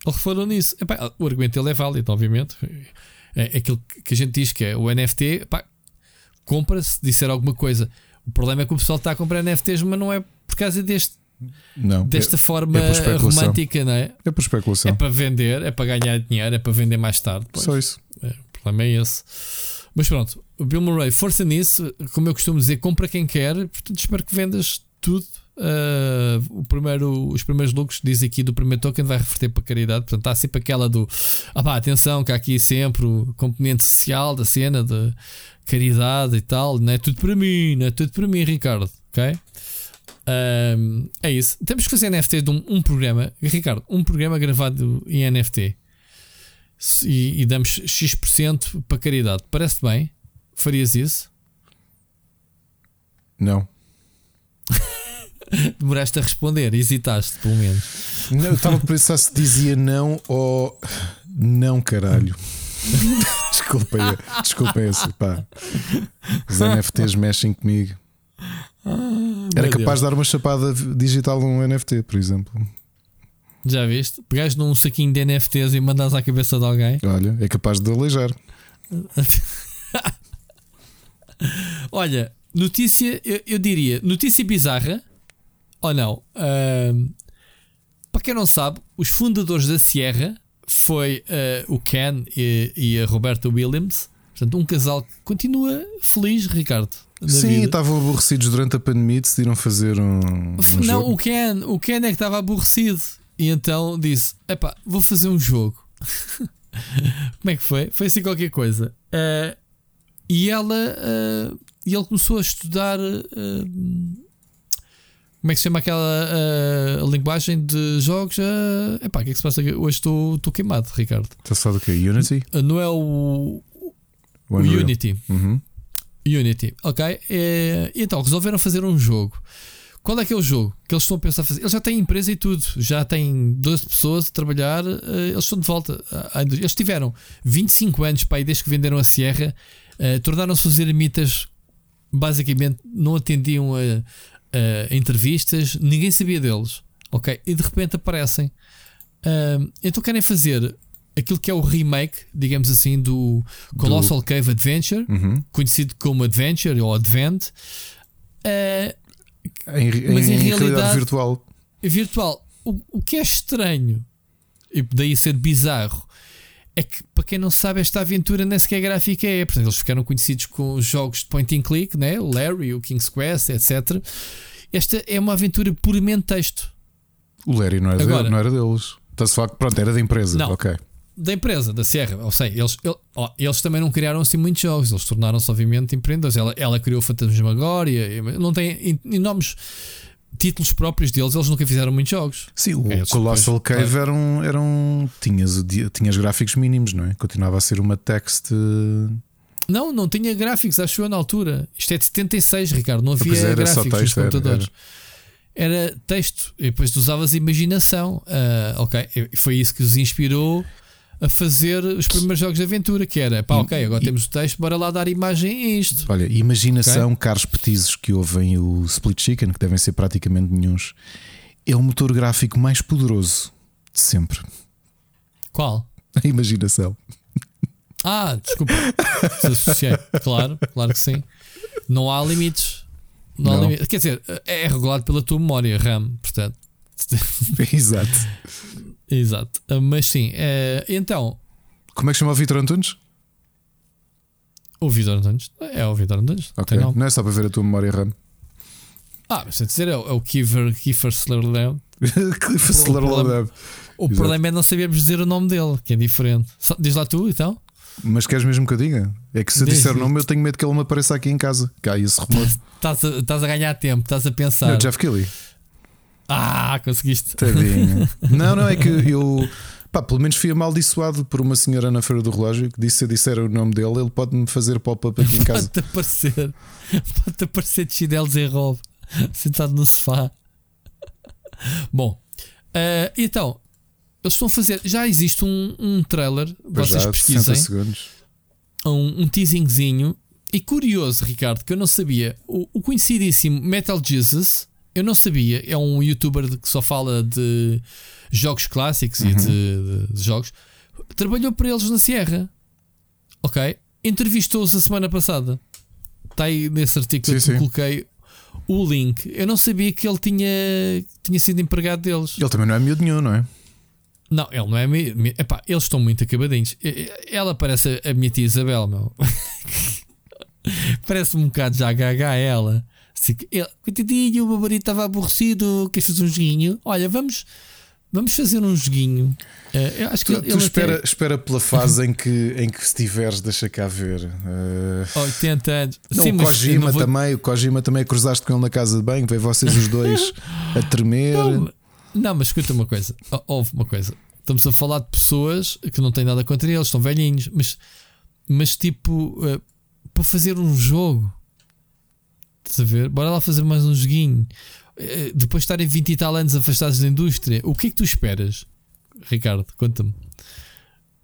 ele falou nisso. Epá, o argumento dele é válido, obviamente. É aquilo que a gente diz que é o NFT, compra-se, disser alguma coisa. O problema é que o pessoal está a comprar NFTs, mas não é por causa deste, Não. desta é, forma é romântica, não é? é por especulação. É para vender, é para ganhar dinheiro, é para vender mais tarde. Pois. Só isso. É, o problema é esse. Mas pronto, o Bill Murray, força nisso, como eu costumo dizer, compra quem quer, portanto espero que vendas tudo. Ah, o primeiro, os primeiros lucros, diz aqui do primeiro token, vai reverter para caridade. Portanto, há sempre aquela do ah pá, atenção, que há aqui sempre o componente social da cena de caridade e tal. Não é tudo para mim, não é tudo para mim, Ricardo. Ok? Ahm, é isso. Temos que fazer NFT de um, um programa, Ricardo, um programa gravado em NFT e, e damos X% para caridade. Parece bem? Farias isso? Não. Demoraste a responder, hesitaste, pelo menos. Não, eu estava a pensar se dizia não ou não, caralho. Desculpa, desculpa esse, pá. Os NFTs mexem comigo. Era Meu capaz Deus. de dar uma chapada digital num NFT, por exemplo. Já viste? Pegaste num saquinho de NFTs e mandas à cabeça de alguém. Olha, é capaz de aleijar. Olha, notícia, eu, eu diria, notícia bizarra ou não? Ahm, para quem não sabe, os fundadores da Sierra foi ah, o Ken e, e a Roberta Williams. Portanto, um casal que continua feliz, Ricardo. Sim, vida. estavam aborrecidos durante a pandemia e decidiram fazer um. um Não, jogo. o Ken, o Ken é que estava aborrecido e então disse: Epá, vou fazer um jogo. Como é que foi? Foi assim qualquer coisa. Eh, e ela eh, e ele começou a estudar eh, como é que se chama aquela eh, linguagem de jogos? Uh, epá, o que é que se passa aqui? Hoje estou estou queimado, Ricardo. Está só do que? Unity? Eh, não é o, o? Unity. Uhum. Unity, ok? E, então resolveram fazer um jogo. Qual é que é o jogo que eles estão a pensar fazer? Eles já têm empresa e tudo, já têm 12 pessoas a trabalhar, eles estão de volta. Eles tiveram 25 anos para aí desde que venderam a Sierra, eh, tornaram-se os eremitas, basicamente não atendiam a, a entrevistas, ninguém sabia deles, ok? E de repente aparecem. Ah, então querem fazer aquilo que é o remake, digamos assim, do Colossal Cave Adventure Uhum. conhecido como Adventure ou Advent, eh, Em, Mas em em realidade, realidade- virtual. virtual. O, o que é estranho, e daí ser bizarro, é que, para quem não sabe, esta aventura nem sequer gráfica é. Portanto, eles ficaram conhecidos com os jogos de point and click, né? o Larry, o King's Quest, etc. Esta é uma aventura puramente texto. O Larry não era, Agora- dele, não era deles. Está-se que pronto, era da empresa. Não. Ok. da empresa, da Sierra. Ou seja, eles, ele- eles também não criaram assim muitos jogos, eles tornaram-se, obviamente, empreendedores. Ela, ela criou Fantasmagoria, não tem enormes títulos próprios deles, eles nunca fizeram muitos jogos. Sim, o eles Colossal depois- Cave era um, era um- tinhas, tinhas gráficos mínimos, não é? Continuava a ser uma text. Não, não tinha gráficos, acho eu na altura. Isto é de 76, Ricardo, não havia Pois era, só gráficos nos texto, era, computadores. Era, texto, e depois tu usavas imaginação. Ah, ok, foi isso que os inspirou a fazer os primeiros jogos de aventura, que era, pá, ok, agora e- temos o texto, bora lá dar imagem a isto. Olha, imaginação, caros petizes que ouvem o Split Chicken, que devem ser praticamente nenhuns, é o motor gráfico mais poderoso de sempre. Qual? A imaginação. Ah, desculpa. Desassociei. Claro, claro que sim. Não há limites. Não, há Não. limites. Quer dizer, é regulado pela tua memória RAM, portanto. Exato. Exato. Ah, Mas sim, eh, então, Como é que chama o Vitor Antunes? o Vitor Antunes é o Vitor Antunes. não Ok. Não é só para ver a tua memória RAM. Ah, mas sem dizer, é o, é o Kiefer, Kiefer Sutherland. Cliff O problema- O Exato. problema é não sabermos dizer o nome dele, que é diferente. Só- diz lá tu, então. Mas queres mesmo que eu diga? É que se eu disser o nome, eu tenho medo que ele me apareça aqui em casa. Cá esse rumor. Estás a, a ganhar tempo, estás a pensar. Não, Jeff Kelly. Ah, conseguiste. Tadinho. não, não, é que eu. Pá, pelo menos fui amaldiçoado por uma senhora na Feira do Relógio que disse: se eu disser o nome dele, ele pode-me fazer pop-up aqui em casa. Pode-te aparecer. Pode-te aparecer de chinelos em robe, sentado no sofá. Bom, eh, então, eles estão a fazer. Já existe um, um trailer, Pois vocês já, 60 pesquisem, segundos. um, um teasingzinho. E curioso, Ricardo, que eu não sabia, o, o conhecidíssimo Metal Jesus, eu não sabia, é um youtuber que só fala de jogos clássicos e de, de- de jogos. Trabalhou para eles na Sierra, ok? Entrevistou-os a semana passada. Está aí nesse artigo Sim, que eu coloquei o link. Eu não sabia que ele tinha, tinha sido empregado deles. Ele também não é miúdo nenhum, não é? Não, ele não é. Me- epá, eles estão muito acabadinhos. Ela parece a, a minha tia Isabel, meu. parece um bocado já gaga ela. Assim, ele, coitadinho, o meu marido estava aborrecido. Queres fazer um joguinho? Olha, vamos, vamos fazer um joguinho. Eu acho que Tu, ele, tu ele espera, até- espera pela fase em que, em que estiveres, deixa cá ver. Eh, 80 anos. não, Sim, o Kojima vou- também, o Kojima também cruzaste com ele na casa de banho, vê vocês os dois a tremer. Não, não, mas escuta uma coisa. Houve uma coisa. Estamos a falar de pessoas que não têm nada contra eles, estão velhinhos, mas, mas tipo, eh, para fazer um jogo, estás a ver? Bora lá fazer mais um joguinho. Eh, depois de estarem 20 e tal anos afastados da indústria, o que é que tu esperas, Ricardo? Conta-me.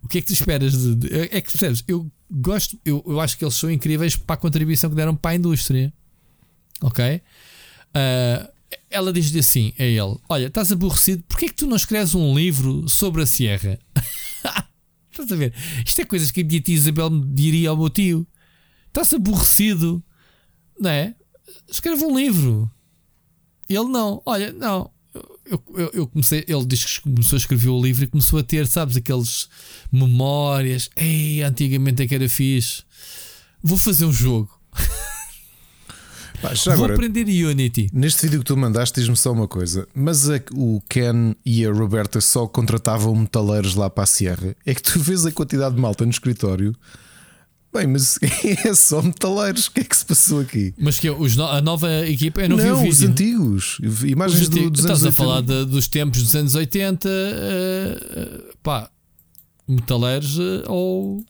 O que é que tu esperas de. de- é é que percebes? Eu gosto, eu, eu acho que eles são incríveis para a contribuição que deram para a indústria. Ok? Ah, ela diz-lhe assim a ele: Olha, estás aborrecido, porquê é que tu não escreves um livro sobre a Sierra? estás a ver? Isto é coisas que a minha tia Isabel me diria ao meu tio. Estás aborrecido, não é? Escreve um livro. Ele não, olha, não. Eu, eu, eu comecei, ele diz que começou a escrever o livro e começou a ter, sabes, aqueles memórias. Ei, antigamente é que era fixe. Vou fazer um jogo. Pá, Vou agora, aprender Unity. neste vídeo que tu mandaste, diz-me só uma coisa: mas é que o Ken e a Roberta só contratavam metaleiros lá para a Sierra. É que tu vês a quantidade de malta no escritório. Bem, mas é só metaleiros. O que é que se passou aqui? Mas que é, os no- a nova equipa, eu não, Não, os antigos. Imagens Os do, dos Estás anos a falar 80. de- dos tempos dos anos 80, eh, eh, pá, metaleiros eh, ou.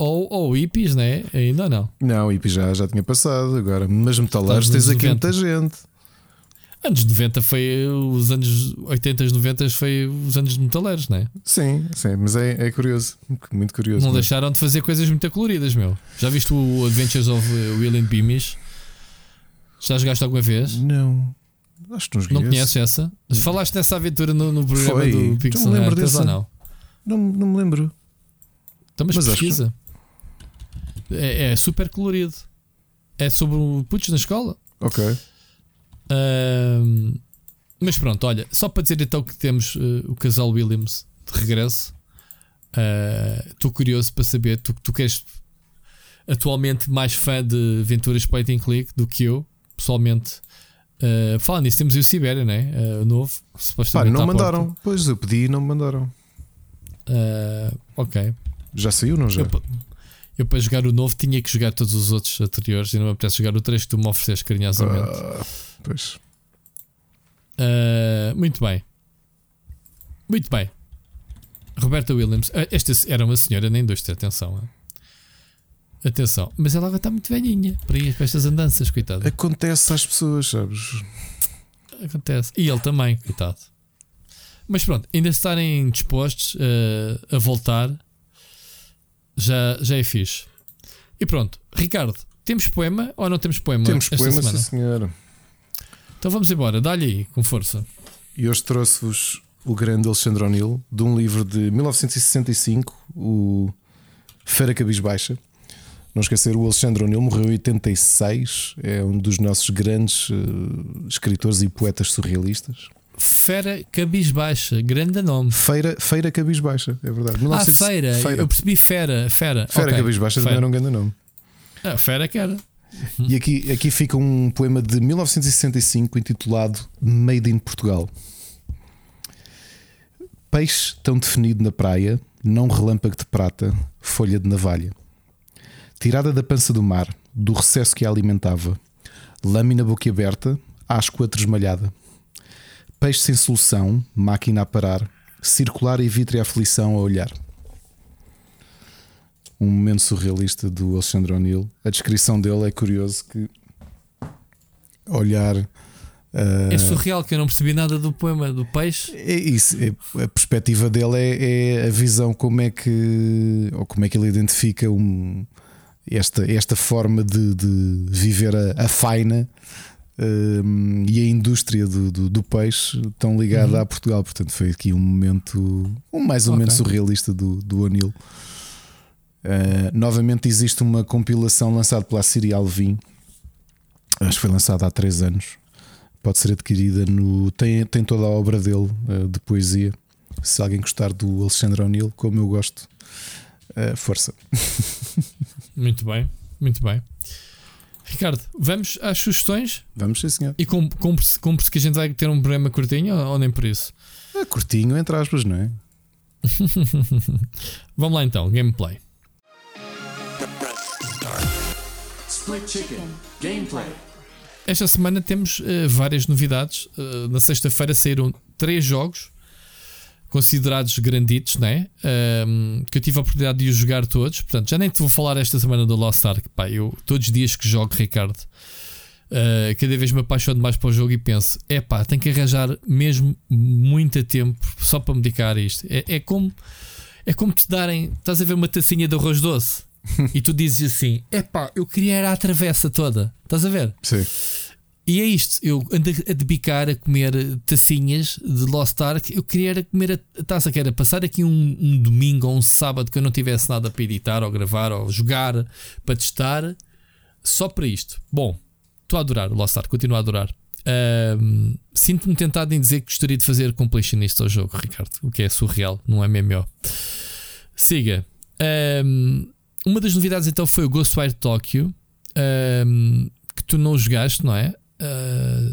Ou, ou hippies, né? Ainda não. Não, IP já, já tinha passado agora. Mas metaleiros tens aqui 90. muita gente. Anos 90 foi. Os anos 80, 90 foi os anos metaleiros, né? Sim, sim, mas é, é curioso. Muito curioso. Não mesmo. deixaram de fazer coisas muito coloridas, meu. Já viste o Adventures of eh, William Beamish? Já jogaste alguma vez? Não. Acho que não joguei Não conheces essa? Falaste nessa aventura no, no programa Foi. do Não Pixel me lembro dessa. ou não? Não, não me lembro. Então, mas, Mas acho pesquisa. É, é super colorido. É sobre o putos na escola. Ok. Mas pronto, olha, só para dizer então que temos eh, o casal Williams de regresso. Ah, Estou curioso para saber. Tu, tu queres atualmente mais fã de aventuras point and click do que eu, pessoalmente. Uh, falando nisso, temos o Sibéria, né? Ah, o novo, Pá, supostamente. não à porta. mandaram. Pois eu pedi e não me mandaram. Ah, ok. Já saiu, não já? Eu, eu para jogar o novo tinha que jogar todos os outros anteriores e não me apetece jogar o 3 que tu me ofereces carinhosamente. Ah, pois. Uh, muito bem. Muito bem. Roberta Williams. Ah, Esta era uma senhora na indústria, atenção. Atenção. Mas ela agora está muito velhinha para, ir- para estas andanças, coitado. Acontece às pessoas, sabes? Acontece. E ele também, coitado. Mas pronto, ainda estarem dispostos uh, a voltar, já, já é fixe. E pronto, Ricardo, temos poema ou não temos poema? Temos esta poema, semana? sim senhora. Então vamos embora, dá-lhe aí, com força. E hoje trouxe-vos o grande Alexandre O'Neill, de um livro de 1965, o Fera Cabisbaixa. Não esquecer, o Alexandre O'Neill morreu em 86, é um dos nossos grandes eh, escritores e poetas surrealistas. Fera Cabisbaixa, grande nome. Feira, Feira Cabisbaixa, é verdade. Ah, 1900 feira. Feira, Eu percebi fera. Fera, Feira Ok. Cabisbaixa também Feira. era um grande nome. Ah, fera que era. E aqui, aqui fica um poema de 1965 intitulado Made in Portugal. Peixe tão definido na praia, não relâmpago de prata, folha de navalha. Tirada da pança do mar, do recesso que a alimentava, lâmina boquiaberta, asco a tresmalhada. Peixe sem solução, máquina a parar, circular e vítrea aflição a olhar. Um momento surrealista do Alexandre O'Neill. A descrição dele é curioso que olhar ah, É surreal que eu não percebi nada do poema do peixe. é isso, é- a perspectiva dele é, é a visão como é que ou como é que ele identifica um, esta, esta forma de, de viver a, a faina hum, e a indústria do, do, do peixe tão ligada a Portugal. Portanto, foi aqui um momento um mais ou Ok. menos surrealista do, do O'Neill. Uh, novamente existe uma compilação lançada pela Siri Alvin. Acho que foi lançada há três anos. Pode ser adquirida no. Tem, tem toda a obra dele uh, de poesia. Se alguém gostar do Alexandre O'Neill, como eu gosto, uh, força. Muito bem, muito bem. Ricardo, vamos às sugestões Vamos, sim, senhor. e cum- cumpre-se cumpre que a gente vai ter um programa curtinho ou, ou nem por isso? É curtinho, entre aspas, não é? Vamos lá então, gameplay. Split Chicken. Gameplay. Esta semana temos eh, várias novidades. Eh, na sexta-feira saíram três jogos considerados granditos, né? Ahm, que eu tive a oportunidade de os jogar todos. Portanto, já nem te vou falar esta semana do Lost Ark. Pá, eu todos os dias que jogo, Ricardo, eh, cada vez me apaixono mais para o jogo e penso: é pá, tenho que arranjar mesmo muito tempo só para me dedicar a isto. É, é como. É como te darem, estás a ver uma tacinha de arroz doce e tu dizes assim: epá, eu queria era a travessa toda. Estás a ver? Sim. E é isto, eu ando a debicar a comer tacinhas de Lost Ark. Eu queria era comer a taça, que era passar aqui um, um domingo ou um sábado que eu não tivesse nada para editar ou gravar ou jogar para testar, só para isto. Bom, estou a adorar Lost Ark, continuo a adorar. Ahm, Sinto-me tentado em dizer que gostaria de fazer completionist ao jogo, Ricardo, o que é surreal, não é MMO. Siga. Ahm, uma das novidades então foi o Ghostwire Tokyo. ahm, que tu não jogaste, não é? Ah,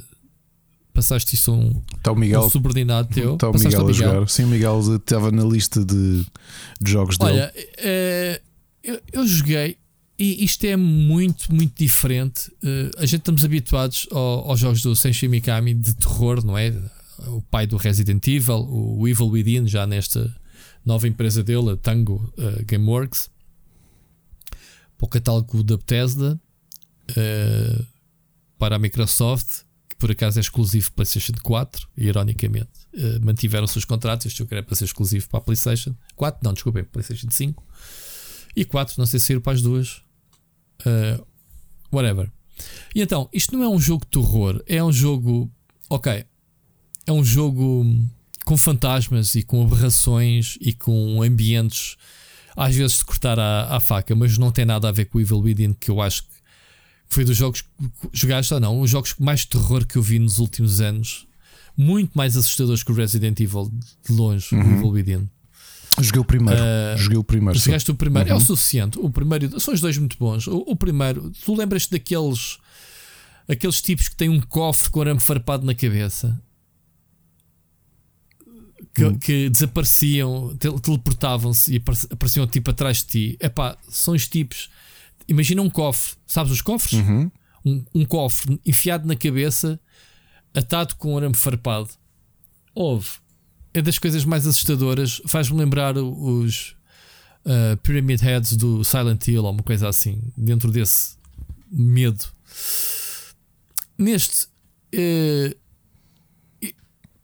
passaste isso a um, Está o um Miguel. subordinado teu. Está o Miguel ao a jogar. Sim, o Miguel estava na lista de, de jogos dele. Olha, eh, eu, eu joguei e isto é muito, muito diferente. Eh, a gente estamos habituados ao- aos jogos do Senshi Mikami de terror, não é? O pai do Resident Evil, o Evil Within, já nesta nova empresa dele, a Tango eh, Gameworks, para o catálogo da Bethesda, eh, para a Microsoft, que por acaso é exclusivo para PlayStation 4, ironicamente. Eh, mantiveram seus contratos. Este jogo era para ser exclusivo para a PlayStation 4, não, desculpem, PlayStation 5 e 4, não sei se saíram para as duas. Uh, whatever. E então, isto não é um jogo de terror, é um jogo. Ok. É um jogo com fantasmas e com aberrações e com ambientes, às vezes de cortar à, à faca, mas não tem nada a ver com o Evil Within, que eu acho que foi dos jogos. Jogaste ou não? Os jogos mais de terror que eu vi nos últimos anos. Muito mais assustadores que o Resident Evil, de longe, o Evil Within. Joguei o primeiro. Ah, Joguei o primeiro. sim. Jogaste o primeiro, é o Uhum. suficiente. O primeiro, são os dois muito bons. O, o primeiro, tu lembras-te daqueles aqueles tipos que têm um cofre com arame farpado na cabeça que, Hum. que desapareciam, tel- teleportavam-se e apare- apareciam tipo atrás de ti. Epá, são os tipos. Imagina um cofre, sabes os cofres? Uhum. Um, um cofre enfiado na cabeça, atado com arame farpado. Houve. É das coisas mais assustadoras. Faz-me lembrar os uh, Pyramid Heads do Silent Hill ou uma coisa assim. Dentro desse medo. Neste. eh,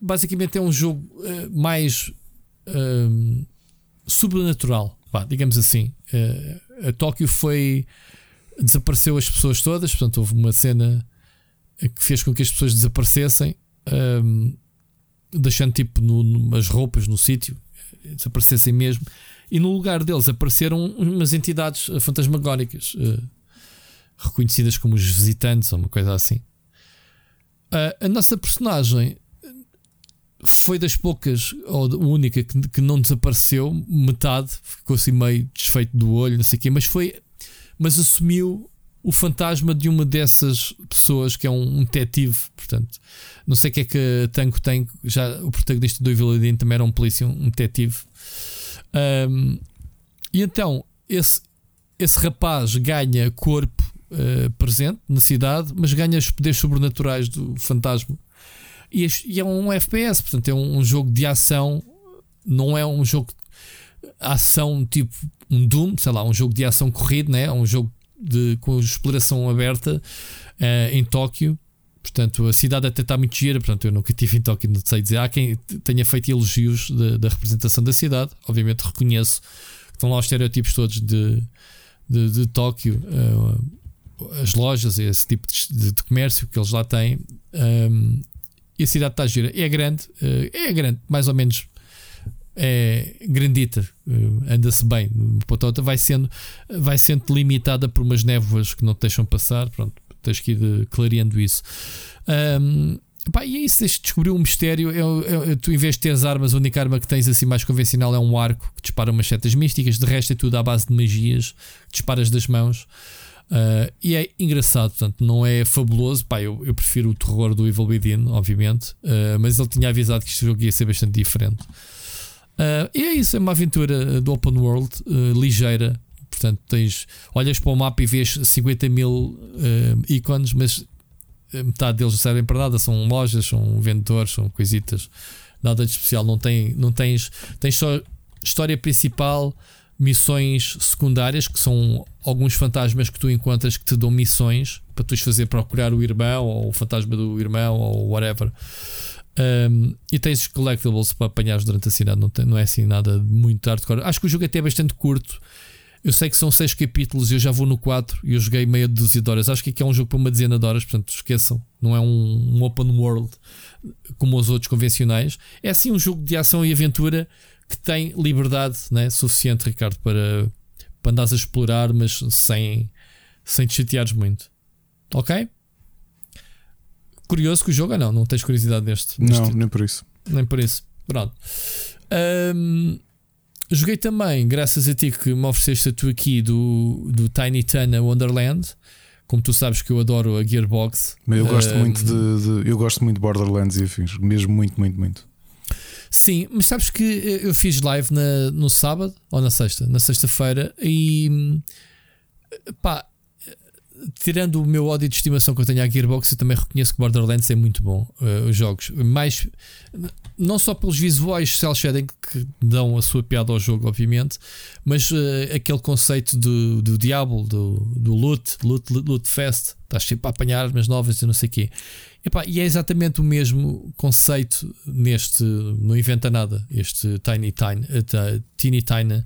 basicamente é um jogo eh, mais ehm, sobrenatural, digamos assim. Eh, a Tóquio foi. desapareceu as pessoas todas, portanto, houve uma cena que fez com que as pessoas desaparecessem, ehm, deixando tipo no, numas roupas no sítio, eh, desaparecessem mesmo, e no lugar deles apareceram umas entidades eh, fantasmagóricas. eh, reconhecidas como os visitantes ou uma coisa assim. Ah, a nossa personagem foi das poucas, ou a única que, que não desapareceu, metade, ficou assim meio desfeito do olho, não sei o quê, mas foi, mas assumiu o fantasma de uma dessas pessoas que é um, um detetive, portanto, não sei o que é que a Tango tem, já o protagonista do Evil também era um polícia, um detetive. Ahm, e então, esse, esse rapaz ganha corpo eh, presente na cidade, mas ganha os poderes sobrenaturais do fantasma. E, e é um FPS, portanto, é um, um jogo de ação, não é um jogo de ação tipo um Doom, sei lá, um jogo de ação corrido, né? É um jogo de, com exploração aberta eh, em Tóquio. Portanto, a cidade até está muito gira. Portanto, eu nunca estive em Tóquio, não sei dizer. Há quem tenha feito elogios da, da representação da cidade. Obviamente, reconheço que estão lá os estereótipos todos de, de, de Tóquio, eh, as lojas, esse tipo de, de- de comércio que eles lá têm. ehm, e a cidade está gira. É grande, eh, é grande, mais ou menos é grandita, eh, anda-se bem. Outra vai sendo, vai sendo limitada por umas névoas que não te deixam passar. Pronto, tens que ir eh, clareando isso. Ahm, pá, e é isso, tens de descobrir um mistério. É, é- tu, em vez de teres armas, a única arma que tens assim mais convencional é um arco que dispara umas setas místicas. De resto, é tudo à base de magias que disparas das mãos. Ah, e é engraçado, portanto, não é fabuloso. Pá, eu, eu prefiro o terror do Evil Within, obviamente, ah, mas ele tinha avisado que este jogo ia ser bastante diferente. Ah, e é isso, é uma aventura do open world ligeira. Portanto, tens, olhas para o mapa e vês 50 mil ícones, mas metade deles não servem para nada. São lojas, são vendedores, são coisitas. Nada de especial. Não, tem, não tens, tens só história principal, missões secundárias, que são alguns fantasmas que tu encontras que te dão missões para tu fazer procurar o irmão ou o fantasma do irmão ou whatever. Um, e tens os collectibles para apanhares durante a cidade, não, tem- não é assim nada muito hardcore. Acho que o jogo até é bastante curto. Eu sei que são seis capítulos e eu já vou no 4 e eu joguei meia dúzia de horas. Acho que aqui é um jogo para uma dezena de horas, portanto esqueçam. Não é um, um open world como os outros convencionais. É assim um jogo de ação e aventura que tem liberdade né, suficiente, Ricardo, para, para andares a explorar, mas sem, sem te chateares muito. Ok? Curioso que o jogo, ah, não, não tens curiosidade deste. Não, nem por isso. nem por isso. Pronto. Ahm, joguei também, graças a ti que me ofereceste a tu aqui do, do Tiny Tana Wonderland, Como tu sabes que eu adoro a Gearbox. Eu gosto Um, muito de, de- Eu gosto muito de Borderlands e afins. Mesmo muito, muito, muito. Sim, mas sabes que eu fiz live na- no sábado ou na sexta? Na sexta-feira e hum, pá, tirando o meu ódio de estimação que eu tenho à Gearbox, eu também reconheço que Borderlands é muito bom. eh, os jogos, mais não só pelos visuais cel shading que dão a sua piada ao jogo, obviamente, mas eh, aquele conceito do, do Diablo, do, do loot, loot, loot, loot fest, estás sempre a apanhar armas novas e não sei o quê. Epá, e é exatamente o mesmo conceito neste. Não inventa nada. Este Tiny Tiny. eh, Teeny Tiny.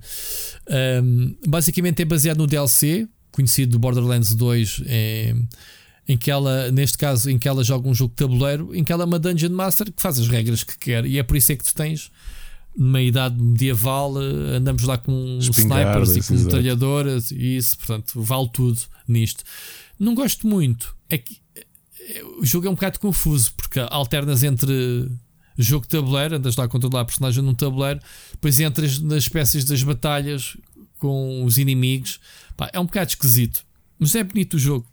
Um, basicamente é baseado no DLC, conhecido do Borderlands 2, em, em que ela, neste caso, em que ela joga um jogo de tabuleiro, em que ela é uma Dungeon Master que faz as regras que quer. E é por isso é que tu tens. Numa idade medieval, eh, andamos lá com snipers e com metralhadoras e isso, portanto, vale tudo nisto. Não gosto muito. É que o jogo é um bocado confuso porque alternas entre jogo de tabuleiro, andas lá a controlar a personagem num tabuleiro, depois entras nas espécies das batalhas com os inimigos. Pá, é um bocado esquisito, mas é bonito o jogo.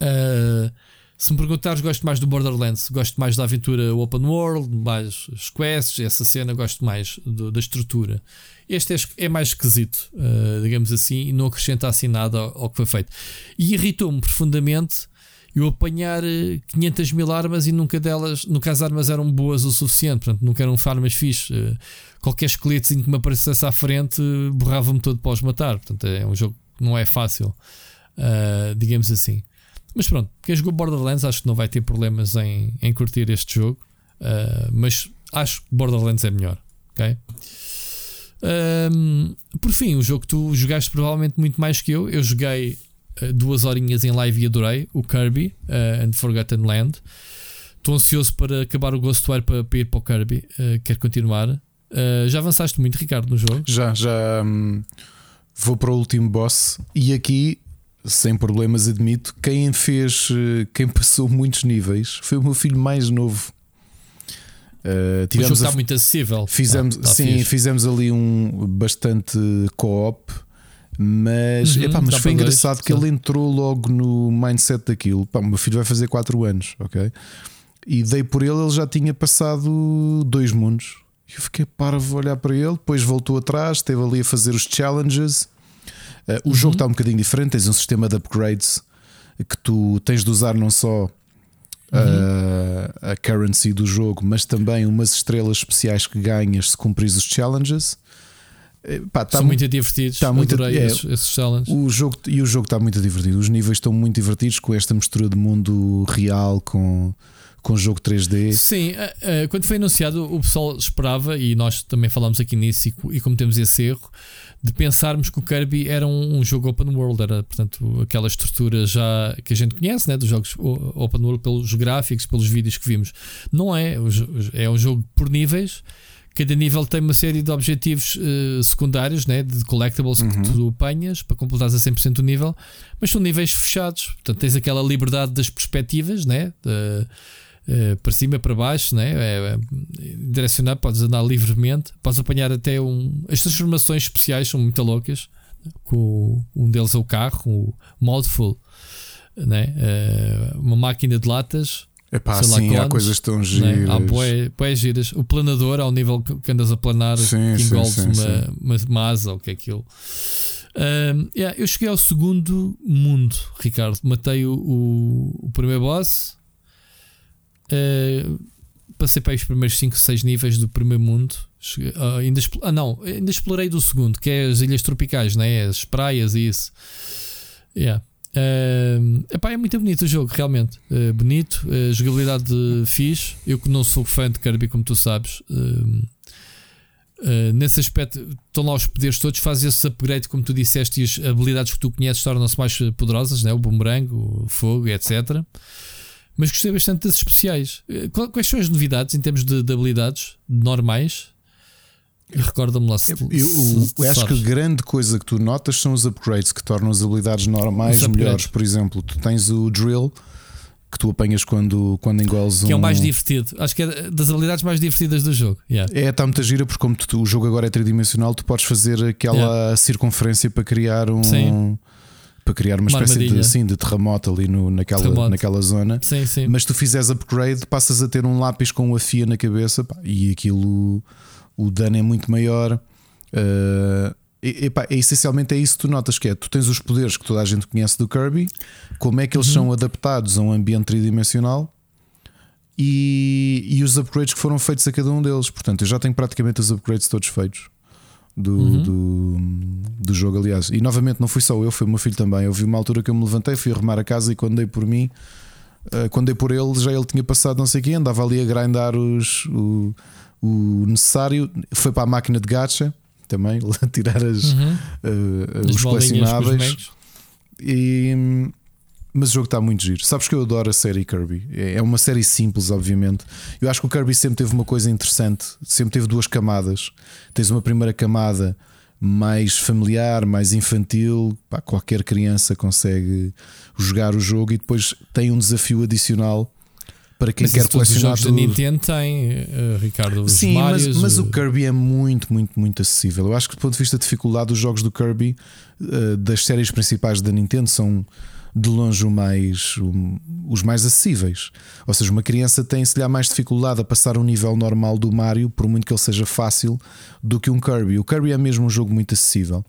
Ah, se me perguntares, gosto mais do Borderlands, gosto mais da aventura open world, mais as quests, essa cena, gosto mais do- da estrutura. Este é, é mais esquisito, ah, digamos assim, e não acrescenta assim nada ao, ao que foi feito. E irritou-me profundamente eu apanhar eh, 500 mil armas e nunca delas, nunca as armas eram boas o suficiente, portanto, nunca eram armas fixe. Eh, Qualquer esqueletozinho que me aparecesse à frente eh, borrava-me todo para os matar. Portanto, é um jogo que não é fácil, ah, digamos assim. Mas pronto, quem jogou Borderlands acho que não vai ter problemas em, em curtir este jogo, ah, mas acho que Borderlands é melhor, ok? Ahm, por fim, o jogo que tu jogaste provavelmente muito mais que eu. Eu joguei uh, duas horinhas em live e adorei o Kirby uh, and Forgotten Land. Estou ansioso para acabar o Ghostwire para, para ir para o Kirby. Uh, quero continuar. Uh, já avançaste muito, Ricardo, no jogo? Já, já hum, vou para o último boss e aqui, sem problemas, admito, quem fez, eh, quem passou muitos níveis foi o meu filho mais novo. Uh, O jogo tivemos a- está muito acessível. Fizemos, Tá- tá sim, fixe. fizemos ali um bastante co-op, mas, Uhum, epá, mas foi para dois, engraçado que sim. ele entrou logo no mindset daquilo. Pá, o meu filho vai fazer 4 anos, ok? E dei por ele, ele já tinha passado dois mundos. Eu fiquei parvo a olhar para ele, depois voltou atrás, esteve ali a fazer os challenges. Uh, o Uhum. jogo está um bocadinho diferente, tens um sistema de upgrades que tu tens de usar não só uh, a currency do jogo, mas também umas estrelas especiais que ganhas se cumprires os challenges. Eh, pá, tá São mu- muito divertidos. tá muito- Adorei é. esses, esses challenges. o jogo, e o jogo está muito divertido. Os níveis estão muito divertidos com esta mistura de mundo real com, com jogo 3D. Sim, eh, eh, quando foi anunciado, o pessoal esperava, e nós também falámos aqui nisso, e, e cometemos esse erro, de pensarmos que o Kirby era um, um jogo open world, era portanto aquela estrutura já que a gente conhece, né, dos jogos open world, pelos gráficos, pelos vídeos que vimos. Não é, é um jogo por níveis. Cada nível tem uma série de objetivos eh, secundários, né, de collectibles que tu apanhas para completares a 100% do nível, mas são níveis fechados. Portanto, tens aquela liberdade das perspectivas, né, de- eh, para cima, para baixo, né? É, é, direcionar, podes andar livremente, podes apanhar até um. As transformações especiais são muito loucas. Com, um deles é o carro, o Modful, né? Eh, uma máquina de latas. Epá, sei lá, sim, há cones, coisas tão né? giras. Há bué, bué giras. O planador, ao nível que andas a planar, Sim, que sim, sim, uma. Uma, uma asa, ou o que é aquilo. Ahm, yeah, eu cheguei ao segundo mundo, Ricardo. Matei o, o, o primeiro boss. Uh, passei para os primeiros 5, 6 níveis do primeiro mundo. Cheguei- ah, ainda, ah, não, ainda explorei do segundo, que é as ilhas tropicais, né? as praias e isso. Yeah. Um, epá, é muito bonito o jogo, realmente. Uh, bonito, uh, jogabilidade fixe. Eu que não sou fã de Kirby, como tu sabes. uh, nesse aspecto, estão lá os poderes todos, fazem esse upgrade, como tu disseste, e as habilidades que tu conheces tornam-se mais poderosas, né? o boomerang, o fogo, etc. Mas gostei bastante das especiais. Eh, Quais são as novidades em termos de, de habilidades normais? Recorda-me lá se, Eu, eu acho que a grande coisa que tu notas são os upgrades que tornam as habilidades normais Os upgrades. melhores. Por exemplo, tu tens o drill que tu apanhas quando, quando engoles um. Que é o mais divertido. Acho que é das habilidades mais divertidas do jogo. Yeah. É, está muita gira porque como tu- o jogo agora é tridimensional, tu podes fazer aquela circunferência para criar um Sim. para criar uma, Uma espécie de, assim, de terremoto ali no, naquela, Terremoto. naquela zona. Sim, sim. Mas tu fizeres upgrade, passas a ter um lápis com uma fia na cabeça pá, e aquilo o dano é muito maior. Uh, e, epá, é, essencialmente é isso que tu notas que é tu tens os poderes que toda a gente conhece do Kirby, como é que eles são adaptados a um ambiente tridimensional e, e os upgrades que foram feitos a cada um deles. Portanto, eu já tenho praticamente os upgrades todos feitos do, do, do jogo, aliás. E novamente não fui só eu, foi o meu filho também. Eu vi uma altura que eu me levantei, fui arrumar a casa e quando dei por mim, eh, quando dei por ele, já ele tinha passado não sei o quê, andava ali a grindar os, o, o necessário, foi para a máquina de gacha também, tirar as, Uhum. As os colecionáveis. E- mas o jogo está muito giro. Sabes que eu adoro a série Kirby. É é uma série simples, obviamente. Eu acho que o Kirby sempre teve uma coisa interessante. Sempre teve duas camadas. Tens uma primeira camada mais familiar, mais infantil. Pá, qualquer criança consegue jogar o jogo e depois tem um desafio adicional para quem Mas quer todos os colecionar jogos da. Nintendo têm, eh, Ricardo. Sim, mas, Marios, mas o o- Kirby é muito, muito, muito acessível. Eu acho que do ponto de vista de dificuldade, os jogos do Kirby eh, das séries principais da Nintendo são de longe o mais, os mais acessíveis. Ou seja, uma criança tem se lhe mais dificuldade a passar um nível normal do Mario, por muito que ele seja fácil, do que um Kirby. O Kirby é mesmo um jogo muito acessível.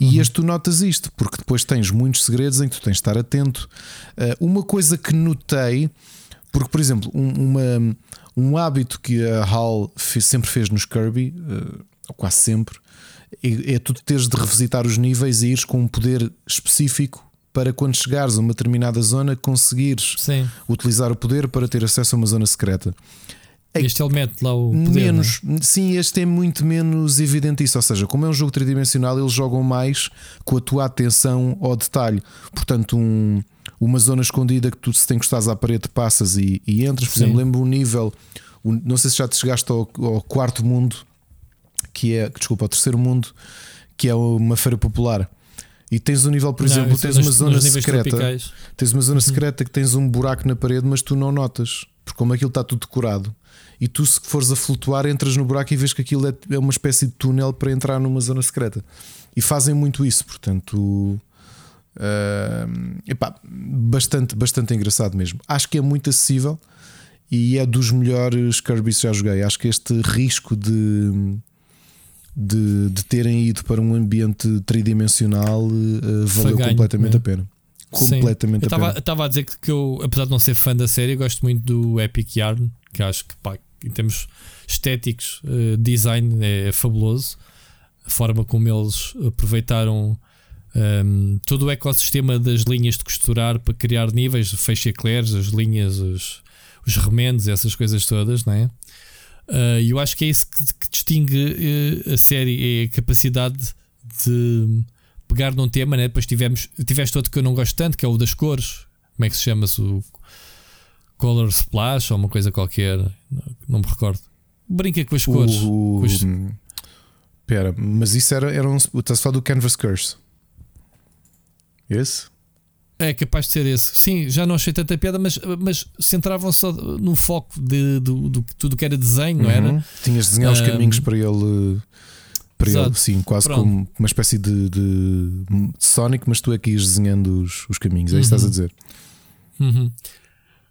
E este tu notas isto, porque depois tens muitos segredos em que tu tens de estar atento. Eh, uma coisa que notei, porque, por exemplo, um, uma- um hábito que a HAL fe- sempre fez nos Kirby, eh, ou quase sempre, é, é tu teres de revisitar os níveis e ires com um poder específico para quando chegares a uma determinada zona conseguires Sim. utilizar o poder para ter acesso a uma zona secreta. É- Este ele mete lá o poder. menos, sim, este é muito menos evidente isso. Ou seja, como é um jogo tridimensional, eles jogam mais com a tua atenção ao detalhe. Portanto, um- uma zona escondida que tu se te encostares à parede passas e, e entras. Por Sim. exemplo, lembro um nível, um- não sei se já te chegaste ao, ao quarto mundo, que é, desculpa, ao terceiro mundo, que é uma feira popular. E tens um nível, por Não, exemplo, é tens uma zona secreta. tropicais. Tens uma zona secreta que tens um buraco na parede, mas tu não notas, porque como aquilo está tudo decorado. E tu, se fores a flutuar, entras no buraco e vês que aquilo é, é uma espécie de túnel para entrar numa zona secreta. E fazem muito isso, portanto. Ah, epá, bastante, bastante engraçado mesmo. Acho que é muito acessível e é dos melhores Kirby que já joguei. Acho que este risco de, de, de terem ido para um ambiente tridimensional ah, valeu ganho, completamente né? a pena. Sim. Completamente Eu a pena. estava a dizer que, que eu, apesar de não ser fã da série, gosto muito do Epic Yarn, que acho que, pá, em termos estéticos, eh, design é, fabuloso. A forma como eles aproveitaram ehm, todo o ecossistema das linhas de costurar para criar níveis, fecha eclairs, as linhas, os, os remendos, essas coisas todas, não é? Eh, E eu acho que é isso que, que distingue eh, a série, é a capacidade de pegar num tema, né? depois tivemos, tiveste outro que eu não gosto tanto, que é o das cores. Como é que se chama-se? O Color Splash ou uma coisa qualquer, não, não me recordo. Brinca com as cores. O, os- Pera, mas isso era, era um. Estás a falar do Canvas Curse? Esse? É capaz de ser esse. Sim, já não achei tanta piada, mas, mas centravam só no foco de, do, do, tudo que era desenho, não era? Uhum. Tinhas de desenhar os caminhos para ele. Para ele, sim, quase Pronto. como uma espécie de, de Sonic, mas tu é que ias desenhando os, os caminhos. É isso que estás a Uhum. dizer. Uhum.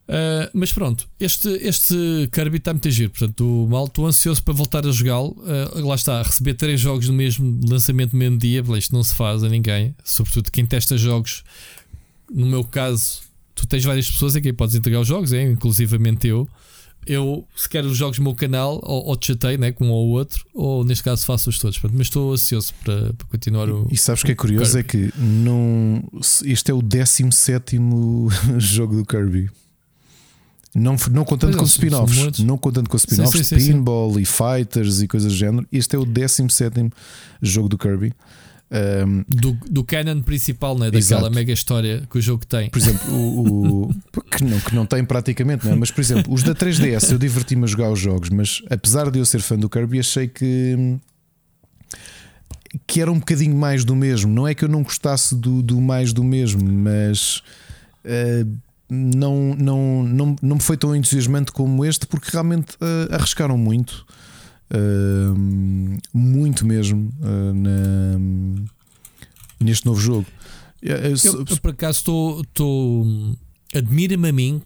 Uh, mas pronto, este, este Kirby está muito giro. Portanto, mal, estou ansioso para voltar a jogá-lo. Uh, lá está, receber três jogos no mesmo lançamento no mesmo dia. Isto não se faz a ninguém, sobretudo quem testa jogos. No meu caso, tu tens várias pessoas a quem podes entregar os jogos, é, inclusivamente eu. Eu, se quero os jogos no meu canal, ou, ou te chatei né, com um ou outro, ou neste caso faço-os todos. Portanto, mas estou ansioso para, para continuar o. E sabes o que é curioso? É que não, este é o 17 jogo do Kirby. Não, não contando Pois com é, são spin-offs, não contando com spin-offs, sim, sim, pinball e fighters e coisas do género. Este é o 17 jogo do Kirby. Um, Do, do canon principal, né, daquela Exato. mega história que o jogo tem. por exemplo, o, o- que, não, que não tem praticamente, não é? mas por exemplo, os da 3DS eu diverti-me a jogar os jogos, mas apesar de eu ser fã do Kirby, achei que que era um bocadinho mais do mesmo. Não é que eu não gostasse do, do mais do mesmo, mas eh, não, não, não, não me foi tão entusiasmante como este, porque realmente eh, arriscaram muito. eh, muito mesmo eh, na- neste novo jogo. Eu, so- eu, por acaso estou. estou- Admira-me a mim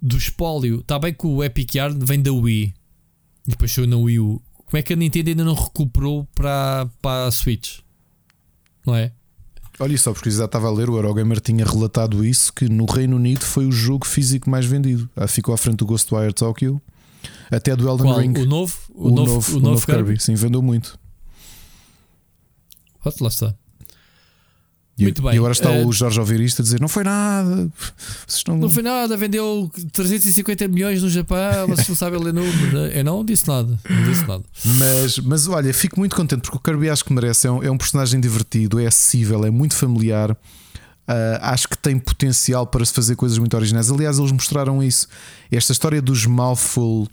do espólio. Está bem que o Epic Yard vem da Wii. E depois saiu na Wii U. Como é que a Nintendo ainda não recuperou para, para a Switch? Não é? Olha, só porque já estava a ler, o Eurogamer tinha relatado isso: que no Reino Unido foi o jogo físico mais vendido. Ah, Ficou à frente do Ghostwire Tokyo, até do Elden Qual? Ring. O novo? O, novo, o novo Kirby? Sim, vendeu muito. Ó, Lá está. E, Muito bem. e agora está Eh, o Jorge a ouvir isto a dizer: não foi nada. Não... Não foi nada, vendeu 350 milhões no Japão. Vocês não sabem ler números. né? Eu não disse nada. Não disse nada. Mas, mas olha, fico muito contente porque o Kirby acho que merece. É um, é um personagem divertido, é acessível, é muito familiar. Ah, acho que tem potencial para se fazer coisas muito originais. Aliás, eles mostraram isso. Esta história dos mouthful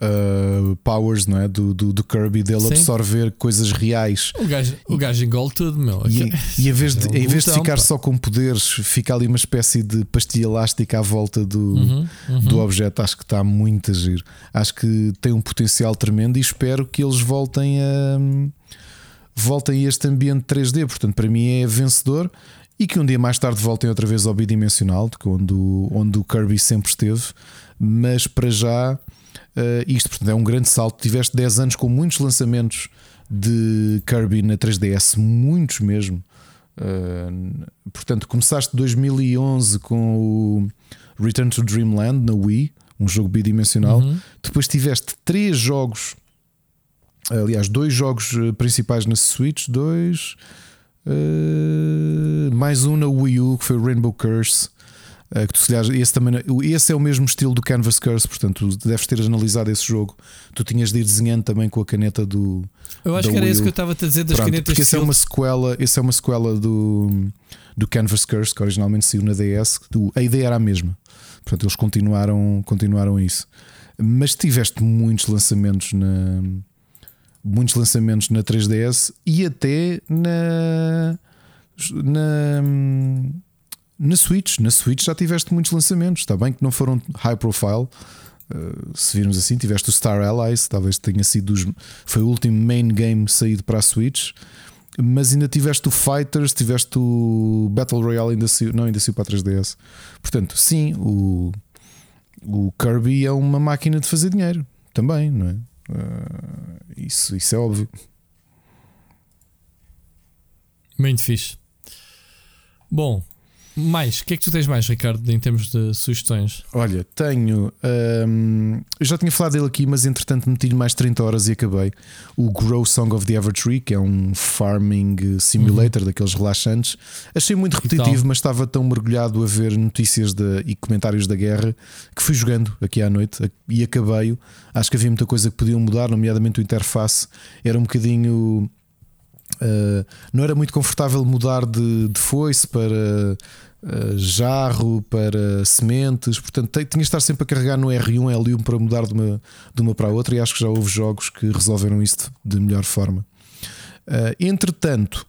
ah, powers, não é? Do, do, do Kirby, dele Sim. absorver coisas reais. O gajo, o gajo engole tudo, meu. E, e em vez de, É em vez de ficar pá. só com poderes, fica ali uma espécie de pastilha elástica à volta do, Uhum, uhum. do objeto. Acho que está muito a giro. Acho que tem um potencial tremendo e espero que eles voltem a voltem a este ambiente 3D. Portanto, para mim é vencedor e que um dia mais tarde voltem outra vez ao bidimensional, de onde onde o Kirby sempre esteve. Mas para já, eh, isto portanto, é um grande salto. Tiveste 10 anos com muitos lançamentos de Kirby na 3DS, muitos mesmo. Uh, portanto, começaste 2011 com o Return to Dreamland na Wii, um jogo bidimensional. Uhum. Depois tiveste três jogos, aliás, dois jogos eh, principais na Switch, dois, eh, mais um na Wii U que foi o Rainbow Curse. Eh, que tu, se esse, também, esse é o mesmo estilo do Canvas Curse, portanto, tu deves ter analisado esse jogo. Tu tinhas de ir desenhando também com a caneta do, Eu acho que era isso que eu estava a dizer das Pronto, canetas porque esse é uma sequela, esse é uma sequela do, do Canvas Curse, que originalmente saiu na DS. Do, a ideia era a mesma. Portanto, eles continuaram, continuaram isso. Mas tiveste muitos lançamentos na muitos lançamentos na 3DS e até na na na Switch, na Switch já tiveste muitos lançamentos, está bem que não foram high profile, Uh, se virmos assim, tiveste o Star Allies, talvez tenha sido os, foi o último main game saído para a Switch, mas ainda tiveste o Fighters, tiveste o Battle Royale, ainda saiu, não, ainda saiu para a 3DS. Portanto, sim, o, o Kirby é uma máquina de fazer dinheiro também, não é? Uh, isso, isso é óbvio. Muito fixe. Bom, mais, o que é que tu tens mais, Ricardo, em termos de sugestões? Olha, tenho. hum, eu já tinha falado dele aqui, mas entretanto meti-lhe mais 30 horas e acabei. O Grow Song of the Evertree, que é um farming simulator daqueles relaxantes. Achei muito repetitivo, mas estava tão mergulhado a ver notícias da- e comentários da guerra que fui jogando aqui à noite e acabei-o. Acho que havia muita coisa que podiam mudar, nomeadamente o interface. Era um bocadinho. Uh, não era muito confortável mudar de, de foice para uh, jarro, para sementes, portanto tinha de estar sempre a carregar no R1, L1 para mudar de uma, de uma para a outra. E acho que já houve jogos que resolveram isso de melhor forma. Uh, entretanto,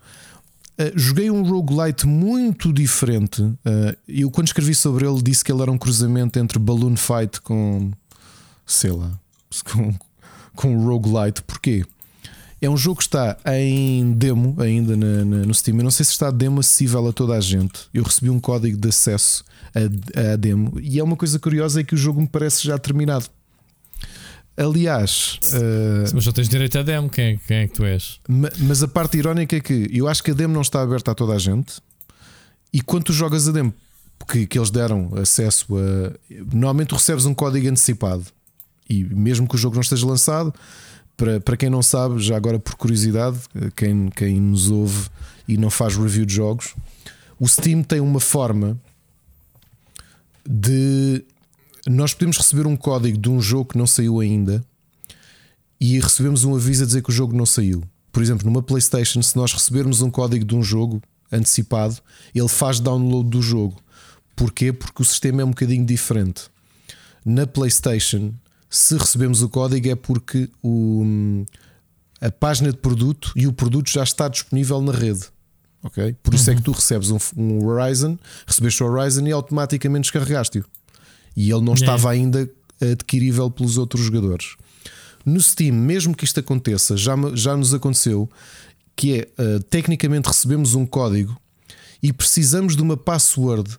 uh, joguei um roguelite muito diferente. Uh, eu, quando escrevi sobre ele, disse que ele era um cruzamento entre Balloon Fight com sei lá, com, com roguelite. Porquê? É um jogo que está em demo ainda na- na- no Steam. Eu não sei se está demo acessível a toda a gente. Eu recebi um código de acesso a, a demo e é uma coisa curiosa é que o jogo me parece já terminado. Aliás, uh, Mas só tens direito a demo, quem é, quem é que tu és? ma- mas a parte irónica é que eu acho que a demo não está aberta a toda a gente. E quando tu jogas a demo que, que eles deram acesso a. Normalmente tu recebes um código antecipado. E mesmo que o jogo não esteja lançado, para, para quem não sabe, já agora por curiosidade, quem, quem nos ouve e não faz review de jogos, o Steam tem uma forma de. Nós podemos receber um código de um jogo que não saiu ainda e recebemos um aviso a dizer que o jogo não saiu. Por exemplo, numa PlayStation, se nós recebermos um código de um jogo antecipado, ele faz download do jogo. Porquê? Porque o sistema é um bocadinho diferente. Na PlayStation, se recebemos o código, é porque o, a página de produto e o produto já está disponível na rede. Ok? Por isso é que tu recebes um, um Horizon, recebeste o Horizon e automaticamente descarregaste-o. E ele não Yeah. estava ainda adquirível pelos outros jogadores. No Steam, mesmo que isto aconteça, já, já nos aconteceu que é uh, tecnicamente recebemos um código e precisamos de uma password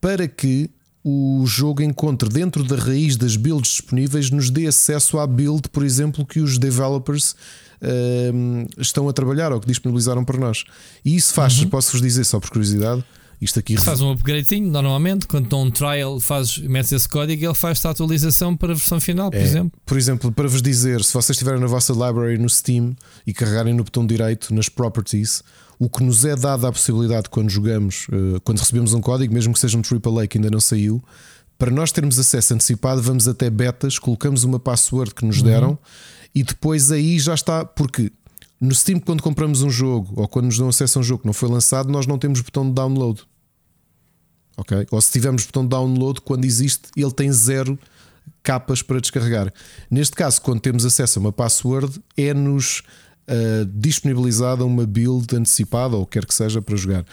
para que o jogo encontre dentro da raiz das builds disponíveis nos dê acesso à build, por exemplo, que os developers uh, estão a trabalhar ou que disponibilizaram para nós. E isso faz, uhum. posso-vos dizer só por curiosidade, isto aqui faz um upgradezinho normalmente, quando dão um trial, fazes, metes esse código e ele faz a atualização para a versão final, por é, exemplo. Por exemplo, para vos dizer, se vocês estiverem na vossa library no Steam e carregarem no botão direito nas properties, o que nos é dado a possibilidade quando jogamos, eh, quando recebemos um código, mesmo que seja um AAA que ainda não saiu, para nós termos acesso antecipado, vamos até betas, colocamos uma password que nos uhum. deram e depois aí já está, porque no Steam, quando compramos um jogo ou quando nos dão acesso a um jogo que não foi lançado, nós não temos botão de download. Ok? Ou se tivermos botão de download, quando existe, ele tem zero capas para descarregar. Neste caso, quando temos acesso a uma password, é-nos uh, disponibilizada uma build antecipada ou quer que seja para jogar.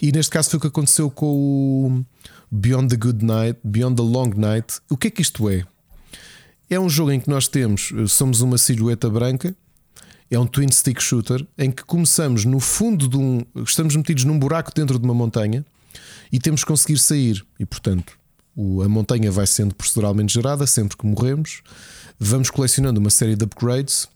E neste caso foi o que aconteceu com o Beyond the Good Night, Beyond the Long Night. O que é que isto é? É um jogo em que nós temos, eh, somos uma silhueta branca, é um twin stick shooter em que começamos no fundo de um, estamos metidos num buraco dentro de uma montanha e temos que conseguir sair. E portanto, a montanha vai sendo proceduralmente gerada sempre que morremos. Vamos colecionando uma série de upgrades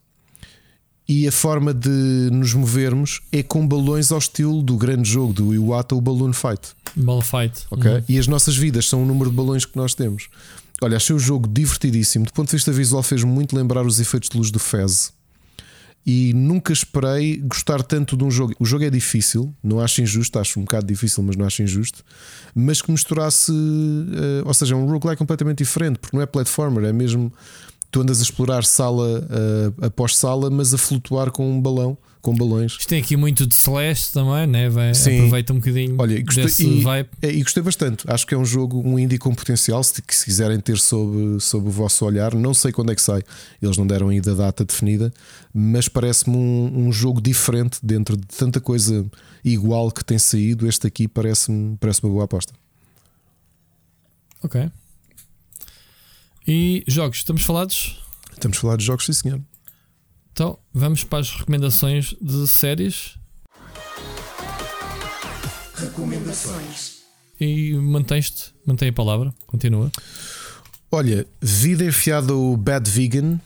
e a forma de nos movermos é com balões ao estilo do grande jogo do Iwata, o Balloon Fight. Balloon Fight. Ok? Uhum. E as nossas vidas são o número de balões que nós temos. Olha, achei o jogo divertidíssimo. Do ponto de vista visual, fez-me muito lembrar os efeitos de luz do Fez. E nunca esperei gostar tanto de um jogo. O jogo é difícil, não acho injusto, acho um bocado difícil, mas não acho injusto. Mas que misturasse, uh, ou seja, é um roguelike completamente diferente, porque não é platformer, é mesmo tu andas a explorar sala uh, após sala, mas a flutuar com um balão, com balões. Isto tem aqui muito de Celeste também, né? Vai, Sim. aproveita um bocadinho Olha, gostei, e, vibe. É, e gostei bastante. Acho que é um jogo, um indie com potencial. Se, se quiserem ter sob, sob o vosso olhar, não sei quando é que sai, eles não deram ainda a data definida, mas parece-me um, um jogo diferente dentro de tanta coisa igual que tem saído. Este aqui parece-me parece uma boa aposta. Ok. E jogos, estamos falados? Estamos a falar de jogos, sim senhor. Então, vamos para as recomendações de séries. Recomendações. E mantens-te, mantém a palavra, continua. Olha, vida enfiada o Bad Vegan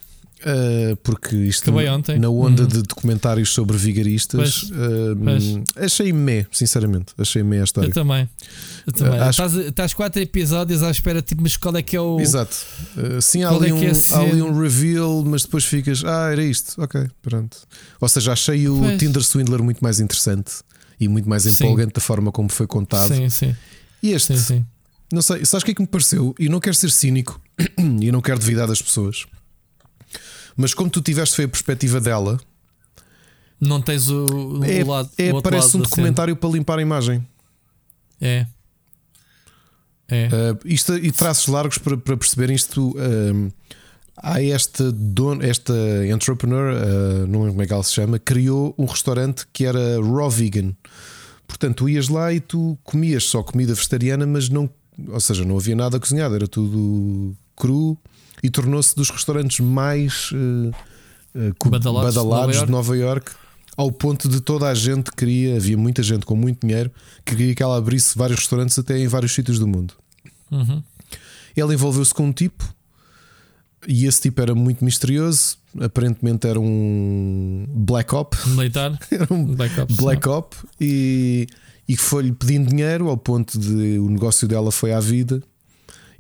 Uh, porque isto ontem. na onda uhum. de documentários sobre vigaristas uh, achei me, sinceramente, achei me a história. Eu também. Eu também. Uh, acho... estás, estás quatro episódios à espera, tipo, mas qual é que é o. Exato. sim, há ali, é um, é há ali um reveal, mas depois ficas, ah, era isto, ok, pronto. Ou seja, achei o pois. Tinder Swindler muito mais interessante e muito mais empolgante sim. da forma como foi contado. Sim, sim. E este, sim, sim. não sei, sabes o que é que me pareceu? E não quero ser cínico e não quero duvidar das pessoas. Mas como tu tiveste foi a perspectiva dela, não tens o, o é, lado. É, o parece um documentário para limpar a imagem. É. É. Uh, isto, e traços largos para, para perceber isto. Uh, há esta, don, esta entrepreneur, uh, não lembro como é que ela se chama, criou um restaurante que era raw vegan. Portanto, tu ias lá e tu comias só comida vegetariana, mas não, ou seja, não havia nada cozinhado, era tudo cru e tornou-se dos restaurantes mais uh, uh, badalados, badalados de, Nova York, ao ponto de toda a gente queria, havia muita gente com muito dinheiro que queria que ela abrisse vários restaurantes até em vários sítios do mundo. Uhum. Ela envolveu-se com um tipo e esse tipo era muito misterioso. Aparentemente era um Black Op. Militar. era um Black Op, Black Op e, e foi-lhe pedindo dinheiro ao ponto de o negócio dela foi à vida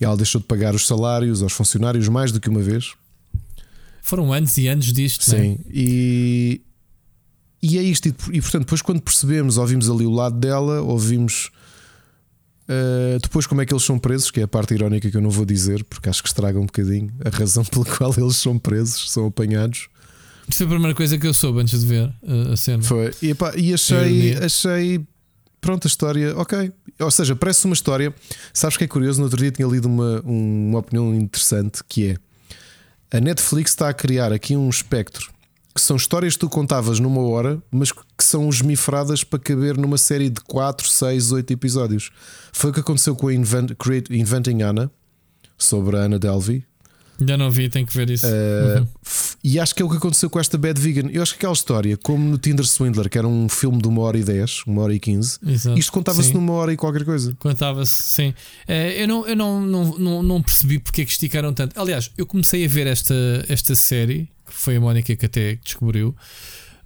e ela deixou de pagar os salários aos funcionários mais do que uma vez. Foram anos e anos disto, é? Sim, e, e é isto. E, portanto, depois, quando percebemos, ouvimos ali o lado dela, ouvimos uh, depois como é que eles são presos, que é a parte irónica que eu não vou dizer, porque acho que estraga um bocadinho a razão pela qual eles são presos, são apanhados. Isso foi a primeira coisa que eu soube antes de ver uh, a cena. Foi, e, epá, e achei, achei pronto, a história, ok. Ou seja, parece uma história. Sabes que é curioso? No outro dia tinha lido uma, uma opinião interessante que é a Netflix está a criar aqui um espectro que são histórias que tu contavas numa hora, mas que são esmifradas para caber numa série de 4, 6, 8 episódios. Foi o que aconteceu com a Invent, Inventing Anna, sobre a Anna Delvey. Ainda não vi, tenho que ver isso. Uh, uhum. E acho que é o que aconteceu com esta Bad Vegan. Eu acho que aquela história, como no Tinder Swindler, que era um filme de uma hora e dez, uma hora e quinze, Exato. isto contava-se numa hora e qualquer coisa. Contava-se, sim. Eh, eu não, eu não, não, não, não percebi porque é que esticaram tanto. Aliás, eu comecei a ver esta, esta série, que foi a Mónica que até descobriu.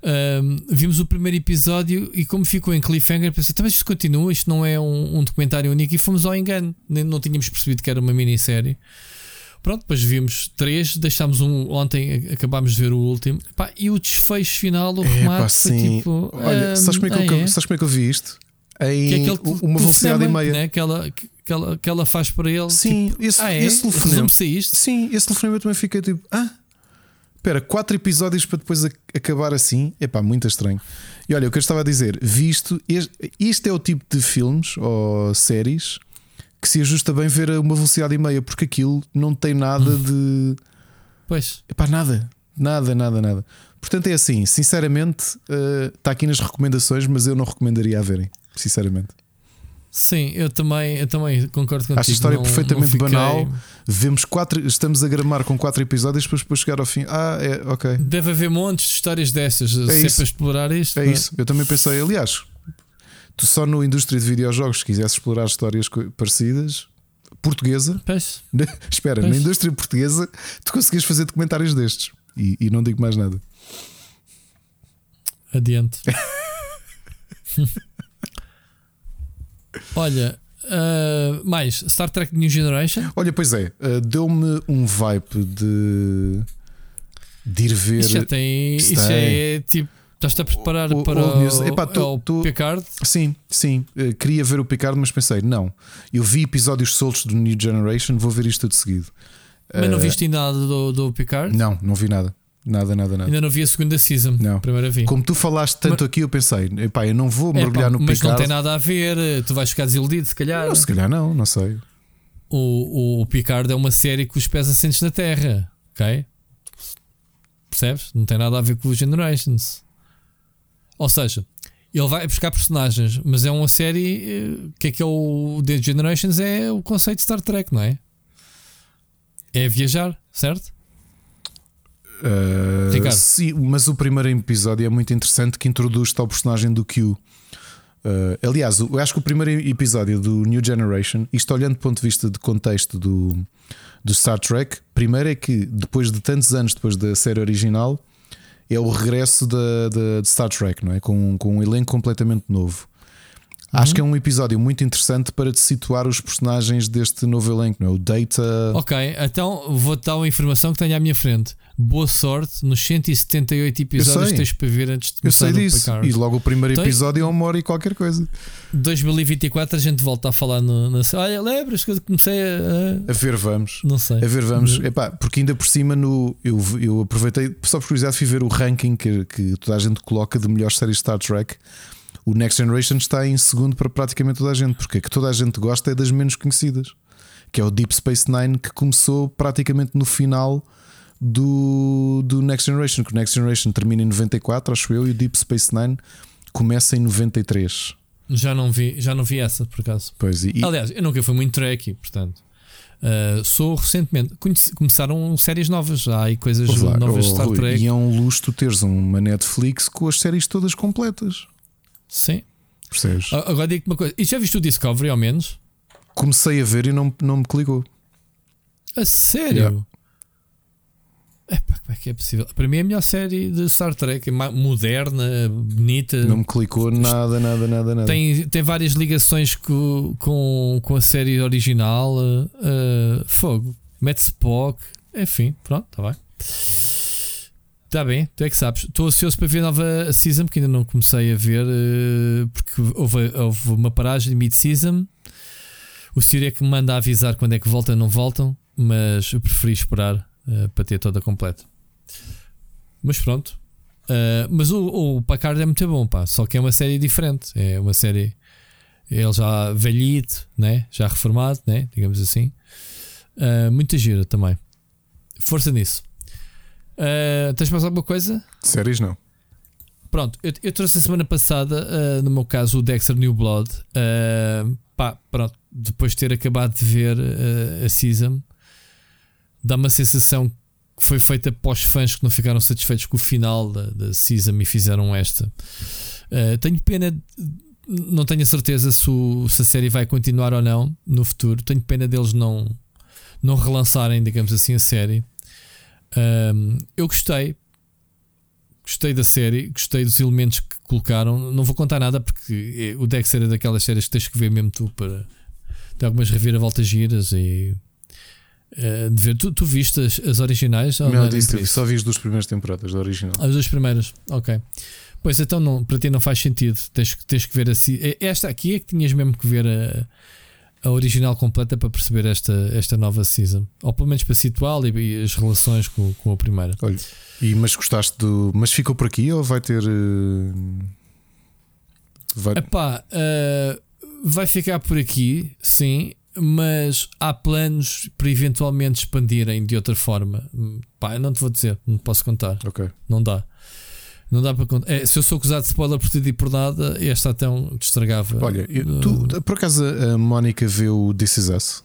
Ahm, vimos o primeiro episódio e, como ficou em cliffhanger, pensei, "Então, mas isto continua, isto não é um, um documentário único. E fomos ao engano, não tínhamos percebido que era uma minissérie. Pronto, depois vimos três, deixámos um ontem, acabámos de ver o último. Pá, e o desfecho final, o É, remate, pá, foi sim. tipo. Olha, ahm, sabes como, é que eu, é? sabes como é que eu vi isto? Em Que é uma velocidade e meia. Né? Que, ela, que, ela, que ela faz para ele. Sim, tipo, esse, ah, é? esse telefonema. Sim, esse telefonema eu também fiquei tipo, ah, espera, quatro episódios para depois acabar assim? Epá, muito estranho. E olha, o que eu estava a dizer, visto, este, este é o tipo de filmes ou séries que se ajusta bem ver a uma velocidade e meia, porque aquilo não tem nada de. Pois, Epá, nada, nada, nada, nada. Portanto, é assim, sinceramente, eh, está aqui nas recomendações, mas eu não recomendaria a verem, sinceramente. sim, eu também, eu também concordo contigo. Acho a história não- perfeitamente não fiquei- banal. Vemos quatro, estamos a gramar com quatro episódios, depois depois chegar ao fim. Ah, é, ok. Deve haver montes de histórias dessas, é isso. para explorar isto. É não isso. Eu também pensei, aliás, tu só na indústria de videojogos, se quisesse explorar histórias parecidas, portuguesa, Pois, espera, Pois. na indústria portuguesa, tu conseguias fazer documentários destes. E, e não digo mais nada. adiante. Olha, ah, mais Star Trek New Generation. Olha, pois é, uh, deu-me um vibe de, de ir ver. Isso já tem. Isso já é tipo. Estás-te a preparar O- o- para o, news. Epá, tu- o tu- Picard? Sim, sim. Uh, queria ver o Picard, mas pensei, não. Eu vi episódios soltos do New Generation, vou ver isto tudo de seguido. Mas não Uh, viste ainda nada do, do Picard? Não, não vi nada. Nada, nada, nada. Ainda não vi a segunda season. Não. Primeira vi. Como tu falaste tanto aqui, eu pensei, epá, eu não vou mergulhar É, pá, no mas Picard. não tem nada a ver, tu vais ficar desiludido, se calhar. Não, se calhar não, não sei. O, o Picard é uma série que os pés assentes na Terra, ok? Percebes? Não tem nada a ver com os Generations. Ou seja, ele vai buscar personagens, mas é uma série. eh, O que é que é o The Generations? É o conceito de Star Trek, não é? É viajar, certo? Uh, Ricardo. sim, mas o primeiro episódio é muito interessante que introduz tal personagem do Q. Uh, aliás, eu acho que o primeiro episódio do New Generation, isto olhando do ponto de vista de contexto do, do Star Trek, primeiro é que depois de tantos anos depois da série original, é o regresso da, de Star Trek, não é? Com, com um elenco completamente novo. Acho que é um episódio muito interessante para te situar os personagens deste novo elenco, não é? O Data. Ok, então vou-te dar uma informação que tenho à minha frente. Boa sorte nos 178 episódios sei. que tens para ver antes de Eu começar sei o disso. E logo o primeiro Tem- episódio é uma hora e qualquer coisa. 2024 a gente volta a falar no, na Olha, lembras que eu comecei a. a- A ver, vamos. Não sei. A ver, vamos. Epá, porque ainda por cima, no, eu, eu aproveitei, só por curiosidade, fui ver o ranking que, que toda a gente coloca de melhores séries de Star Trek. O Next Generation está em segundo para praticamente toda a gente, porque a que toda a gente gosta é das menos conhecidas, que é o Deep Space Nine, que começou praticamente no final do, do Next Generation. Que o Next Generation termina em 94, acho eu, e o Deep Space Nine começa em 93. Já não vi, já não vi essa por acaso. Pois, e, e- Aliás, eu nunca fui muito Trek, portanto. uh, sou recentemente. Conheci- começaram séries novas, há aí coisas novas de oh, Star Rui, Trek. E é um luxo tu teres uma Netflix com as séries todas completas. Sim. Percebes? A- Agora digo-te uma coisa. E já viste o Discovery ao menos? Comecei a ver e não, não me clicou. A sério? Yeah. Epá, como é que é possível? Para mim é a melhor série de Star Trek, é moderna, bonita. Não me clicou nada, nada, nada, nada. Tem, tem várias ligações com, com, com a série original. uh, fogo. Matt Spock. Enfim, pronto, está bem. Está bem, tu é que sabes. Estou ansioso para ver a nova season, porque ainda não comecei a ver, uh, porque houve, houve uma paragem de mid-season. O Siri é que me manda avisar quando é que voltam não voltam, mas eu preferi esperar uh, para ter toda completa. Mas pronto. Uh, mas o, o Packard é muito bom, pá. Só que é uma série diferente. É uma série. Ele já velhito, né? já reformado, né? digamos assim. Uh, muita gira também. Força nisso. Uh, tens mais alguma coisa? Séries não. Pronto, eu, eu trouxe a semana passada, uh, no meu caso, o Dexter New Blood. Uh, pá, pronto, depois de ter acabado de ver a season, dá uma sensação que foi feita para os fãs que não ficaram satisfeitos com o final da, da season e fizeram esta. Tenho pena, não tenho a certeza se, o, se, a série vai continuar ou não no futuro. Tenho pena deles não, não relançarem, digamos assim, a série. Um, eu gostei, gostei da série, gostei dos elementos que colocaram. Não vou contar nada porque o Dexter é daquelas séries que tens que ver mesmo tu para ter algumas reviravoltas giras e uh, de ver. Tu, tu viste as, as originais? Não, não disse, só vi as duas primeiras temporadas da original. As duas primeiras, ok. Pois então não, para ti não faz sentido. Tens, tens que ver assim. Esta aqui é que tinhas mesmo que ver a, a original completa para perceber esta, esta nova season. Ou pelo menos para situá-la e, as relações com, com a primeira. Olha, e, mas gostaste do. Mas ficou por aqui ou vai ter. Uh, vai... Epá, uh, vai ficar por aqui, sim mas há planos para eventualmente expandirem de outra forma. Pá, eu não te vou dizer, não posso contar. Ok. Não dá. Não dá para contar. É, se eu sou acusado de spoiler por tudo e por nada, esta então destragava. Olha, tu, por acaso a Mónica vê o This Is Us?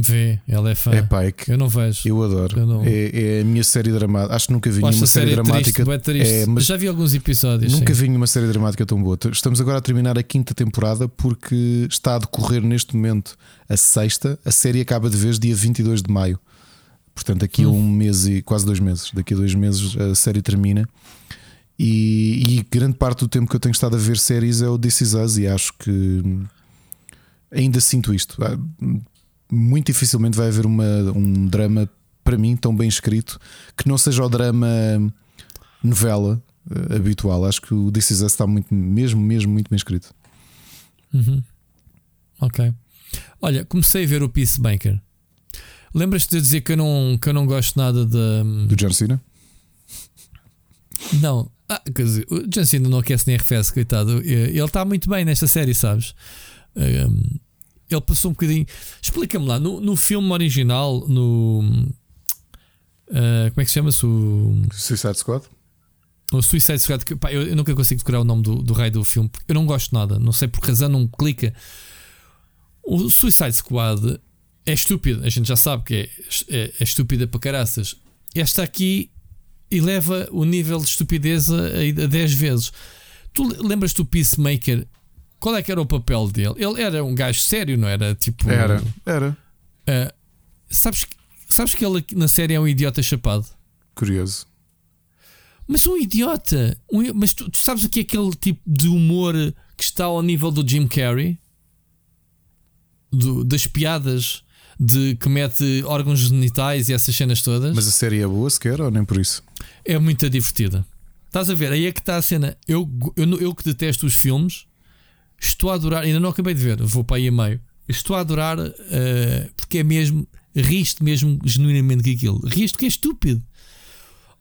Vê, ela é fã. É pá, é que eu não vejo. Eu adoro. Eu não... é, é, a minha série dramática. Acho que nunca vi nenhuma série, série dramática. Triste, triste. É, mas Já vi alguns episódios. Nunca sim. vi nenhuma série dramática tão boa. Estamos agora a terminar a quinta temporada porque está a decorrer neste momento a sexta. A série acaba de vez dia 22 de maio. Portanto, daqui hum. a um mês e quase dois meses. Daqui a dois meses a série termina. E, e, grande parte do tempo que eu tenho estado a ver séries é o This Is Us, e acho que ainda sinto isto. Ah, muito dificilmente vai haver uma, um drama para mim tão bem escrito que não seja o drama novela uh, habitual. Acho que o This Is Us está muito, mesmo, mesmo muito bem escrito. Uhum. Ok. Olha, comecei a ver o Peacemaker. Lembras-te de dizer que eu não, que eu não gosto nada de, do John Cena? Não, ah, quer dizer, o John Cena não aquece nem arrefece, coitado. Ele está muito bem nesta série, sabes? Um, ele passou um bocadinho. Explica-me lá, no, no filme original, no. Uh, como é que se chama-se? O Suicide Squad? O Suicide Squad. Que, pá, eu, eu, nunca consigo decorar o nome do, do rei do filme, eu não gosto nada, não sei por que razão, não clica. O Suicide Squad é estúpido, a gente já sabe que é, é, é estúpida para caraças. Esta aqui eleva o nível de estupidez a, a 10 vezes. Tu lembras do Peacemaker? Qual é que era o papel dele? Ele era um gajo sério, não era? Tipo, era, era. Uh, sabes, sabes que ele na série é um idiota chapado? Curioso. Mas um idiota. Um, mas tu, tu, sabes o que é aquele tipo de humor que está ao nível do Jim Carrey? Do, das piadas de que mete órgãos genitais e essas cenas todas. Mas a série é boa sequer ou nem por isso? É muito divertida. Estás a ver? Aí é que está a cena. Eu, eu, eu que detesto os filmes, estou a adorar. Ainda não acabei de ver, vou para aí a meio. Estou a adorar uh, porque é mesmo. Riste mesmo genuinamente com aquilo. Riste que é estúpido.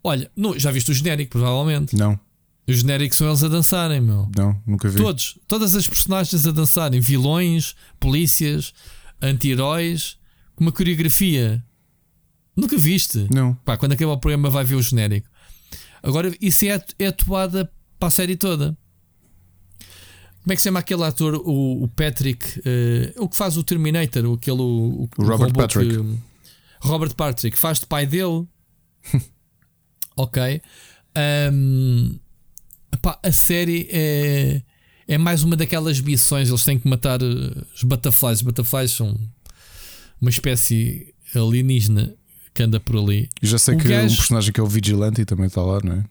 Olha, não, já viste o genérico, provavelmente? Não. O genérico são eles a dançarem, meu. Não, nunca vi. Todos, todas as personagens a dançarem, vilões, polícias, anti-heróis, uma coreografia. Nunca viste? Não. Pá, quando acabar o programa vai ver o genérico. Agora, isso é, é atuada para a série toda. Como é que se chama aquele ator, o, o Patrick, uh, o que faz o Terminator, aquele, o, o Robert Patrick. Que, Robert Patrick, faz de pai dele. ok. Um, a série é, é mais uma daquelas missões. Eles têm que matar eh, os butterflies. Os butterflies são uma espécie alienígena que anda por ali. E já sei o que gajo... um personagem que é o Vigilante também está lá, não é?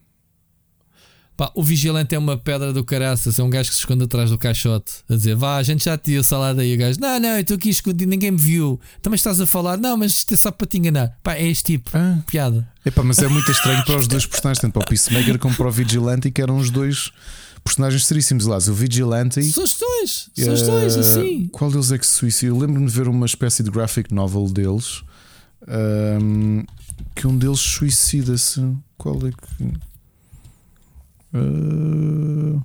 Pá, o Vigilante é uma pedra do caraças, é um gajo que se esconde atrás do caixote a dizer vá, a gente já te deu salada aí. O gajo, não, não, eu estou aqui escondido, ninguém me viu. Também estás a falar, não, mas isto é só para te enganar. Pá, é este tipo, ah. piada. Epá, mas é muito estranho para os dois personagens, tanto para o Peacemaker como para o Vigilante, que eram os dois personagens seríssimos lá. O Vigilante. São os dois, são os dois, uh, assim. Qual deles é que se suicida? Eu lembro-me de ver uma espécie de graphic novel deles. Um, que um deles suicida-se. Qual é que. Uh,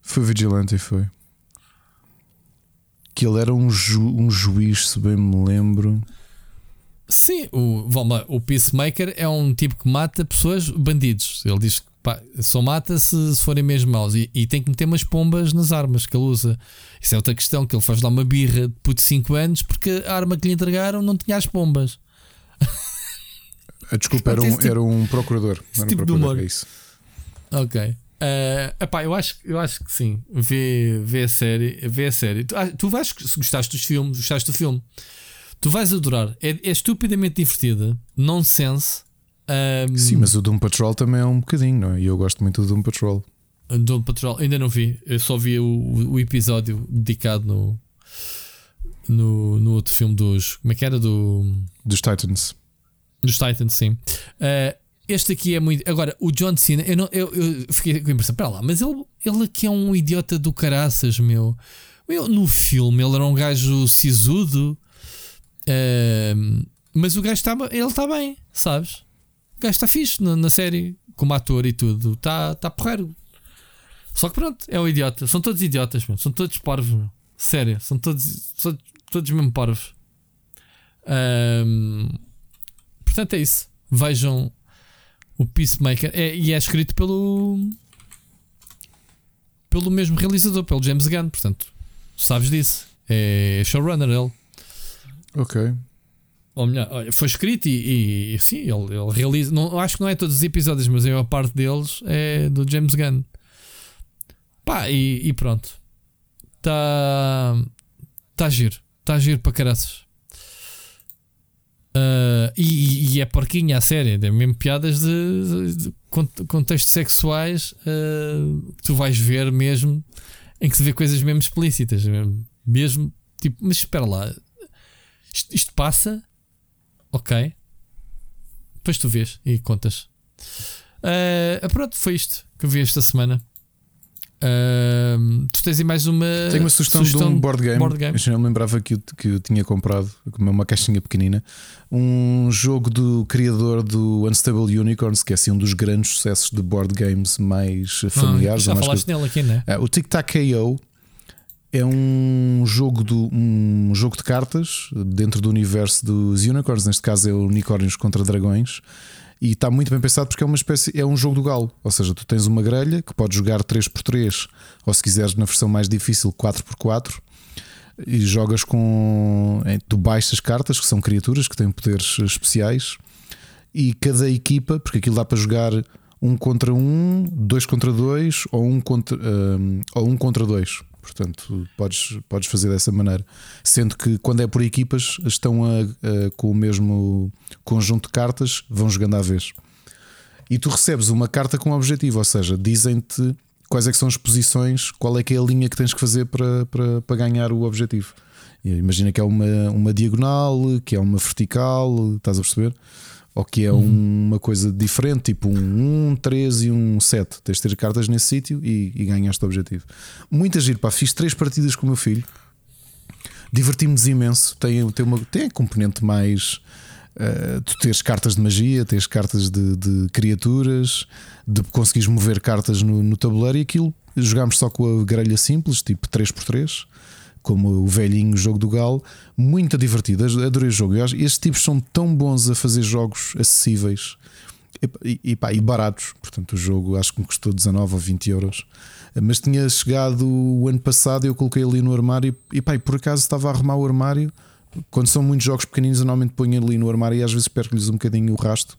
foi Vigilante, foi. Que ele era um, ju, um juiz, se bem me lembro. Sim, o, vamos lá, o Peacemaker é um tipo que mata pessoas, bandidos. Ele diz que pá, só mata se, se, forem mesmo maus e, e, tem que meter umas pombas nas armas que ele usa. Isso é outra questão, que ele faz lá uma birra de puto 5 anos porque a arma que lhe entregaram não tinha as pombas. Ah, Desculpa, era um, tipo- era um procurador. esse Era um tipo de procurador, humor. é isso. Ok. Eh, epá, eu acho, eu acho que sim. Vê, vê a série. Vê a série. Tu, ah, tu vais, se gostaste dos filmes, gostaste do filme, tu vais adorar. É, é estupidamente divertida, nonsense. Um, Sim, mas o Doom Patrol também é um bocadinho, não é? E eu gosto muito do Doom Patrol. Doom Patrol, ainda não vi. Eu só vi o, o episódio dedicado no, no, no outro filme dos. Como é que era? Do, Dos Titans. dos Titans, sim. Eh, este aqui é muito. Agora, o John Cena, eu, não, eu, eu fiquei com a impressão, para lá, mas ele, ele aqui é um idiota do caraças, meu. Eu, no filme ele era um gajo sisudo, eh, mas o gajo está ele está bem, sabes? O gajo está fixe na, na série, como ator e tudo, está tá porreiro. Só que pronto, é um idiota. São todos idiotas, meu. são todos parvos, meu. sério, são todos, são todos mesmo parvos. Ahm, portanto, é isso. Vejam o Peacemaker. É, e é escrito pelo. pelo mesmo realizador, pelo James Gunn. Portanto, sabes disso. É showrunner ele. Ok. Ou melhor, foi escrito e, e- sim, ele, ele realiza. Não, acho que não é todos os episódios, mas a maior parte deles é do James Gunn. Pá, e, e pronto. Está. Está giro. Está giro para caraças. Ah, e, e é porquinha a série, é mesmo piadas de, de- de cont- contextos sexuais ah, que tu vais ver mesmo em que se vê coisas mesmo explícitas, mesmo, mesmo tipo, mas espera lá, isto, isto passa, ok, depois tu vês e contas. Ah, pronto, foi isto que eu vi esta semana. Ah, tu tens aí mais uma Tenho uma sugestão, de um board game. board game. Eu não me lembrava que eu, que eu tinha comprado uma caixinha pequenina. Um jogo do criador do Unstable Unicorns, que é assim um dos grandes sucessos de board games mais familiares. Ah, já falaste nele aqui, né? Ah, o Tic Tac KO é um jogo, do, um jogo de cartas dentro do universo dos Unicorns. Neste caso é Unicórnios contra Dragões. E está muito bem pensado porque é uma espécie, é um jogo do galo. Ou seja, tu tens uma grelha que podes jogar 3x3 ou se quiseres na versão mais difícil 4x4 e jogas com. eh, Tu baixas cartas que são criaturas que têm poderes especiais e cada equipa, porque aquilo dá para jogar um contra um, dois contra dois ou um contra, hum, ou um contra dois. Portanto, podes, podes fazer dessa maneira. Sendo que quando é por equipas, estão a- a- com o mesmo conjunto de cartas, vão jogando à vez. E tu recebes uma carta com um objetivo, ou seja, dizem-te quais é que são as posições, qual é que é a linha que tens que fazer para, para, para ganhar o objetivo. Imagina que é uma, uma diagonal, que é uma vertical, estás a perceber? Ou que é uma coisa diferente, tipo um 1, 3 e um 7. Tens de ter cartas nesse sítio e, e ganhaste o objetivo. Muito giro, pá. Fiz três partidas com o meu filho, divertimos imenso. Tem, tem, uma, tem a componente mais. Uh, tu tens cartas de magia, tens cartas de, de criaturas, de conseguires mover cartas no, no tabuleiro e aquilo jogámos só com a grelha simples, tipo 3x3, como o velhinho jogo do Galo, muito divertido. Adorei o jogo. Eu acho- Estes tipos são tão bons a fazer jogos acessíveis e, e, pá, e baratos. Portanto, o jogo acho que me custou 19 ou 20 euros. Mas tinha chegado o ano passado e eu coloquei ali no armário e, pá, e por acaso estava a arrumar o armário. Quando são muitos jogos pequeninos, eu normalmente ponho ali no armário e às vezes perco-lhes um bocadinho o rasto.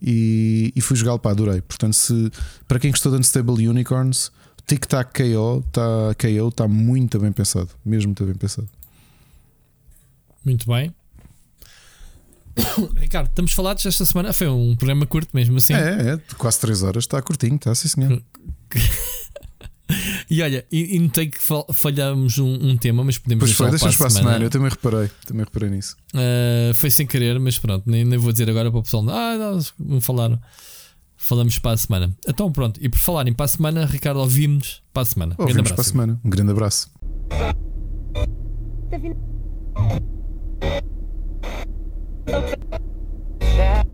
E, e fui jogá-lo, pá, adorei. Portanto, se, para quem gostou de Unstable Unicorns, Tic Tac KO está KO tá muito bem pensado, mesmo muito bem pensado. Muito bem. Ricardo, estamos falados esta semana. Foi um programa curto mesmo assim. É, é, quase 3 horas, está curtinho, está sim senhor. E olha, e, e notei que fal- falhámos um, um tema, mas podemos Pois foi, deixar deixamos para a semana. semana. Eu também reparei, também reparei nisso. Uh, foi sem querer, mas pronto, nem, nem vou dizer agora para o pessoal. Ah, não, não falaram. Falamos para a semana. Então pronto, e por falarem para a semana, Ricardo, ouvimos para a semana. Um para a semana. Um grande abraço. Tá